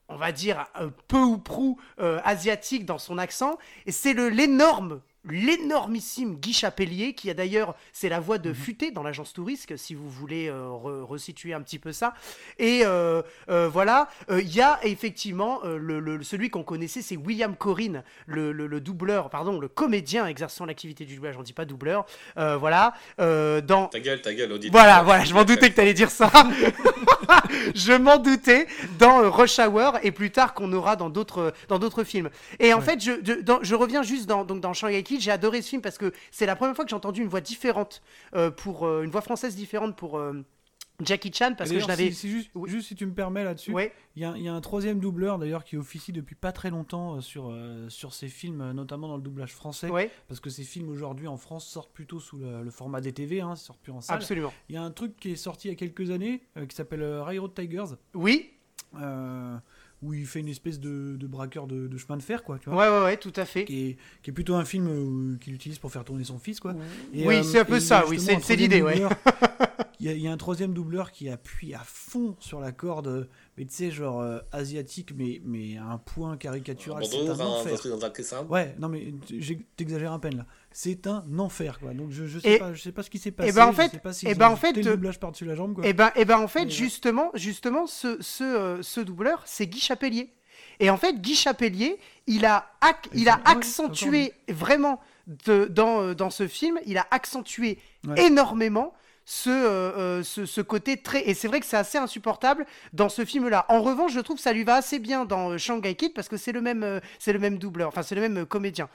on va dire, peu ou prou asiatique dans son accent. Et c'est l'énorme l'énormissime Guy Chapelier, qui a d'ailleurs, c'est la voix de mhm. Futé dans l'agence touriste, si vous voulez euh, resituer un petit peu ça. Et euh, euh, voilà, il y a effectivement le, celui qu'on connaissait, c'est William Corinne, le, doubleur, pardon, le comédien exerçant l'activité du doublage, on dit pas doubleur. voilà, dans. Ta gueule, ta gueule, Voilà, voilà, je m'en doutais que tu allais dire ça. je m'en doutais dans Rush Hour et plus tard qu'on aura dans d'autres dans d'autres films. Et en fait, je, je, reviens juste dans donc dans Shanghai j'ai adoré ce film parce que c'est la première fois que j'ai entendu une voix différente, euh, pour, euh, une voix française différente pour, euh, Jackie Chan parce que je n'avais. si- si juste, Oui. juste si tu me permets là-dessus, il y, y a un troisième doubleur d'ailleurs qui officie depuis pas très longtemps euh, sur, euh, sur ces films, euh, notamment dans le doublage français, parce que ces films aujourd'hui en France sortent plutôt sous le, le format DTV, hein, sortent plus en salle. absolument. Il y a un truc qui est sorti il y a quelques années euh, qui s'appelle euh, Railroad Tigers, Oui, euh, où il fait une espèce de, de braqueur de, de chemin de fer, quoi, tu vois. ouais, ouais, ouais, tout à fait. Qui est, qui est plutôt un film euh, qu'il utilise pour faire tourner son fils, quoi. Et, Oui, euh, c'est un peu ça, oui, c'est- c'est l'idée, ouais. Il y, a, il y a un troisième doubleur qui appuie à fond sur la corde, mais tu sais, genre euh, asiatique, mais, mais à un point caricatural. c'est Bonjour, un enfer. Ouais, non, mais t'exagères à peine là. C'est un enfer, quoi. Donc je, je, sais, Et- pas, je sais pas ce qui s'est passé. ben, en je fait- sais pas si et ben, en fait, le euh, doublage par-dessus la jambe, quoi. Et ben, et ben en fait, euh, justement, justement, ce, ce, euh, ce doubleur, c'est Guy Chapelier. Et en fait, Guy Chapelier, il a, ac- Et il a ah ouais, accentué vraiment de, dans, euh, dans ce film, il a accentué Ouais. énormément ce, euh, euh, ce, ce côté très. Et c'est vrai que c'est assez insupportable dans ce film-là. En revanche, je trouve que ça lui va assez bien dans euh, Shanghai Kid parce que c'est le même, c'est le même doubleur, enfin c'est le même comédien.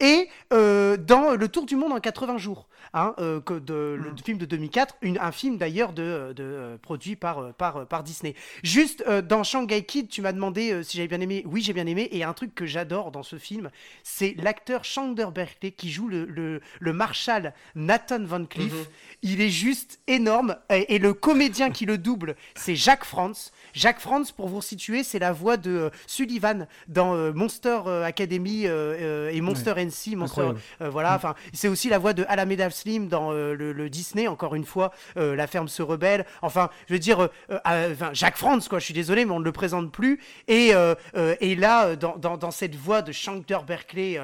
Et dans Le Tour du Monde en 80 jours, hein, euh, que de, le Mm. film de 2004, une- un film d'ailleurs de, de, euh, produit par, euh, par, euh, par Disney. Juste euh, dans Shanghai Kid, tu m'as demandé euh, si j'avais bien aimé. Oui, j'ai bien aimé. Et un truc que j'adore dans ce film, c'est l'acteur Chandler Berkeley qui joue le, le, le marshal Nathan Van Cleef. Mhm. Il est juste énorme. Et, et le comédien qui le double, c'est Jacques Franz. Jacques Franz, pour vous situer, c'est la voix de euh, Sullivan dans euh, Monster euh, Academy euh, euh, et Monster NC. Monster, Incroyable. euh, voilà, enfin, c'est aussi la voix de Alameda Dans euh, le, le Disney, encore une fois, euh, La ferme se rebelle. Enfin, je veux dire, euh, enfin, Jacques Franz, quoi, je suis désolé, mais on ne le présente plus. Et, et là, dans, cette voix de Shankar Berkeley,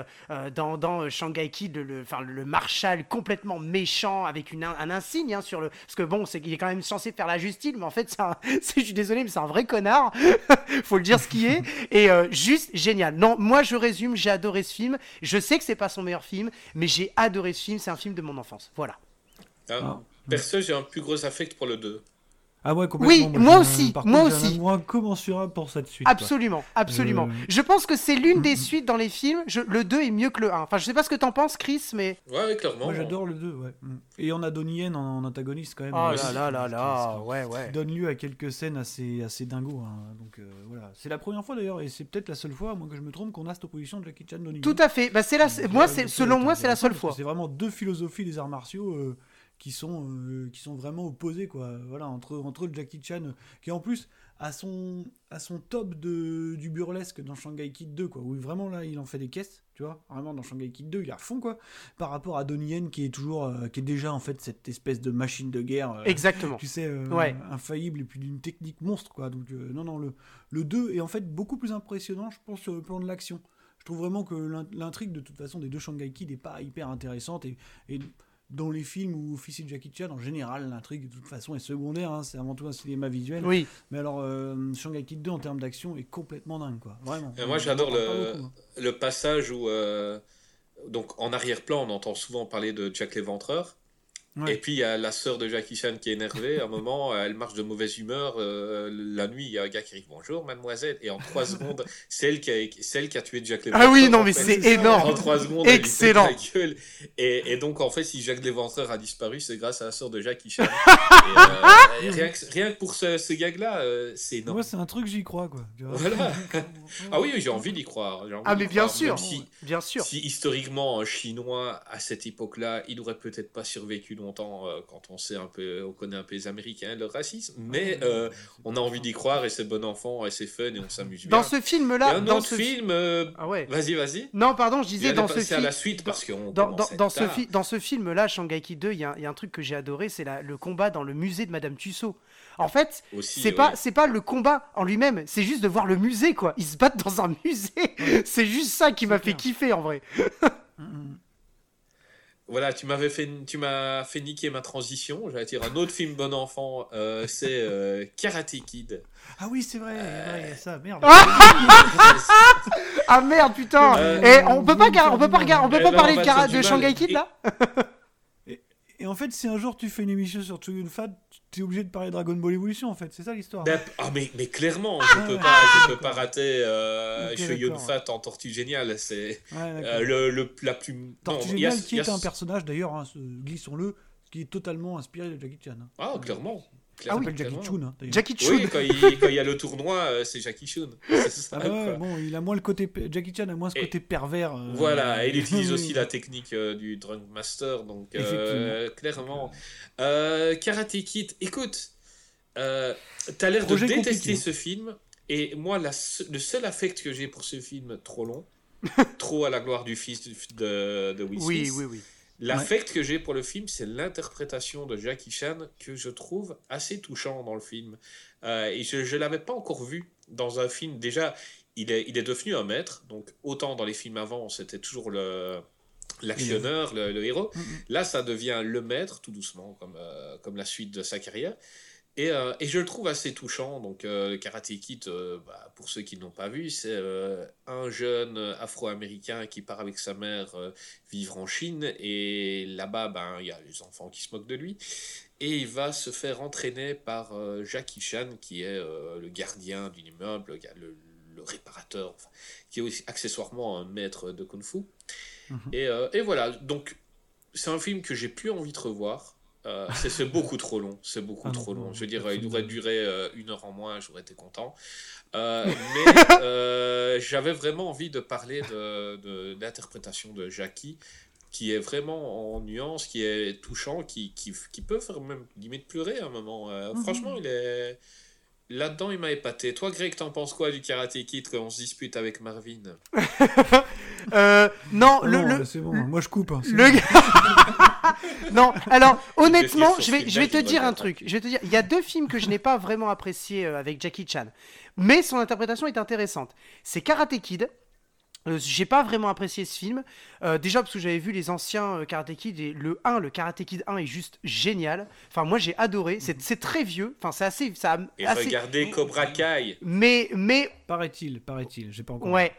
dans, dans Shanghai Kid, le, le, enfin, le marshal complètement méchant, avec un insigne hein, sur le. Parce que bon, c'est qu'il est quand même censé faire la justice, mais en fait, c'est un- je suis désolé, mais c'est un vrai connard. Faut le dire ce qui est. Et juste génial. Non, moi, je résume, j'ai adoré ce film. Je sais que c'est pas son meilleur film, mais j'ai adoré ce film. C'est un film de mon enfance. Voilà. Ah, Ah. Perso, j'ai un plus gros affect pour le 2. Ah ouais, complètement. Oui, moi un- aussi, par moi contre, j'ai un aussi. amour incommensurable pour cette suite. quoi. Absolument, absolument. Euh, Je pense que c'est l'une des suites dans les films. Je- le 2 est mieux que le 1. Enfin, je sais pas ce que t'en penses, Chris, mais. Ouais, ouais, clairement. Moi j'adore le 2, ouais. Mm. Et on a Donnie Yen en, en antagoniste quand même. Oh Ouais, là là là là, ouais, qui ouais. donne lieu à quelques scènes assez, assez dingos. hein. Donc euh, voilà. C'est la première fois d'ailleurs, et c'est peut-être la seule fois, moi que je me trompe, qu'on a cette opposition de Jackie Chan Donnie Tout à fait. Bah, c'est la... Donc, moi, euh, c'est... donc, selon moi, c'est la seule fois. C'est vraiment deux philosophies des arts martiaux euh, qui, sont, euh, qui sont vraiment opposées, quoi. Voilà, entre, entre le Jackie Chan, euh, qui en plus à son, à son top de, du burlesque dans Shanghai Kid 2, quoi, où vraiment là, il en fait des caisses, tu vois. Vraiment, dans Shanghai Kid 2, il à fond, quoi. Par rapport à Donnie Yen, qui est toujours, euh, qui est déjà, en fait, cette espèce de machine de guerre. euh, Exactement. tu sais, Ouais. infaillible et puis d'une technique monstre, quoi. Donc, non, non, le, le 2 est en fait beaucoup plus impressionnant, je pense, sur le plan de l'action. Je trouve vraiment que l'in- l'intrigue, de toute façon, des deux Shanghai Kid n'est pas hyper intéressante et, et dans les films où officie Jackie Chan, en général, l'intrigue, de toute façon, est secondaire, hein, c'est avant tout un cinéma visuel. Oui. Mais alors, euh, Shanghai Kid 2, en termes d'action, est complètement dingue, quoi. Vraiment. Et moi, j'adore le- beaucoup, hein. Le passage où. euh, donc, en arrière-plan, on entend souvent parler de Jack l'Éventreur. Ouais. Et puis, il y a la sœur de Jackie Chan qui est énervée. À un moment, elle marche de mauvaise humeur. euh, la nuit, il y a un gars qui arrive Bonjour, mademoiselle. Et en trois secondes, c'est elle qui a, qui a tué Jack l'Éventreur. Ah oui, non, mais c'est ça. En énorme. trois secondes, elle lui pète Excellent. gueule. Et, et donc, en fait, si Jacques l'Éventreur a disparu, c'est grâce à la sœur de Jackie Chan. Et, euh, rien, que, rien que pour ce, ce gag-là, euh, c'est énorme. Moi, c'est un truc, j'y crois, quoi. Voilà. Ah oui, j'ai envie d'y croire. envie Ah, mais bien croire, sûr. si, Bien sûr. si historiquement un Chinois à cette époque-là, il aurait peut-être pas survécu longtemps euh, quand on sait un peu, on connaît un peu les Américains, leur racisme, mais euh, on a envie d'y croire et c'est bon enfant et c'est fun et on s'amuse bien. Dans ce film-là, un dans autre ce film. euh, Ah ouais. Vas-y, vas-y. Non, pardon, je disais dans ce passer à film. la suite parce qu'on Dans, à ce, tard. fi- dans ce film-là, Shanghai Kid 2, il y, a un- il y a un truc que j'ai adoré, c'est le combat dans le musée de Madame Tussaud. En fait, c'est oui. pas c'est pas le combat en lui-même, c'est juste de voir le musée quoi. Ils se battent dans un musée. c'est juste ça qui m'a fait kiffer en vrai. Voilà, tu m'avais fait, tu m'as fait niquer ma transition. J'allais dire un autre film bon enfant, euh, c'est euh, Karate Kid. Ah oui, c'est vrai, ouais, ça, merde. Ah merde putain. Euh, Et on peut pas on peut pas regarder, on peut Eh pas ben, parler de, de. Shanghai Kid là? Et en fait, si un jour tu fais une émission sur Choyun Fat, tu es obligé de parler Dragon Ball Evolution, en fait, c'est ça l'histoire. Ben, ah mais, mais clairement, je peux pas, je peux pas rater euh, Ok, Shoyun d'accord. Fat en Tortue Géniale. C'est Ouais, euh, le, le la plus. Tortue non, a- Géniale, qui est a- un personnage d'ailleurs, hein, glissons-le, qui est totalement inspiré de Jackie Chan. hein. Ah clairement. Ah oui, Jackie Chun. Hein, Jackie Chun. Oui, quand il, quand il y a le tournoi, euh, c'est Jackie Chun. Ça, ah ouais, bon, il a moins le côté Jackie Chan a moins ce côté pervers. Euh, voilà, et il utilise aussi la technique euh, du Drunk Master, donc clairement. Karate Kid, écoute, t'as l'air de détester ce film, et moi, la, le seul affect que j'ai pour ce film, trop long, trop à la gloire du fils de, de Will Smith. Oui, oui, oui. L'affect que j'ai pour le film, c'est l'interprétation de Jackie Chan que je trouve assez touchant dans le film. Euh, et je ne l'avais pas encore vu dans un film. Déjà, il est, il est devenu un maître. Donc, autant dans les films avant, c'était toujours le l'actionneur, le, héros. Mm, mm. Là, ça devient le maître, tout doucement, comme, euh, comme la suite de sa carrière. Et, euh, et, je le trouve assez touchant. Donc, euh, Karate Kid, euh, bah, pour ceux qui n'ont pas vu, c'est un jeune afro-américain qui part avec sa mère vivre en Chine. Et là-bas, ben, il y a les enfants qui se moquent de lui. Et il va se faire entraîner par Jackie Chan, qui est le gardien d'un immeuble, le, le réparateur, enfin, qui est aussi accessoirement un maître de kung-fu. Mhm. et, et voilà. Donc, c'est un film que j'ai plus envie de revoir. Euh, c'est beaucoup trop long, c'est beaucoup ah trop long. Je veux dire, il aurait duré euh, une heure en moins, j'aurais été content. Euh, mais j'avais vraiment envie de parler de, l'interprétation de, Jackie, qui est vraiment en nuance, qui est touchant, qui, qui, qui peut faire même limite pleurer à un moment. Mhm. Franchement, il est Là-dedans, il m'a épaté. Toi, Greg, t'en penses quoi du Karate Kid qu'on se dispute avec Marvin? Euh, Non, le, c'est bon. Moi, je coupe. Hein, non, alors honnêtement, je vais, je vais te dire un truc. Je vais te dire, il y a deux films que je n'ai pas vraiment appréciés euh, avec Jackie Chan, mais son interprétation est intéressante. C'est Karate Kid euh, j'ai pas vraiment apprécié ce film. Euh, déjà parce que j'avais vu les anciens euh, Karate Kid et le 1, le Karate Kid 1 est juste génial. Enfin, moi j'ai adoré. C'est très vieux. Enfin, c'est assez. Ça et assez... regardez Cobra Kai. Mais. mais... Paraît-il, paraît-il. J'ai pas encore. Ouais.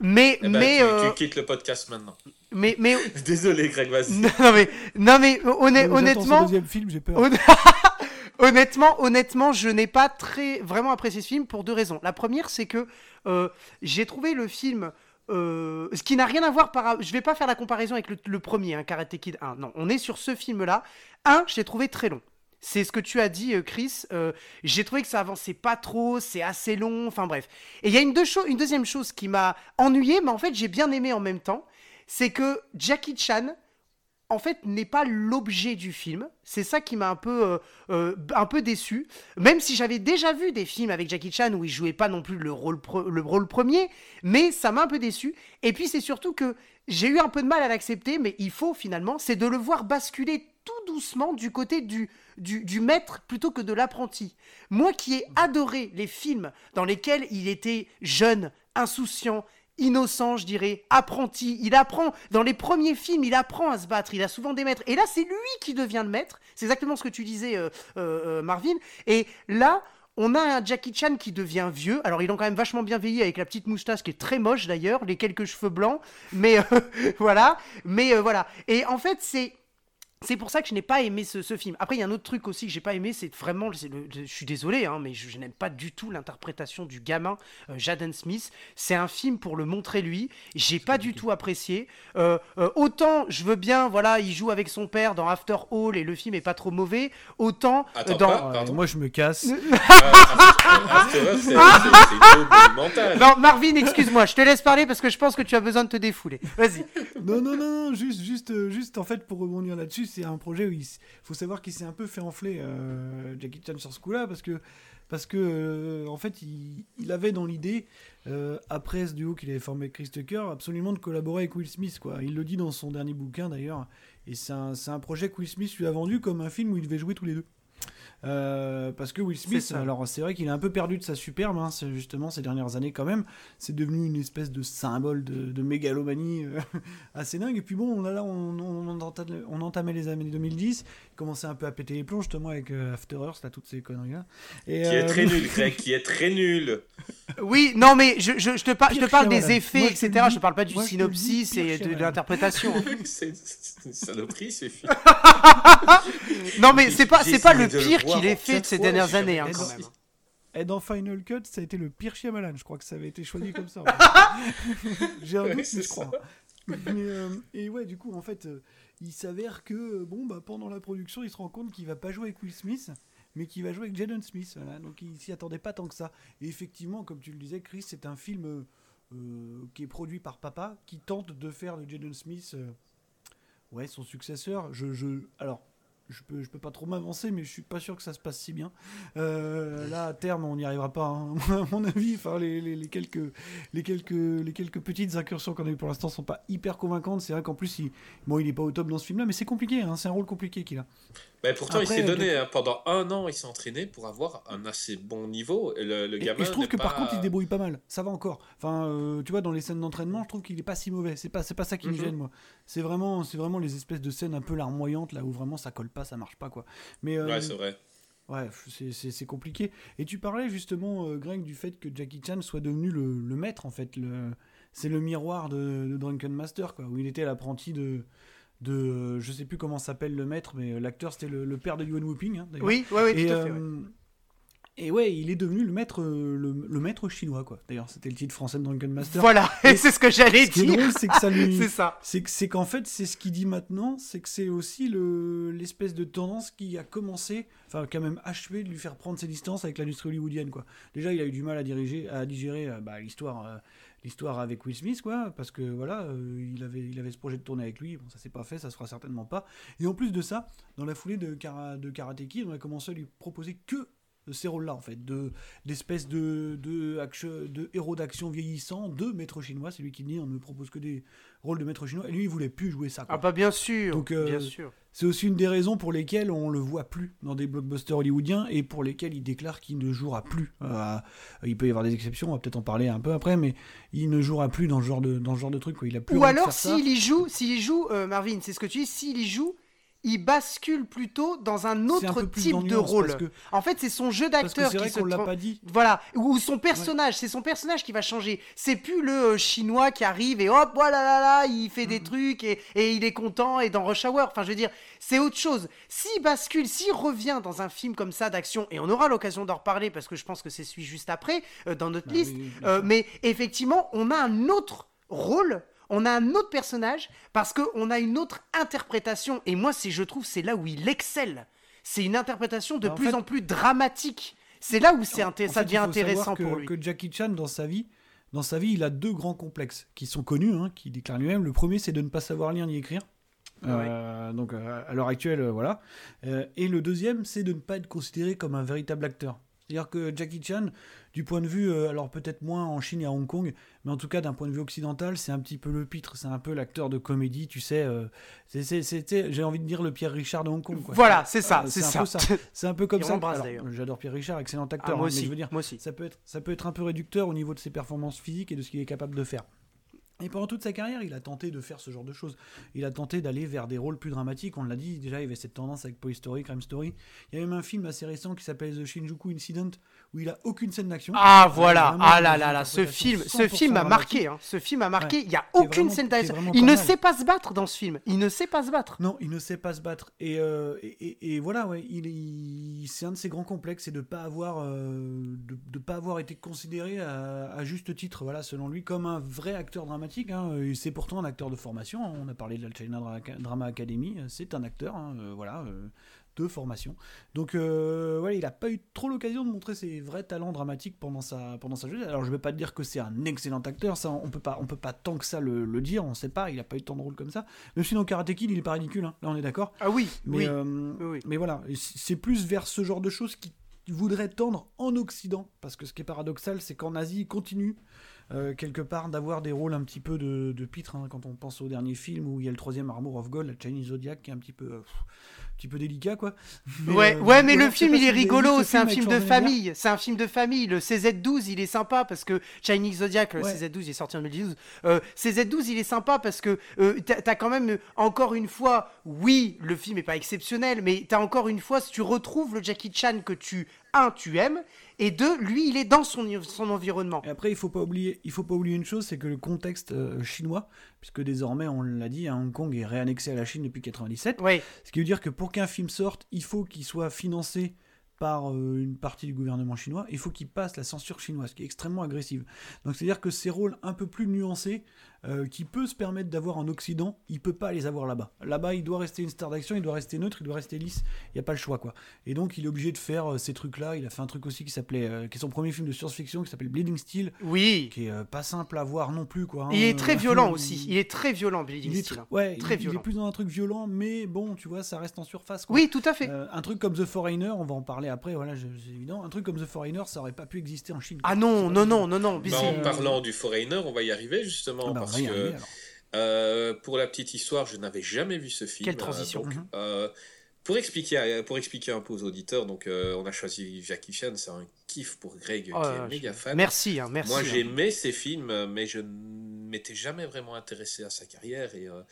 Mais. Eh ben, mais tu, quittes le podcast maintenant. Mais. mais... Désolé, Greg, vas-y. Non, mais, non, mais honnêtement. deuxième film, j'ai peur. honnêtement, honnêtement, je n'ai pas très vraiment apprécié ce film pour deux raisons. La première, c'est que j'ai trouvé le film euh, ce qui n'a rien à voir par. Je vais pas faire la comparaison avec le, premier, hein, Karate Kid 1. Non, on est sur ce film-là. Un, je l'ai trouvé très long. C'est ce que tu as dit, euh, Chris. Euh, j'ai trouvé que ça avançait pas trop, c'est assez long, enfin bref. Et il y a une, une deuxième chose qui m'a ennuyé, mais en fait j'ai bien aimé en même temps. C'est que Jackie Chan, en fait, n'est pas l'objet du film. C'est ça qui m'a un peu, euh, euh, un peu déçu. Même si j'avais déjà vu des films avec Jackie Chan où il jouait pas non plus le rôle, le rôle premier, mais ça m'a un peu déçu. Et puis c'est surtout que j'ai eu un peu de mal à l'accepter, mais il faut finalement, c'est de le voir basculer tout doucement du côté du, du, du maître plutôt que de l'apprenti. Moi qui ai adoré les films dans lesquels il était jeune, insouciant, innocent, je dirais, apprenti. Il apprend, dans les premiers films, il apprend à se battre. Il a souvent des maîtres. Et là, c'est lui qui devient le maître. C'est exactement ce que tu disais, euh, euh, euh, Marvin. Et là, on a un Jackie Chan qui devient vieux. Alors, il a quand même vachement bien vieilli avec la petite moustache qui est très moche d'ailleurs, les quelques cheveux blancs. Mais voilà. Mais voilà. Et en fait, c'est c'est pour ça que je n'ai pas aimé ce, film. Après, il y a un autre truc aussi que j'ai pas aimé, c'est vraiment, je suis désolé, hein, mais je, n'aime pas du tout l'interprétation du gamin euh, Jaden Smith. C'est un film pour le montrer lui. J'ai pas du tout apprécié. Euh, euh, autant je veux bien, voilà, il joue avec son père dans After All et le film est pas trop mauvais. Autant dans. moi, je me casse. non, Marvin, excuse-moi, je te laisse parler parce que je pense que tu as besoin de te défouler. Vas-y. non, non, non, non, juste, juste, juste en fait pour rebondir là-dessus c'est un projet où il faut savoir qu'il s'est un peu fait enfler euh, Jackie Chan sur ce coup-là parce que parce que euh, en fait il, avait dans l'idée euh, après ce duo qu'il avait formé avec Chris absolument de collaborer avec Will Smith quoi. Il le dit dans son dernier bouquin d'ailleurs et c'est un, un, projet que Will Smith lui a vendu comme un film où il devait jouer tous les deux. Euh, parce que Will Smith, alors c'est vrai qu'il est un peu perdu de sa superbe, hein, justement, ces dernières années quand même. C'est devenu une espèce de symbole de, mégalomanie euh, assez dingue. Et puis bon, là, là on, on, entamait les années 2010, il commençait un peu à péter les plombs, justement, avec euh, After Earth, là, toutes ces conneries-là. qui est très nul, Greg, qui est très nul. Oui, non, mais je, je, te, je te parle des effets, etc. je te parle pas du synopsis et de, l'interprétation. c'est une saloperie, ces films. non, mais c'est pas, c'est pas le pire qu'il ait fait de ces dernières années, hein, quand même. Et dans Final Cut, ça a été le pire Shyamalan. Je crois que ça avait été choisi comme ça. J'ai un doute, mais je crois. Euh, et ouais, du coup, en fait, euh, il s'avère que, bon, bah, pendant la production, il se rend compte qu'il va pas jouer avec Will Smith, mais qui va jouer avec Jaden Smith. Voilà. Donc il s'y attendait pas tant que ça. Et effectivement, comme tu le disais, Chris, c'est un film euh, euh, qui est produit par papa, qui tente de faire de Jaden Smith, euh, ouais, son successeur. Je, je, alors, je peux, je peux pas trop m'avancer, mais je suis pas sûr que ça se passe si bien. Euh, là, à terme, on n'y arrivera pas, hein. à mon avis. Enfin, les, les- les quelques, les, quelques, les quelques petites incursions qu'on a eues pour l'instant sont pas hyper convaincantes. C'est vrai qu'en plus, il, bon, il est pas au top dans ce film-là, mais c'est compliqué. hein. C'est un rôle compliqué qu'il a. Pourtant, Après, il s'est euh, donné, hein, pendant un an, il s'est entraîné pour avoir un assez bon niveau. Et le, gamin et je trouve que par contre, il se débrouille pas mal. Ça va encore. Enfin, euh, tu vois, dans les scènes d'entraînement, je trouve qu'il est pas si mauvais. C'est pas, c'est pas ça qui me Mhm. gêne, moi. C'est vraiment, c'est vraiment les espèces de scènes un peu larmoyantes là où vraiment ça colle pas, ça marche pas, quoi. Mais euh, Ouais, c'est vrai. Ouais, c'est- compliqué. Et tu parlais justement, euh, Greg, du fait que Jackie Chan soit devenu le, le maître, en fait. Le, c'est le miroir de, de Drunken Master, quoi, où il était l'apprenti de, de. euh, Je sais plus comment s'appelle le maître, mais euh, l'acteur, c'était le, le père de Yuan Whooping, hein, d'ailleurs. Oui, ouais, ouais, tout Et, à fait. ouais. Et ouais, il est devenu le maître, euh, le, le maître chinois, quoi. D'ailleurs, c'était le titre français de Drunken Master. Voilà, et c'est ce que j'allais Ce dire. c'est que ça lui. C'est ça. C'est que- c'est qu'en fait, c'est ce qu'il dit maintenant, c'est que c'est aussi le- l'espèce de tendance qui a commencé, enfin, qui a même achevé de lui faire prendre ses distances avec l'industrie hollywoodienne, quoi. Déjà, il a eu du mal à diriger, à digérer euh, bah, l'histoire, euh, l'histoire avec Will Smith, quoi, parce que voilà, euh, il avait, il avait ce projet de tourner avec lui, bon, ça s'est pas fait, ça se fera certainement pas. Et en plus de ça, dans la foulée de, Kara- de Karate Kid, on a commencé à lui proposer que ces rôles-là, en fait, de d'espèces de, de, action- de héros d'action vieillissants, de maître chinois, c'est lui qui dit, on ne me propose que des rôles de maître chinois, et lui, il voulait plus jouer ça. quoi. Ah bah bien sûr, Donc, euh, bien sûr. C'est aussi une des raisons pour lesquelles on le voit plus dans des blockbusters hollywoodiens et pour lesquels il déclare qu'il ne jouera plus. Euh, il peut y avoir des exceptions, on va peut-être en parler un peu après, mais il ne jouera plus dans ce genre de, dans ce genre de truc. Quoi. Il a plus Ou de alors, s'il y joue, s'il y joue, euh, Marvin, c'est ce que tu dis, s'il y joue, il bascule plutôt dans un autre type de nuance, rôle. Que, En fait, c'est son jeu d'acteur qui se l'a tran- pas dit. Voilà, ou son personnage, c'est son personnage qui va changer. C'est plus le euh, chinois qui arrive et hop, voilà là là, il fait Mm. des trucs et, et il est content et dans Rush Hour. Enfin, je veux dire, c'est autre chose. S'il bascule, s'il revient dans un film comme ça d'action, et on aura l'occasion d'en reparler parce que je pense que c'est celui juste après euh, dans notre Bah liste. oui, Euh, mais effectivement, on a un autre rôle. On a un autre personnage parce qu'on a une autre interprétation. Et moi, c'est, je trouve, c'est là où il excelle. C'est une interprétation de Bah, en plus fait- en plus dramatique. C'est là où c'est inté- ça fait, devient intéressant que, pour lui. que Jackie Chan, dans sa vie, dans sa vie, il a deux grands complexes qui sont connus, hein, qui déclare lui-même. Le premier, c'est de ne pas savoir lire ni écrire. Ah ouais. Euh, donc à l'heure actuelle, euh, voilà. Euh, et le deuxième, c'est de ne pas être considéré comme un véritable acteur. C'est-à-dire que Jackie Chan, du point de vue, euh, alors peut-être moins en Chine et à Hong Kong, mais en tout cas d'un point de vue occidental, c'est un petit peu le pitre, c'est un peu l'acteur de comédie, tu sais. euh, c'était, j'ai envie de dire le Pierre Richard de Hong Kong. Quoi. Voilà, c'est ça, Euh, c'est ça. C'est un peu comme ça. J'adore Pierre Richard, excellent Ah, acteur. moi hein, mais aussi, je veux dire, moi aussi. ça peut, être, ça peut être un peu réducteur au niveau de ses performances physiques et de ce qu'il est capable de faire. Et pendant toute sa carrière, il a tenté de faire ce genre de choses. Il a tenté d'aller vers des rôles plus dramatiques. On l'a dit, déjà, il y avait cette tendance avec Toy Story, Crime Story. Il y a même un film assez récent qui s'appelle The Shinjuku Incident, où il a aucune scène d'action. Ah voilà, Vraiment ah là là là, ce film, ce 100% film a marqué, hein. ce film a marqué. Ouais. Il y a aucune vraiment- scène d'action. Il ne mal. sait pas se battre dans ce film. Il ne sait pas se battre. Non, il ne sait pas se battre. Et, euh, et, et- et voilà, ouais, il, il- c'est un de ses grands complexes, c'est de pas avoir, euh, de, de pas avoir été considéré à, à juste titre, voilà, selon lui, comme un vrai acteur dramatique. hein. C'est pourtant un acteur de formation. On a parlé de la China Dra- Drama Academy. C'est un acteur, hein, euh, voilà. euh, de formation. Donc euh, ouais, il a pas eu trop l'occasion de montrer ses vrais talents dramatiques pendant sa pendant sa jeunesse. Alors je vais pas te dire que c'est un excellent acteur, ça on peut pas on peut pas tant que ça le, le dire, on sait pas, il a pas eu tant de rôles comme ça. Même si dans Karate Kid, il est pas ridicule hein. là on est d'accord. Ah oui, Mais oui. euh, Oui, mais voilà, c'est plus vers ce genre de choses qui voudrait tendre en Occident parce que ce qui est paradoxal, c'est qu'en Asie, ils continuent euh, quelque part d'avoir des rôles un petit peu de, de pitre hein, quand on pense au dernier film où il y a le troisième Armour of Gold, la Chinese Zodiac qui est un petit peu euh, petit peu délicat quoi. Mais, ouais, euh, ouais, mais le film il est rigolo, ce c'est un film de famille, c'est un film de famille. Le CZ12 il est sympa parce que Chinese Zodiac, le Ouais. CZ12 il est sorti en 2012. Euh, CZ12 il est sympa parce que euh, t'as quand même euh, encore une fois, oui, le film est pas exceptionnel, mais t'as encore une fois, si tu retrouves le Jackie Chan que tu un tu aimes et deux, lui il est dans son son environnement. Et après, il faut pas oublier, il faut pas oublier une chose, c'est que le contexte euh, chinois, puisque désormais, on l'a dit, hein, Hong Kong est réannexé à la Chine depuis 97, Ouais, Ce qui veut dire que pour qu'un film sorte, il faut qu'il soit financé par euh, une partie du gouvernement chinois, il faut qu'il passe la censure chinoise, qui est extrêmement agressive. Donc c'est-à-dire que ces rôles un peu plus nuancés, euh, qui peut se permettre d'avoir en Occident, il peut pas les avoir là-bas. Là-bas, il doit rester une star d'action, il doit rester neutre, il doit rester lisse. Il n'y a pas le choix, quoi. Et donc, il est obligé de faire euh, ces trucs-là. Il a fait un truc aussi qui s'appelait, euh, qui est son premier film de science-fiction, qui s'appelle Bleeding Steel, Oui. qui est euh, pas simple à voir non plus, quoi. hein. Il est très Euh, violent aussi. Il est très violent, est Steel. tr- ouais, Très il- est plus dans un truc violent, mais bon, tu vois, ça reste en surface. Quoi. Oui, tout à fait. Euh, un truc comme The Foreigner, on va en parler après, voilà, c'est évident. Un truc comme The Foreigner, ça aurait pas pu exister en Chine. Ah non, non, non, non, non. mais Bah, en parlant du Foreigner, on va y arriver justement Ah bah, parce que euh, pour la petite histoire, je n'avais jamais vu ce film. Quelle transition. Euh, donc, Mhm. euh, pour expliquer, pour expliquer un peu aux auditeurs, donc euh, on a choisi Jackie Chan, c'est un kiff pour Greg Oh qui est méga fan. Merci, hein, merci. Moi, hein. j'aimais ses films, mais je ne m'étais jamais vraiment intéressé à sa carrière et, euh,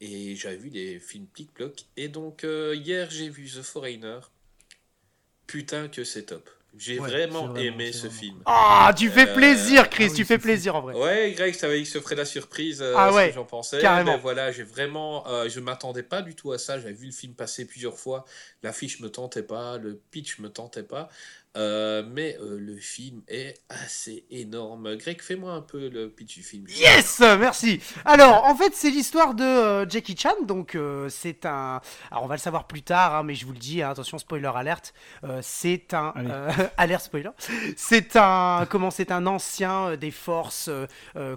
et j'avais vu des films plic-ploc. Et donc, euh, hier, j'ai vu The Foreigner. Putain, que c'est top. J'ai Ouais, vraiment, aimé ce vraiment film. Ah, tu fais Euh, plaisir, Chris, ah oui, tu fais plaisir en vrai. Ouais, Greg, je t'avais dit que je ferais la surprise, euh, Ah ce ouais, que j'en pensais. carrément. Ben voilà, j'ai vraiment, euh, je m'attendais pas du tout à ça. J'avais vu le film passer plusieurs fois. L'affiche me tentait pas, le pitch me tentait pas. Euh, mais euh, le film est assez énorme. Greg, fais-moi un peu le pitch du film. Yes, merci. Alors, en fait, c'est l'histoire de euh, Jackie Chan. Donc, euh, c'est un. Alors, on va le savoir plus tard, hein, mais je vous le dis. hein, attention, spoiler alerte. Euh, c'est un euh, alerte spoiler. C'est un comment C'est un ancien euh, des forces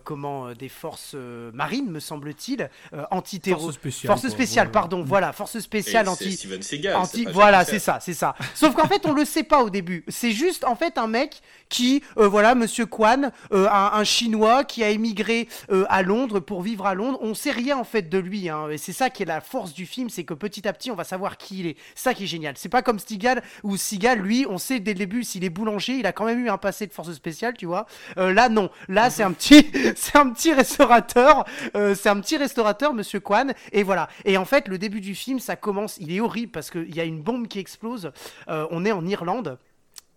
comment euh, des forces euh, marines, me semble-t-il, euh, anti-terror. Force spéciale. Force spéciale, pardon. Voilà, force spéciale c'est anti. Steven Seagal. Anti- voilà, c'est ça, c'est ça. Sauf qu'en fait, on le sait pas au début. C'est juste, en fait, un mec qui, euh, voilà, Monsieur Kwan, euh, un, Chinois qui a émigré euh, à Londres pour vivre à Londres. On sait rien en fait de lui, hein. et c'est ça qui est la force du film, c'est que petit à petit, on va savoir qui il est. Ça qui est génial. C'est pas comme Stigal ou Seagal, lui, on sait dès le début s'il est boulanger, il a quand même eu un passé de force spéciale, tu vois. Là, non. Là, c'est un petit, c'est un petit restaurateur. c'est un petit restaurateur, Monsieur Kwan. Et voilà. Et en fait, le début du film, ça commence. Il est horrible parce qu'il y a une bombe qui explose. On est en Irlande.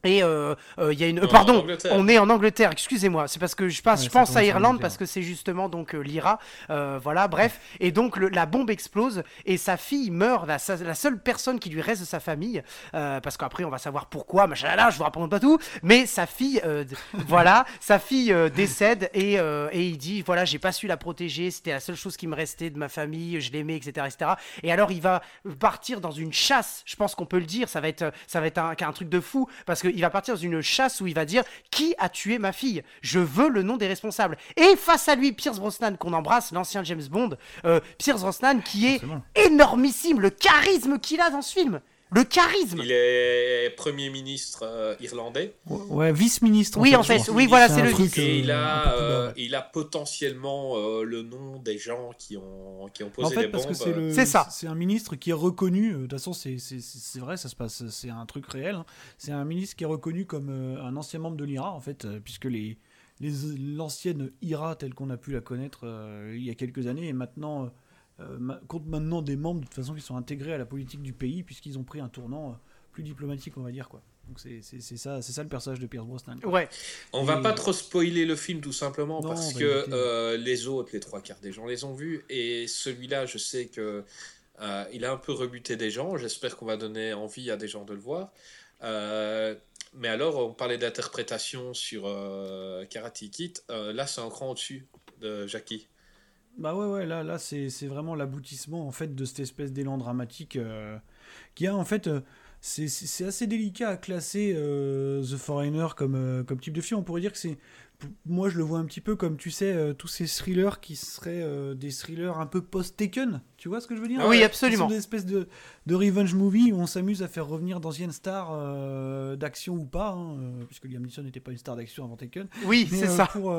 Et euh, euh, il y a une. Pardon, on est en Angleterre. Excusez-moi. C'est parce que je passe, Ouais, je pense à Irlande parce que c'est justement donc euh, l'IRA. Euh, voilà, bref. Et donc le- la bombe explose et sa fille meurt. La, sa- la seule personne qui lui reste de sa famille, euh, parce qu'après on va savoir pourquoi. Machin là, je vous raconte pas tout. Mais sa fille, euh, voilà, sa fille euh, décède et, euh, et il dit voilà, j'ai pas su la protéger. C'était la seule chose qui me restait de ma famille. Je l'aimais, etc., etc. Et alors il va partir dans une chasse. Je pense qu'on peut le dire. Ça va être, ça va être un, un truc de fou parce qu'il va partir dans une chasse où il va dire qui a tué ma fille? Je veux le nom des responsables. Et face à lui, Pierce Brosnan qu'on embrasse, l'ancien James Bond. Euh, Pierce Brosnan qui est Forcément. énormissime. Le charisme qu'il a dans ce film. Le charisme. Il est Premier ministre euh, irlandais. Ouais, ouais, vice-ministre. Oui, en fait, oui, voilà, C'est le truc, euh, Et il un a, euh, il a potentiellement euh, le nom des gens qui ont, qui ont posé En fait, les parce bombes. que c'est le, C'est ça. C'est un ministre qui est reconnu. euh, De toute façon, c'est vrai, ça se passe. C'est un truc réel. hein. C'est un ministre qui est reconnu comme euh, un ancien membre de l'IRA, en fait, euh, puisque les les- l'ancienne IRA telle qu'on a pu la connaître euh, il y a quelques années est maintenant euh, euh, ma- compte maintenant des membres de toute façon qui sont intégrés à la politique du pays puisqu'ils ont pris un tournant euh, plus diplomatique, on va dire quoi. Donc c'est ça, c'est ça le personnage de Pierce Brosnan. quoi. Ouais. On va Et- pas trop spoiler le film tout simplement Non, parce va que euh, les autres, les trois quarts des gens les ont vus et celui-là, je sais que euh, il a un peu rebuté des gens. J'espère qu'on va donner envie à des gens de le voir. Euh, mais alors, on parlait d'interprétation sur euh, Karate Kid. Euh, là, c'est un cran au-dessus de Jackie. Bah ouais, ouais, là, là c'est c'est vraiment l'aboutissement en fait de cette espèce d'élan dramatique euh, qui a en fait. euh, c'est- c'est c'est assez délicat à classer euh, The Foreigner comme, euh, comme type de film. On pourrait dire que c'est. Moi, je le vois un petit peu comme, tu sais, tous ces thrillers qui seraient des thrillers un peu post-Taken. Tu vois ce que je veux dire oui, absolument. Ce sont des espèces de, de revenge movie où on s'amuse à faire revenir d'anciennes stars d'action ou pas, hein, puisque Liam Neeson n'était pas une star d'action avant Taken. Oui, c'est ça. Pour,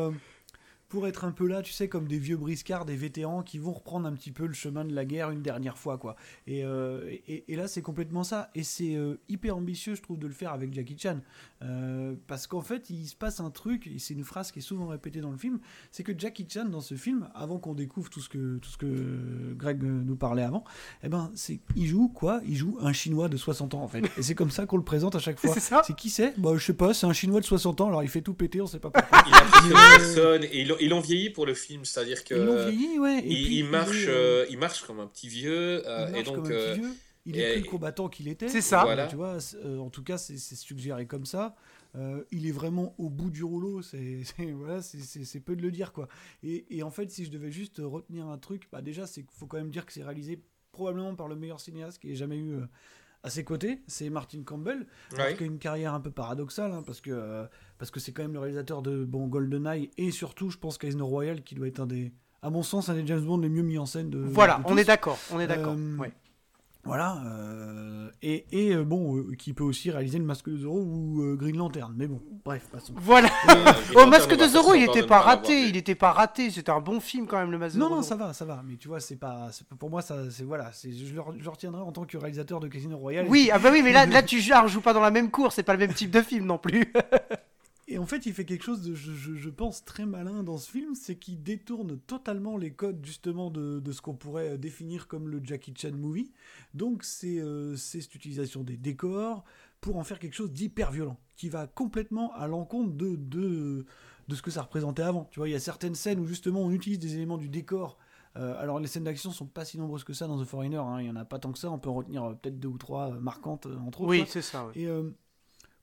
pour être un peu là, tu sais, comme des vieux briscards, des vétérans qui vont reprendre un petit peu le chemin de la guerre une dernière fois, quoi. Et, euh, et, et là, c'est complètement ça. Et c'est euh, hyper ambitieux, je trouve, de le faire avec Jackie Chan. Euh, parce qu'en fait, il se passe un truc, et c'est une phrase qui est souvent répétée dans le film, c'est que Jackie Chan, dans ce film, avant qu'on découvre tout ce que, tout ce que Greg nous parlait avant, eh ben, c'est, il joue quoi? Il joue un Chinois de 60 ans, en fait. Et c'est comme ça qu'on le présente à chaque fois. C'est ça. C'est qui c'est? Bah, Je sais pas, c'est un Chinois de 60 ans, alors il fait tout péter, on sait pas pourquoi. Il a personne et l'ont- ils l'ont vieilli pour le film, c'est-à-dire que Ils l'ont vieilli, ouais. Et il, puis, il marche, est, euh, il marche comme un petit vieux euh, il et marche donc comme un euh, petit vieux. Il et- est plus le combattant qu'il était. C'est ça. Voilà. Tu vois, euh, en tout cas, c'est suggéré comme ça. Euh, il est vraiment au bout du rouleau, c'est voilà, c'est peu de le dire quoi. Et, et, en fait, si je devais juste retenir un truc, bah déjà, c'est faut quand même dire que c'est réalisé probablement par le meilleur cinéaste qui ait jamais eu euh, à ses côtés, c'est Martin Campbell, qui a une carrière un peu paradoxale, hein, parce que euh, parce que c'est quand même le réalisateur de bon GoldenEye et surtout, je pense, Casino Royale, qui doit être un des, à mon sens, un des James Bond les mieux mis en scène de. Voilà, on est d'accord, on est d'accord. Ouais. Voilà, euh, et, et euh, bon, euh, qui peut aussi réaliser le Masque de Zorro ou Green Lantern, mais bon, bref, passons. Voilà. Au Masque de Zorro, il n'était pas raté, il n'était pas raté. C'était un bon film quand même, le Masque de Zorro. Non, non, ça va, ça va. Mais tu vois, c'est pas, pour moi, ça, c'est voilà, je, le, retiendrai en tant que réalisateur de Casino Royale. Oui, ah bah oui, mais là, là, tu ne joues pas dans la même course, c'est pas le même type de film non plus. Et en fait, il fait quelque chose de, je, pense, très malin dans ce film, c'est qu'il détourne totalement les codes justement de, ce qu'on pourrait définir comme le Jackie Chan movie. Donc c'est euh, cette utilisation des décors pour en faire quelque chose d'hyper violent, qui va complètement à l'encontre de, de, de ce que ça représentait avant. Tu vois, il y a certaines scènes où justement on utilise des éléments du décor. Euh, alors les scènes d'action sont pas si nombreuses que ça dans The Foreigner, hein. il y en a pas tant que ça, on peut en retenir euh, peut-être deux ou trois marquantes entre autres. Oui, c'est ça. Et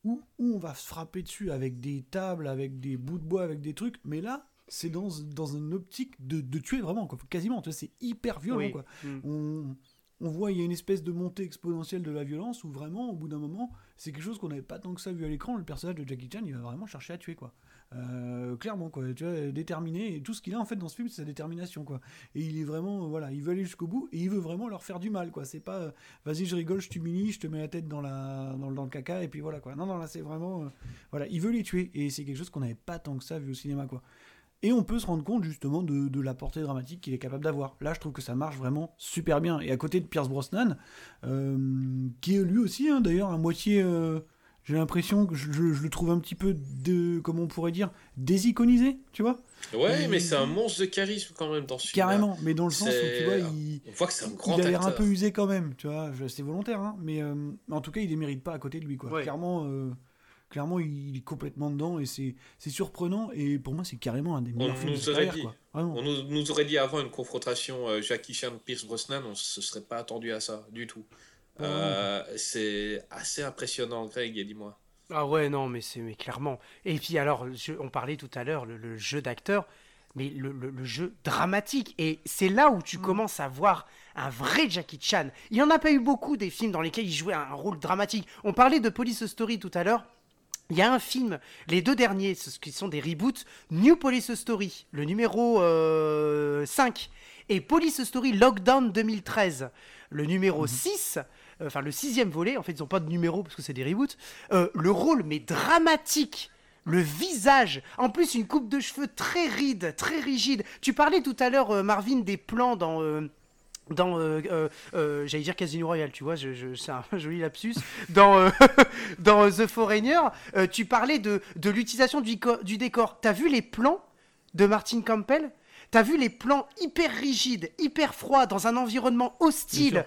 où, on va se frapper dessus avec des tables, avec des bouts de bois, avec des trucs, mais là, c'est dans, dans une optique de, de tuer vraiment, quoi. quasiment, c'est hyper violent. Quoi. Mm. On, on, voit, il y a une espèce de montée exponentielle de la violence où vraiment, au bout d'un moment, c'est quelque chose qu'on n'avait pas tant que ça vu à l'écran. Le personnage de Jackie Chan, il va vraiment chercher à tuer. quoi. Euh, clairement quoi tu vois déterminé et tout ce qu'il a en fait dans ce film c'est sa détermination quoi et il est vraiment voilà il veut aller jusqu'au bout et il veut vraiment leur faire du mal quoi c'est pas euh, vas-y je rigole je t'humilie je te mets la tête dans la dans, dans, le caca et puis voilà quoi non non là c'est vraiment euh, voilà il veut les tuer et c'est quelque chose qu'on n'avait pas tant que ça vu au cinéma quoi et on peut se rendre compte justement de, de la portée dramatique qu'il est capable d'avoir. Là, je trouve que ça marche vraiment super bien. Et à côté de Pierce Brosnan, qui est lui aussi, hein, d'ailleurs, à moitié, j'ai l'impression que je, le trouve un petit peu de, comment on pourrait dire, désiconisé, tu vois. Ouais, mais c'est un monstre de charisme quand même dans ce film. Carrément, mais dans le sens où tu vois, il, on voit que c'est un grand il a l'air un peu usé quand même, tu vois. C'est volontaire, hein, mais euh, en tout cas, il les mérite pas à côté de lui, quoi. Clairement. Euh, clairement, il est complètement dedans et c'est surprenant. Et pour moi, c'est carrément un des meilleurs films de aurait dit, On nous, aurait dit avant une confrontation euh, Jackie Chan-Pierce Brosnan, on se serait pas attendu à ça du tout. Euh, c'est assez impressionnant, Greg, dis-moi. Ah ouais, non, mais c'est mais clairement. Et puis alors, on parlait tout à l'heure, le, jeu d'acteur, mais le, jeu dramatique. Et c'est là où tu mm. commences à voir un vrai Jackie Chan. Il n'y en a pas eu beaucoup des films dans lesquels il jouait un rôle dramatique. On parlait de Police Story tout à l'heure. Il y a un film, les deux derniers, ce qui sont des reboots, New Police Story, le numéro 5, euh, et Police Story Lockdown 2013, le numéro 6. Euh, enfin le sixième volet, en fait ils n'ont pas de numéro parce que c'est des reboots, euh, le rôle mais dramatique le visage, en plus une coupe de cheveux très ride, très rigide. Tu parlais tout à l'heure, euh, Marvin, des plans dans dans j'allais dire Casino Royale tu vois c'est un joli lapsus dans dans The Foreigner tu parlais de, de l'utilisation du, du décor t'as vu les plans de Martin Campbell? T'as vu les plans hyper rigides, hyper froids, dans un environnement hostile.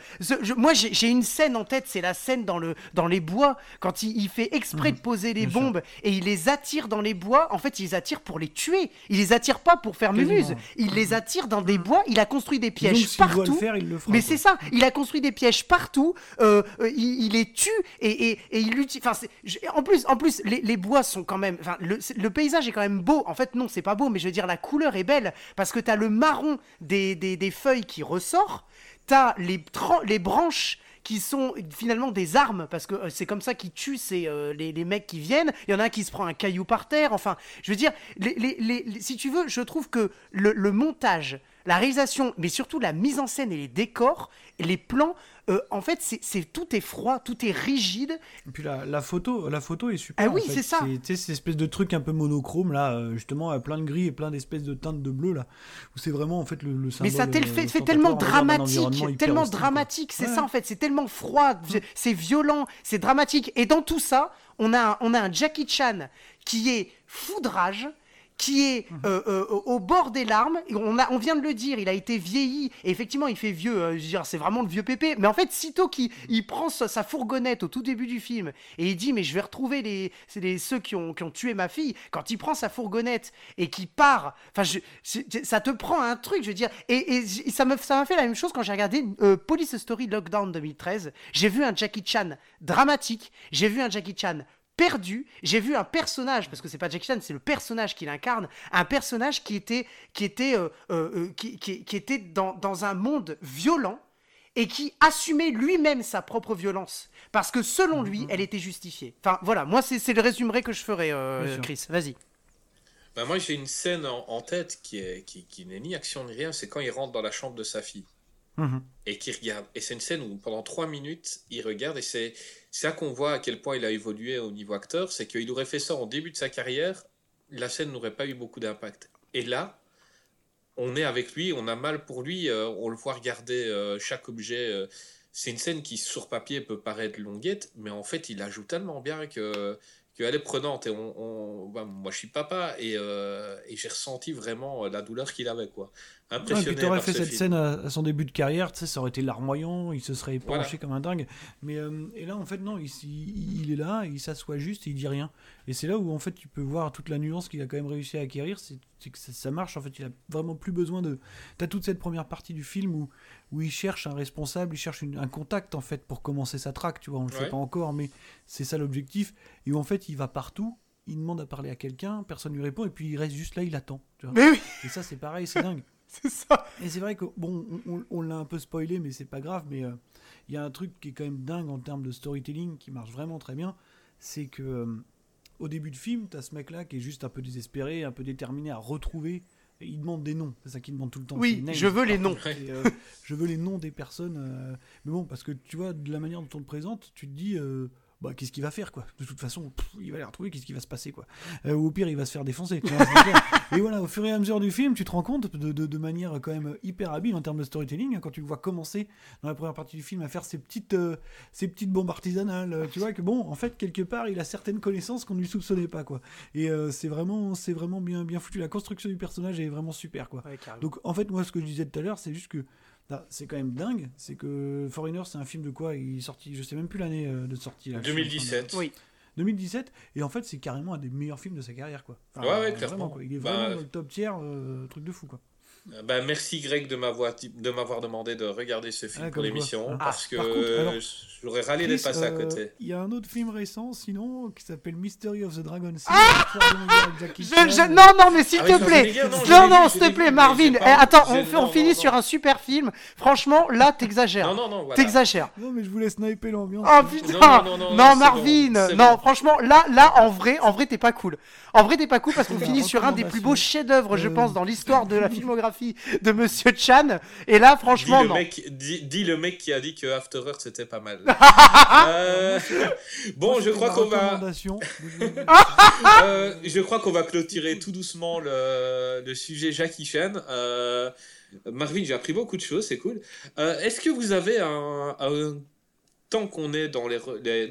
moi, j'ai une scène en tête, c'est la scène dans, le, dans les bois, quand il, fait exprès de mmh. poser les bombes et il les attire dans les bois. En fait, il les attire pour les tuer. Il les attire pas pour faire mumuse. Il les attire dans des bois. Il a construit des pièges partout. mais c'est ça. Il a construit des pièges partout. Euh, euh, il, les tue et, et, et il utilise. Enfin, en plus, en plus, les, les bois sont quand même. Le, le, paysage est quand même beau. En fait, non, c'est pas beau, mais je veux dire, la couleur est belle parce que tu as le marron des, des, feuilles qui ressort, tu as les, les branches qui sont finalement des armes, parce que euh, c'est comme ça qu'ils tuent euh, les, les, mecs qui viennent. Il y en a un qui se prend un caillou par terre. Enfin, je veux dire, les, les, si tu veux, je trouve que le, le, montage, la réalisation, mais surtout la mise en scène et les décors, les plans euh, en fait, c'est tout est froid, tout est rigide. Et puis la, photo, la photo est super. Ah oui, c'est ça. C'est cette espèce de truc un peu monochrome là, euh, justement, plein de gris et plein d'espèces de teintes de bleu là, où c'est vraiment en fait le, le symbole. Mais ça fait, fait tellement dramatique, tellement dramatique. C'est ça en fait. C'est tellement froid, c'est violent, c'est dramatique. Et dans tout ça, on a, on a un Jackie Chan qui est foudrage qui est mhm. euh, euh, au bord des larmes. On, a, on vient de le dire, il a été vieilli. Et effectivement, il fait vieux. Euh, c'est vraiment le vieux pépé. Mais en fait, sitôt qu'il il prend sa, fourgonnette au tout début du film et il dit Mais je vais retrouver les, les ceux qui ont, qui ont tué ma fille. Quand il prend sa fourgonnette et qu'il part, enfin, ça te prend un truc, je veux dire. Et, et ça m'a ça fait la même chose quand j'ai regardé Police Story Lockdown 2013. J'ai vu un Jackie Chan dramatique. J'ai vu un Jackie Chan perdu. J'ai vu un personnage, parce que c'est pas Jackie Chan, c'est le personnage qu'il incarne, un personnage qui était, qui était, euh, euh, euh, qui, qui- qui était dans, dans un monde violent et qui assumait lui-même sa propre violence. Parce que selon lui, elle était justifiée. Enfin voilà, moi c'est c'est le résumé que je ferai, euh. Chris. Vas-y. Bah, moi, j'ai une scène en, en tête qui, est, qui, qui n'est ni action ni rien, c'est quand il rentre dans la chambre de sa fille Mhm. et qu'il regarde. Et c'est une scène où pendant trois minutes, il regarde et c'est là qu'on voit à quel point il a évolué au niveau acteur. C'est qu'il aurait fait ça en début de sa carrière, la scène n'aurait pas eu beaucoup d'impact. Et là, on est avec lui, on a mal pour lui, euh, on le voit regarder euh, chaque objet. euh. c'est une scène qui, sur papier, peut paraître longuette, mais en fait, il la joue tellement bien que qu'elle est prenante. Et on, on- bah, moi, je suis papa et, et j'ai ressenti vraiment la douleur qu'il avait. quoi. Ouais, Impressionné puis t'aurais par fait ce cette film. scène à, à son début de carrière, tu sais, ça aurait été larmoyant, il se serait Voilà. penché comme un dingue. Mais euh, et là, en fait, non, il, il- il est là, il s'assoit juste et il dit rien. Et c'est là où en fait tu peux voir toute la nuance qu'il a quand même réussi à acquérir, c'est que ça, ça marche. En fait, il a vraiment plus besoin de. T'as toute cette première partie du film où où il cherche un responsable, il cherche une- un contact en fait pour commencer sa traque, tu vois. On le sait Ouais. pas encore, mais c'est ça l'objectif. Et où en fait il va partout. Il demande à parler à quelqu'un, personne lui répond, et puis il reste juste là, il attend. tu vois. Mais oui, Et ça, c'est pareil, c'est dingue. c'est ça. Et c'est vrai que, bon, on, on- on l'a un peu spoilé, mais c'est pas grave. Mais euh, il y a un truc qui est quand même dingue en termes de storytelling, qui marche vraiment très bien. C'est que, euh, au début du film, t'as ce mec-là qui est juste un peu désespéré, un peu déterminé à retrouver. Et il demande des noms, c'est ça qu'il demande tout le temps. Oui, je veux les noms. Et, euh, je veux les noms des personnes. euh, Mais bon, parce que tu vois, de la manière dont on le présente, tu te dis, euh, bah, qu'est-ce qu'il va faire, quoi? De toute façon, pff, il va les retrouver, qu'est-ce qui va se passer, quoi? Euh, Ou au pire, il va se faire défoncer. tu vois, et voilà, au fur et à mesure du film, tu te rends compte de, de- de manière quand même hyper habile en termes de storytelling, hein, quand tu le vois commencer dans la première partie du film à faire ses petites, euh, ses petites bombes artisanales. euh, tu vois que bon, en fait, quelque part, il a certaines connaissances qu'on ne lui soupçonnait pas, quoi. Et euh, c'est vraiment, c'est vraiment bien, bien foutu. La construction du personnage est vraiment super, quoi. Ouais. Donc en fait, moi, ce que je disais tout à l'heure, c'est juste que c'est quand même dingue. C'est que Foreigner, c'est un film de quoi Il est sorti, je sais même plus l'année euh, de sortie. Là, je suis en train de- 2017. Oui. 2017. Et en fait, c'est carrément un des meilleurs films de sa carrière, quoi. Ouais, ouais, vraiment, clairement. quoi. Il est Bah, vraiment dans le top tiers, euh, truc de fou, quoi. Euh, bah, merci Greg de m'avoir de m'avoir demandé de regarder ce film Ah, pour l'émission Ah, parce que j'aurais râlé d'être passé à euh, côté. Il y a un autre film récent, sinon, qui s'appelle Mystery of the Dragon Sea. Je- je- non, non, mais s'il Ah te plaît. Schwarzenegger, non, Non, s'il te plaît, Marvin. eh, attends, on, on non, finit non, sur un super film. Franchement, là, t'exagères. Non, non, non, voilà. T'exagères. Non, mais je voulais sniper l'ambiance. Oh putain Non, non, non, non, Non, c'est Marvin Non, franchement, là, là, en vrai, en vrai, t'es pas cool. En vrai, t'es pas cool parce qu'on finit sur un des plus beaux chefs-d'œuvre, je Euh. pense, dans l'histoire de la filmographie de Monsieur Chan. Et là, Dis franchement, le, non. mec, dis, dis le mec qui a dit que After Earth c'était pas mal. Euh, bon, Moi, je crois qu'on va, euh, je crois qu'on va clôturer tout doucement le, le sujet Jackie Chan. Euh, Marvin, j'ai appris beaucoup de choses, c'est cool. Euh, Est-ce que vous avez un, un- tant qu'on est dans les,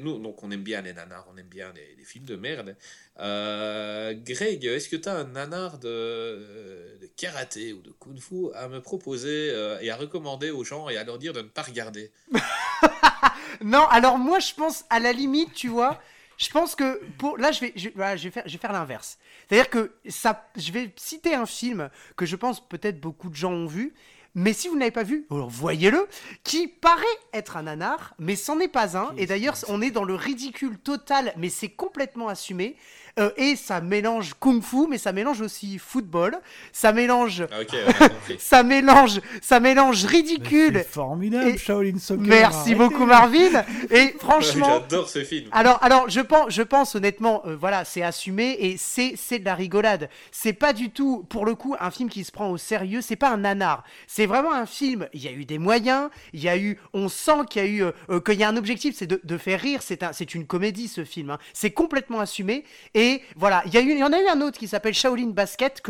nous, donc on aime bien les nanars, on aime bien les, films de merde. Euh, Greg, est-ce que tu as un nanar de, de karaté ou de kung-fu à me proposer euh, et à recommander aux gens et à leur dire de ne pas regarder Non, alors moi, je pense, à la limite, tu vois, je pense que pour là, je vais faire, je vais faire l'inverse. C'est-à-dire que ça, je vais citer un film que je pense peut-être beaucoup de gens ont vu. Mais si vous n'avez pas vu, alors voyez-le, qui paraît être un nanar, mais c'en est pas un. Et d'ailleurs, on est dans le ridicule total, mais c'est complètement assumé. Euh, et ça mélange kung-fu, mais ça mélange aussi football. Ça mélange, Ah, ça mélange, ça mélange ridicule. Formidable, Et- Shaolin Soccer. Merci arrêtez. beaucoup, Marvin. Et franchement, J'adore ce film. alors, alors, je pense, je pense honnêtement, euh, voilà, c'est assumé et c'est, c'est de la rigolade. C'est pas du tout, pour le coup, un film qui se prend au sérieux. C'est pas un nanar. C'est vraiment un film. Il y a eu des moyens. Il y a eu, on sent qu'il y a eu, euh, euh, qu'il y a un objectif, c'est de, de faire rire. C'est un, c'est une comédie ce film. hein. C'est complètement assumé. Et voilà, il y en a eu un autre qui s'appelle Shaolin Basket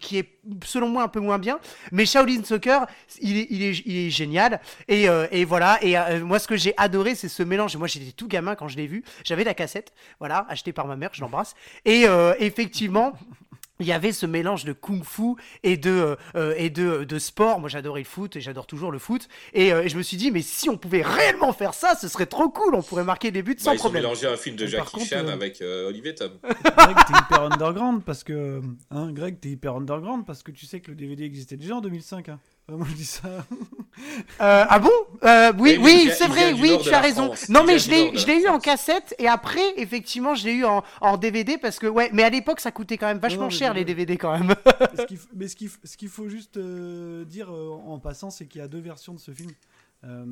qui est selon moi un peu moins bien. Mais Shaolin Soccer, il est, génial. Et, euh, et voilà. Et euh, moi, ce que j'ai adoré, c'est ce mélange. Moi, j'étais tout gamin quand je l'ai vu. J'avais la cassette, voilà, achetée par ma mère, je l'embrasse. Et euh, effectivement. Il y avait ce mélange de kung-fu et de euh, euh, et de, de sport. Moi, j'adorais le foot et j'adore toujours le foot. Et, euh, et je me suis dit, mais si on pouvait réellement faire ça, ce serait trop cool. On pourrait marquer des buts Bah, sans ils ont problème. mélangé un film de Jackie contre, Chan euh, avec euh, Olivier Tom. Greg, t'es hyper underground parce que. Hein, Greg, t'es hyper underground parce que tu sais que le DVD existait déjà en 2005. Hein. Euh, moi je dis ça. Euh, ah bon? Euh, Oui, Oui, c'est vrai, oui, tu as raison. France. Non, Il mais je l'ai, je eu en cassette et après, effectivement, je l'ai eu en, en DVD parce que, ouais, mais à l'époque, ça coûtait quand même vachement non, cher les DVD quand même. ce mais ce qu'il faut juste euh, dire euh, en passant, c'est qu'il y a deux versions de ce film. Euh,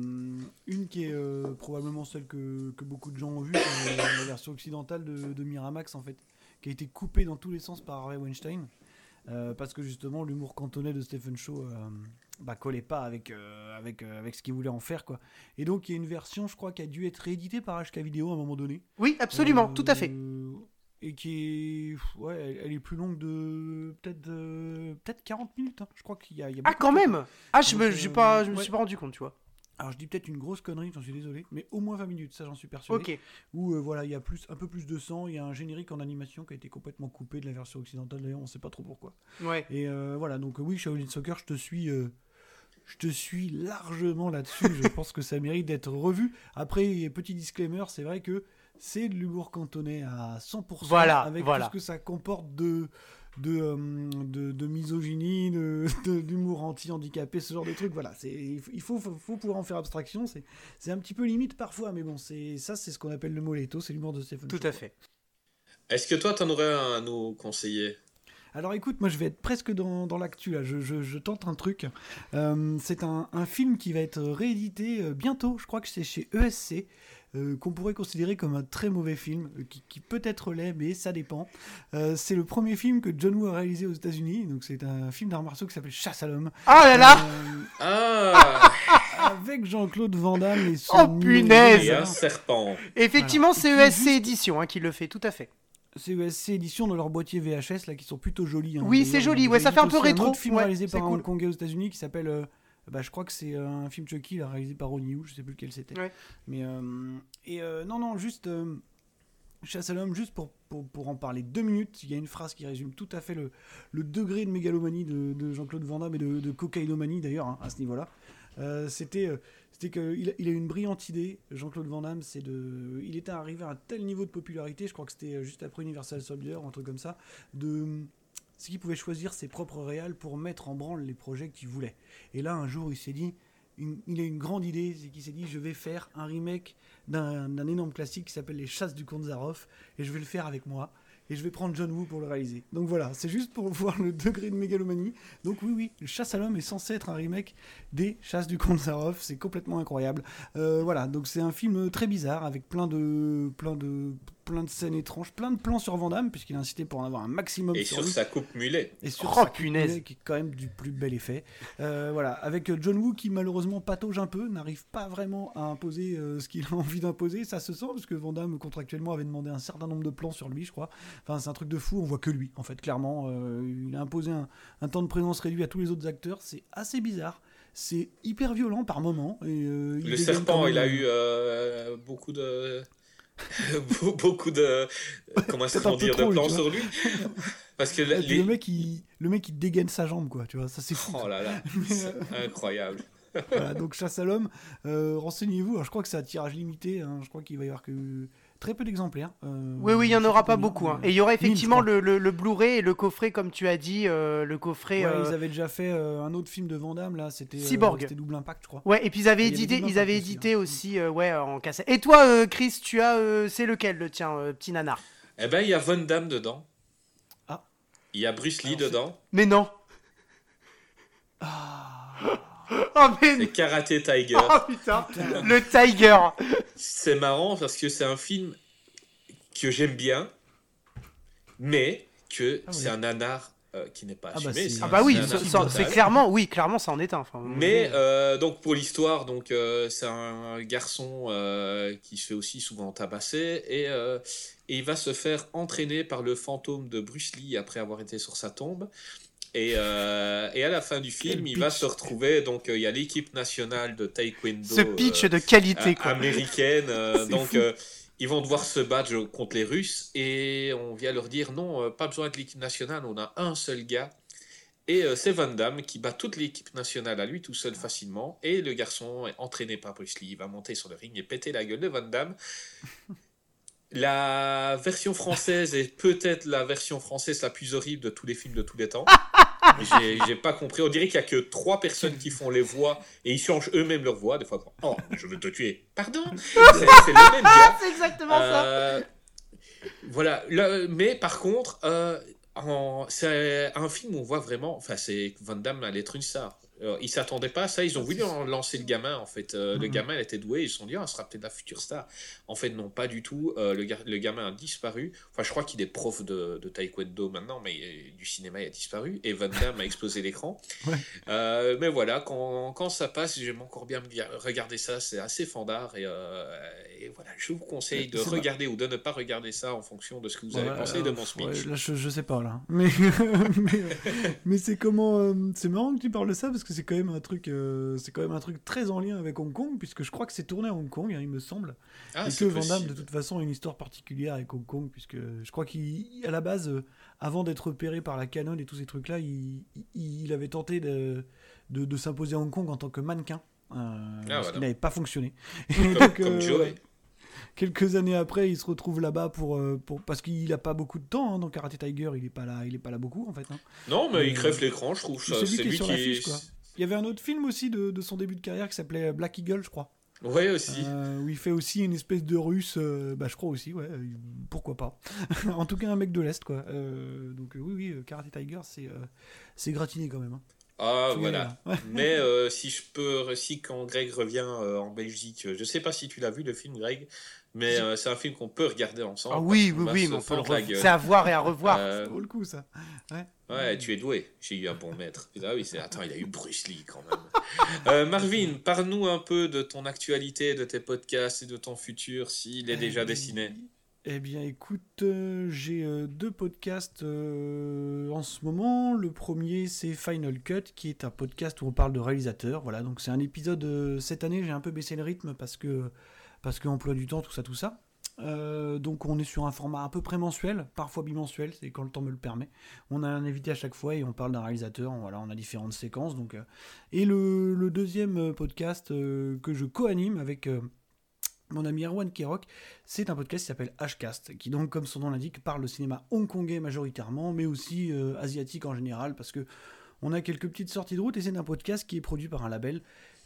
une qui est euh, probablement celle que, que beaucoup de gens ont vue, c'est la version occidentale de, de Miramax en fait, qui a été coupée dans tous les sens par Harvey Weinstein. Euh, parce que justement l'humour cantonais de Stephen Shaw euh, bah, collait pas avec, euh, avec, avec ce qu'il voulait en faire quoi. Et donc il y a une version je crois qui a dû être rééditée par HK Vidéo à un moment donné. Oui, absolument, tout à fait. Et qui est, ouais, elle, est plus longue de peut-être peut-être 40 minutes. hein. Je crois qu'il y a, il y a Ah, quand de- même Ah, je me, Donc, pas, je me ouais. suis pas rendu compte, tu vois. Alors je dis peut-être une grosse connerie, j'en suis désolé, mais au moins 20 minutes, ça j'en suis persuadé. Ok. Où euh, voilà, il y a plus, un peu plus de sang, il y a un générique en animation qui a été complètement coupé de la version occidentale. D'ailleurs, on sait pas trop pourquoi. Ouais. Et euh, voilà, donc euh, oui, Shaolin Soccer, je te suis. euh, je te suis largement là-dessus. je pense que ça mérite d'être revu. Après, petit disclaimer, c'est vrai que c'est de l'humour cantonais à 100%. Voilà, avec voilà. tout ce que ça comporte de, de, euh, de, de misogynie, de- de- d'humour anti-handicapé, ce genre de trucs. Voilà, c'est, il faut, faut, faut pouvoir en faire abstraction. C'est, c'est un petit peu limite parfois, mais bon, c'est, ça, c'est ce qu'on appelle le moletto, c'est l'humour de Stephen Tout à fait. Est-ce que toi, t'en aurais un à nous conseiller? Alors écoute, moi je vais être presque dans, dans l'actu là, je, je- je tente un truc. Euh, c'est un, un film qui va être réédité euh, bientôt, je crois que c'est chez ESC, euh, qu'on pourrait considérer comme un très mauvais film, euh, qui, qui peut être laid, mais ça dépend. Euh, c'est le premier film que John Woo a réalisé aux États-Unis, donc c'est un film d'arts martiaux qui s'appelle Chasse à l'homme. Oh là là Euh, Ah avec Jean-Claude Van Damme et son Oh, punaise Et un serpent. Effectivement, Voilà. c'est ESC juste- Édition hein, qui le fait, tout à fait. C'est ESC édition dans leur boîtier VHS là qui sont plutôt jolis. hein. Oui, c'est joli, ouais, ça fait un peu rétro. Un autre film Ouais, réalisé par un cool. Hongkongais aux États-Unis qui s'appelle. euh, bah, je crois que c'est euh, un film Chucky là, réalisé par Yu, je sais plus lequel c'était. Ouais. Mais euh, et euh, non non juste euh, Chasse à l'homme juste pour, pour, pour en parler deux minutes. Il y a une phrase qui résume tout à fait le, le degré de mégalomanie de, de Jean-Claude Van Damme et de, de cocaïnomanie d'ailleurs hein, à ce niveau-là. C'était c'était qu'il a, il a eu une brillante idée, Jean-Claude Van Damme, c'est de, il était arrivé à un tel niveau de popularité, je crois que c'était juste après Universal Soldier un truc comme ça, de ce qu'il pouvait choisir ses propres réals pour mettre en branle les projets qu'il voulait. Et là, un jour, il s'est dit, il a une grande idée, c'est qu'il s'est dit, je vais faire un remake d'un énorme classique qui s'appelle Les Chasses du Comte Zaroff, et je vais le faire avec moi. Et je vais prendre John Woo pour le réaliser. Donc voilà, c'est juste pour voir le degré de mégalomanie. Donc oui, oui, Chasse à l'homme est censé être un remake des Chasses du Comte Zaroff. C'est complètement incroyable. Euh, voilà, donc c'est un film très bizarre avec plein de, plein de, plein de scènes étranges, plein de plans sur Vandame puisqu'il a incité pour en avoir un maximum Et sur, sur lui. sa coupe mulet. Et sur Oh, sa coupe punaise. mulet, qui est quand même du plus bel effet. Euh, voilà, avec John Woo qui malheureusement patauge un peu, n'arrive pas vraiment à imposer euh, ce qu'il a envie d'imposer. Ça se sent parce que Van Damme contractuellement avait demandé un certain nombre de plans sur lui, je crois. Enfin, c'est un truc de fou. On voit que lui, en fait, clairement. Euh, il a imposé un, un temps de présence réduit à tous les autres acteurs. C'est assez bizarre. C'est hyper violent par moment. Et, euh, il Le serpent, il a eu euh, beaucoup de. beaucoup de. Comment peut-être ça peu dire trop, de plans sur lui Parce que les. le mec, il, le mec, il dégaine sa jambe, quoi. Tu vois, ça c'est fou. Oh là là, c'est incroyable. Voilà, donc chasse à l'homme, euh, renseignez-vous. Alors, je crois que c'est un tirage limité. hein. Je crois qu'il va y avoir que très peu d'exemplaires. euh, Oui, oui, il y en aura pas beaucoup. hein. Et il y aura effectivement le, le, le Blu-ray et le coffret, comme tu as dit, euh, le coffret. Ouais, euh, ils avaient déjà fait euh, un autre film de Vandame là, c'était euh, Cyborg. c'était Double Impact, je crois. Ouais, et puis ils avaient édité, ils avaient aussi, édité hein. aussi, euh, ouais, en cassette. Et toi, euh, Chris, tu as, euh, c'est lequel, le tien, euh, petit nanar? Eh ben, il y a Damme dedans. Ah. Il y a Bruce Lee Alors, dedans. Mais non. Ah, Oh mais C'est Karate Tiger. oh putain, le Tiger. C'est marrant parce que c'est un film que j'aime bien, mais que Ah oui. c'est un nanar euh, qui n'est pas Ah bah assumé. Ah bah oui, c'est clairement, oui, clairement, ça en est un. Enfin, Mais euh, donc pour l'histoire, donc euh, c'est un garçon euh, qui se fait aussi souvent tabasser et, euh, et il va se faire entraîner par le fantôme de Bruce Lee après avoir été sur sa tombe. Et, euh, et à la fin du film, il va pitch. se retrouver. Donc euh, il y a l'équipe nationale de taekwondo. ce pitch euh, de qualité, quoi. américaine. euh, donc, ils vont devoir se battre contre les Russes et on vient leur dire non, pas besoin de l'équipe nationale, on a un seul gars. Et c'est Van Damme qui bat toute l'équipe nationale à lui tout seul facilement. Et le garçon est entraîné par Bruce Lee. Il va monter sur le ring et péter la gueule de Van Damme. La version française est peut-être la version française la plus horrible de tous les films de tous les temps. J'ai pas compris. On dirait qu'il y a que trois personnes qui font les voix et ils changent eux-mêmes leur voix. Des fois, oh, je veux te tuer. Pardon C'est le même gars. C'est exactement ça. Euh, voilà. mais par contre, euh, c'est un film où on voit vraiment. Enfin, c'est Van Damme allait être une star. Euh, ils s'attendaient pas à ça. Ils ont voulu lancer le gamin, en fait. Euh, le mhm. gamin, il était doué. Ils se sont dit, ah, ce sera peut-être la future star. En fait, non, pas du tout. Euh, le, le, gamin a disparu. Enfin, je crois qu'il est prof de, de taekwondo maintenant, mais du cinéma, il a disparu. Et Van Damme a explosé l'écran. mais voilà, quand, quand ça passe, j'aime encore bien regarder ça. C'est assez fandard. Et, et, voilà, je vous conseille de regarder ou de ne pas regarder ça en fonction de ce que vous avez pensé de mon speech. là, je, je, sais pas, là. Mais, mais, mais c'est comment. c'est marrant que tu parles de ça parce que c'est quand même un truc, euh, c'est quand même un truc très en lien avec Hong Kong, puisque je crois que c'est tourné à Hong Kong, hein, il me semble, ah, et que Van Damme de toute façon a une histoire particulière avec Hong Kong, puisque je crois qu'à la base, euh, avant d'être repéré par la Canon et tous ces trucs-là, il, il, avait tenté de, de, s'imposer à Hong Kong en tant que mannequin, euh, ah, ce qui n'avait pas fonctionné. Comme, quelques années après, il se retrouve là-bas pour, pour parce qu'il a pas beaucoup de temps hein, dans Karate Tiger. Il est pas là, il est pas là beaucoup en fait. Hein. Non, mais il crève l'écran, je trouve. C'est lui qui est, il y avait un autre film aussi de, son début de carrière qui s'appelait Black Eagle, je crois. Ouais, aussi. Euh, où il fait aussi une espèce de russe, euh, bah je crois aussi, ouais, euh, pourquoi pas. en tout cas, un mec de l'Est, quoi. donc oui, oui, Karate Tiger, c'est c'est gratiné quand même. Hein. Ah, voilà. Mais si je peux, si quand Greg revient en Belgique, je sais pas si tu l'as vu le film, Greg, mais euh, c'est un film qu'on peut regarder ensemble. Ah oui, oui, oui, mais C'est à voir et à revoir. Euh... Ça le coup, ça. Ouais. ouais, tu es doué. J'ai eu un bon maître. Ah oui, attends, il a eu Bruce Lee quand même. euh, Marvin, parle-nous un peu de ton actualité, de tes podcasts et de ton futur, s'il est déjà dessiné. Eh bien, écoute, euh, j'ai deux podcasts en ce moment. Le premier, c'est Final Cut, qui est un podcast où on parle de réalisateur. Voilà, donc c'est un épisode. cette année, j'ai un peu baissé le rythme parce que parce que emploi du temps, tout ça, tout ça. Euh, donc on est sur un format à peu près mensuel, parfois bimensuel, c'est quand le temps me le permet. On a un invité à chaque fois et on parle d'un réalisateur, voilà, on a différentes séquences. Donc, euh. Et le, deuxième euh, podcast que je co-anime avec mon ami Erwan Kirok, c'est un podcast qui s'appelle Hcast, qui donc comme son nom l'indique parle de cinéma hongkongais majoritairement, mais aussi asiatique en général, parce que on a quelques petites sorties de route et c'est un podcast qui est produit par un label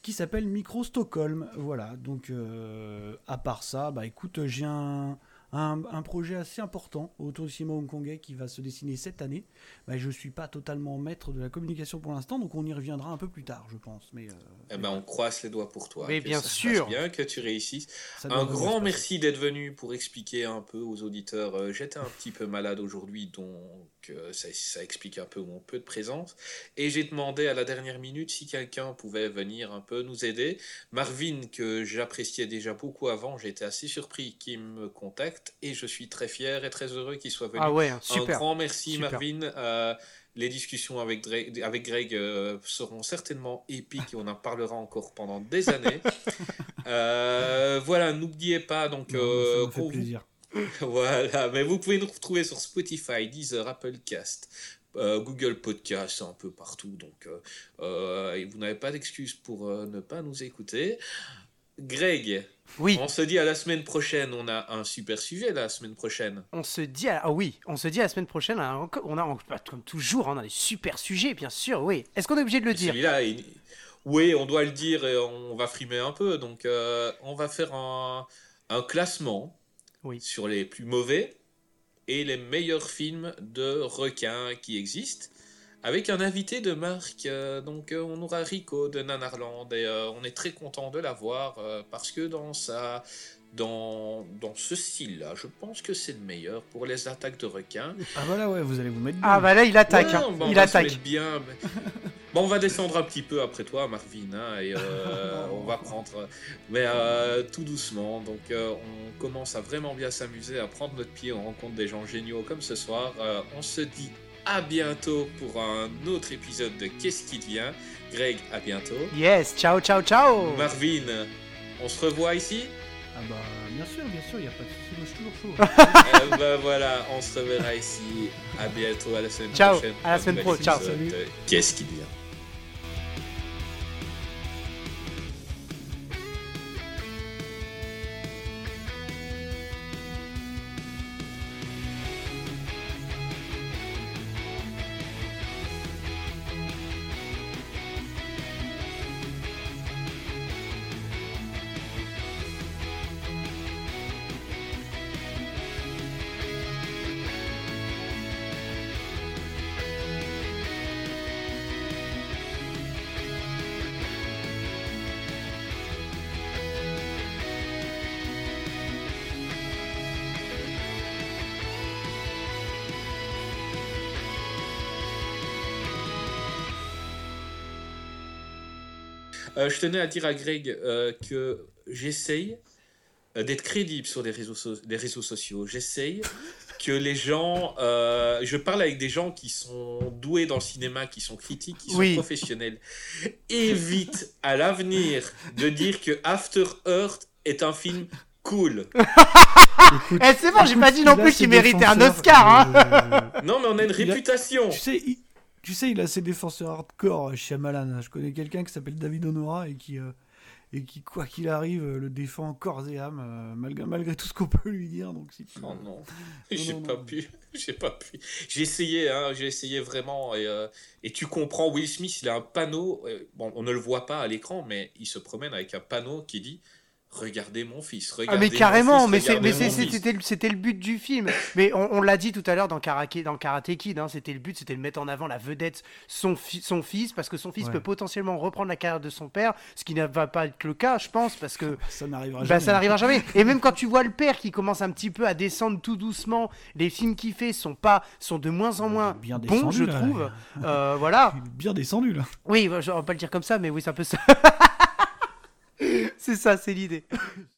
qui s'appelle Micro Stockholm. Voilà, donc euh, à part ça, bah écoute, j'ai un, un, projet assez important autour du cinéma hongkongais qui va se dessiner cette année. Bah, je ne suis pas totalement maître de la communication pour l'instant, donc on y reviendra un peu plus tard, je pense. Mais, euh, eh ben, on croise les doigts pour toi. Mais bien sûr. bien que tu réussisses. un grand merci d'être venu pour expliquer un peu aux auditeurs. Euh, j'étais un petit peu malade aujourd'hui, donc euh, ça, ça, explique un peu mon peu de présence. Et j'ai demandé à la dernière minute si quelqu'un pouvait venir un peu nous aider. Marvin, que j'appréciais déjà beaucoup avant, j'étais assez surpris qu'il me contacte et je suis très fier et très heureux qu'il soit venu. Ah ouais, super. Un grand merci Marvin. Euh, les discussions avec, Greg, avec Greg euh, seront certainement épiques et on en parlera encore pendant des années. Euh, voilà, n'oubliez pas donc. ça fait plaisir. voilà, mais vous pouvez nous retrouver sur Spotify, Deezer, Applecast, Google Podcast, un peu partout. Donc, vous n'avez pas d'excuse pour ne pas nous écouter. Greg, oui. On se dit à la semaine prochaine. On a un super sujet la semaine prochaine. On se dit à... ah oui, on se dit à la semaine prochaine. On a bah, comme toujours, on a des super sujets, bien sûr. Oui. Est-ce qu'on est obligé de le dire? Celui-là, oui, on doit le dire et on va frimer un peu. Donc, euh, on va faire un, classement sur les plus mauvais et les meilleurs films de requins qui existent avec un invité de marque. Euh, donc euh, on aura Rico de Nanarland et euh, on est très content de l'avoir parce que dans sa dans, dans ce style-là, je pense que c'est le meilleur pour les attaques de requins. Ah voilà, ouais, vous allez vous mettre bien. Ah bah là, il attaque. hein. il va attaque. Bien. bon, on va descendre un petit peu après toi, Marvin, hein, et on va prendre, mais tout doucement. Donc, on commence à vraiment bien s'amuser, à prendre notre pied. On rencontre des gens géniaux comme ce soir. on se dit à bientôt pour un autre épisode de Qu'est-ce qui devient? Greg, à bientôt. Yes, ciao, ciao, ciao. Marvin, on se revoit ici? Ah bah bien sûr, bien sûr, il n'y a pas de souci, moi je suis toujours chaud. eh bah voilà, on se reverra ici. À bientôt, à la semaine prochaine. Ciao, à la semaine prochaine. Ciao. Salut. Qu'est-ce qui devient Euh, je tenais à dire à Greg euh, que j'essaye euh, d'être crédible sur les réseaux, so- les réseaux sociaux. J'essaye que les gens... euh, je parle avec des gens qui sont doués dans le cinéma, qui sont critiques, qui sont Oui. professionnels. Évite à l'avenir de dire que After Earth est un film cool. Eh, c'est bon, j'ai pas dit non plus qu'il méritait un Oscar, hein. euh, Non, mais on a une a- réputation. Tu sais, il, tu sais, il a ses défenseurs hardcore, Shyamalan. Je connais quelqu'un qui s'appelle David Honora et qui, euh, et qui, quoi qu'il arrive, euh, le défend corps et âme, euh, malgré, malgré tout ce qu'on peut lui dire. Donc, si tu- Oh non, j'ai non, pas non. pu, j'ai pas pu. J'ai essayé, hein, j'ai essayé vraiment, et, euh, et tu comprends, Will Smith, il a un panneau, euh, bon, on ne le voit pas à l'écran, mais il se promène avec un panneau qui dit Regardez mon fils, Ah, regardez mais mon carrément, fils, mais mais c'est- mon fils. c'était le- c'était le but du film. Mais on, on l'a dit tout à l'heure dans, Karate- dans Karate Kid, hein, c'était le but, c'était de mettre en avant la vedette, son, fi- son fils, parce que son fils Ouais. peut potentiellement reprendre la carrière de son père, ce qui ne va pas être le cas, je pense, parce que Ça n'arrivera bah, jamais. ça n'arrivera jamais. Et même quand tu vois le père qui commence un petit peu à descendre tout doucement, les films qu'il fait sont pas, sont de moins en moins bien bons, descendu, je là. trouve. Euh, voilà. Bien descendu là. Oui, je- on va pas le dire comme ça, mais oui, c'est un peu ça. C'est ça, c'est l'idée.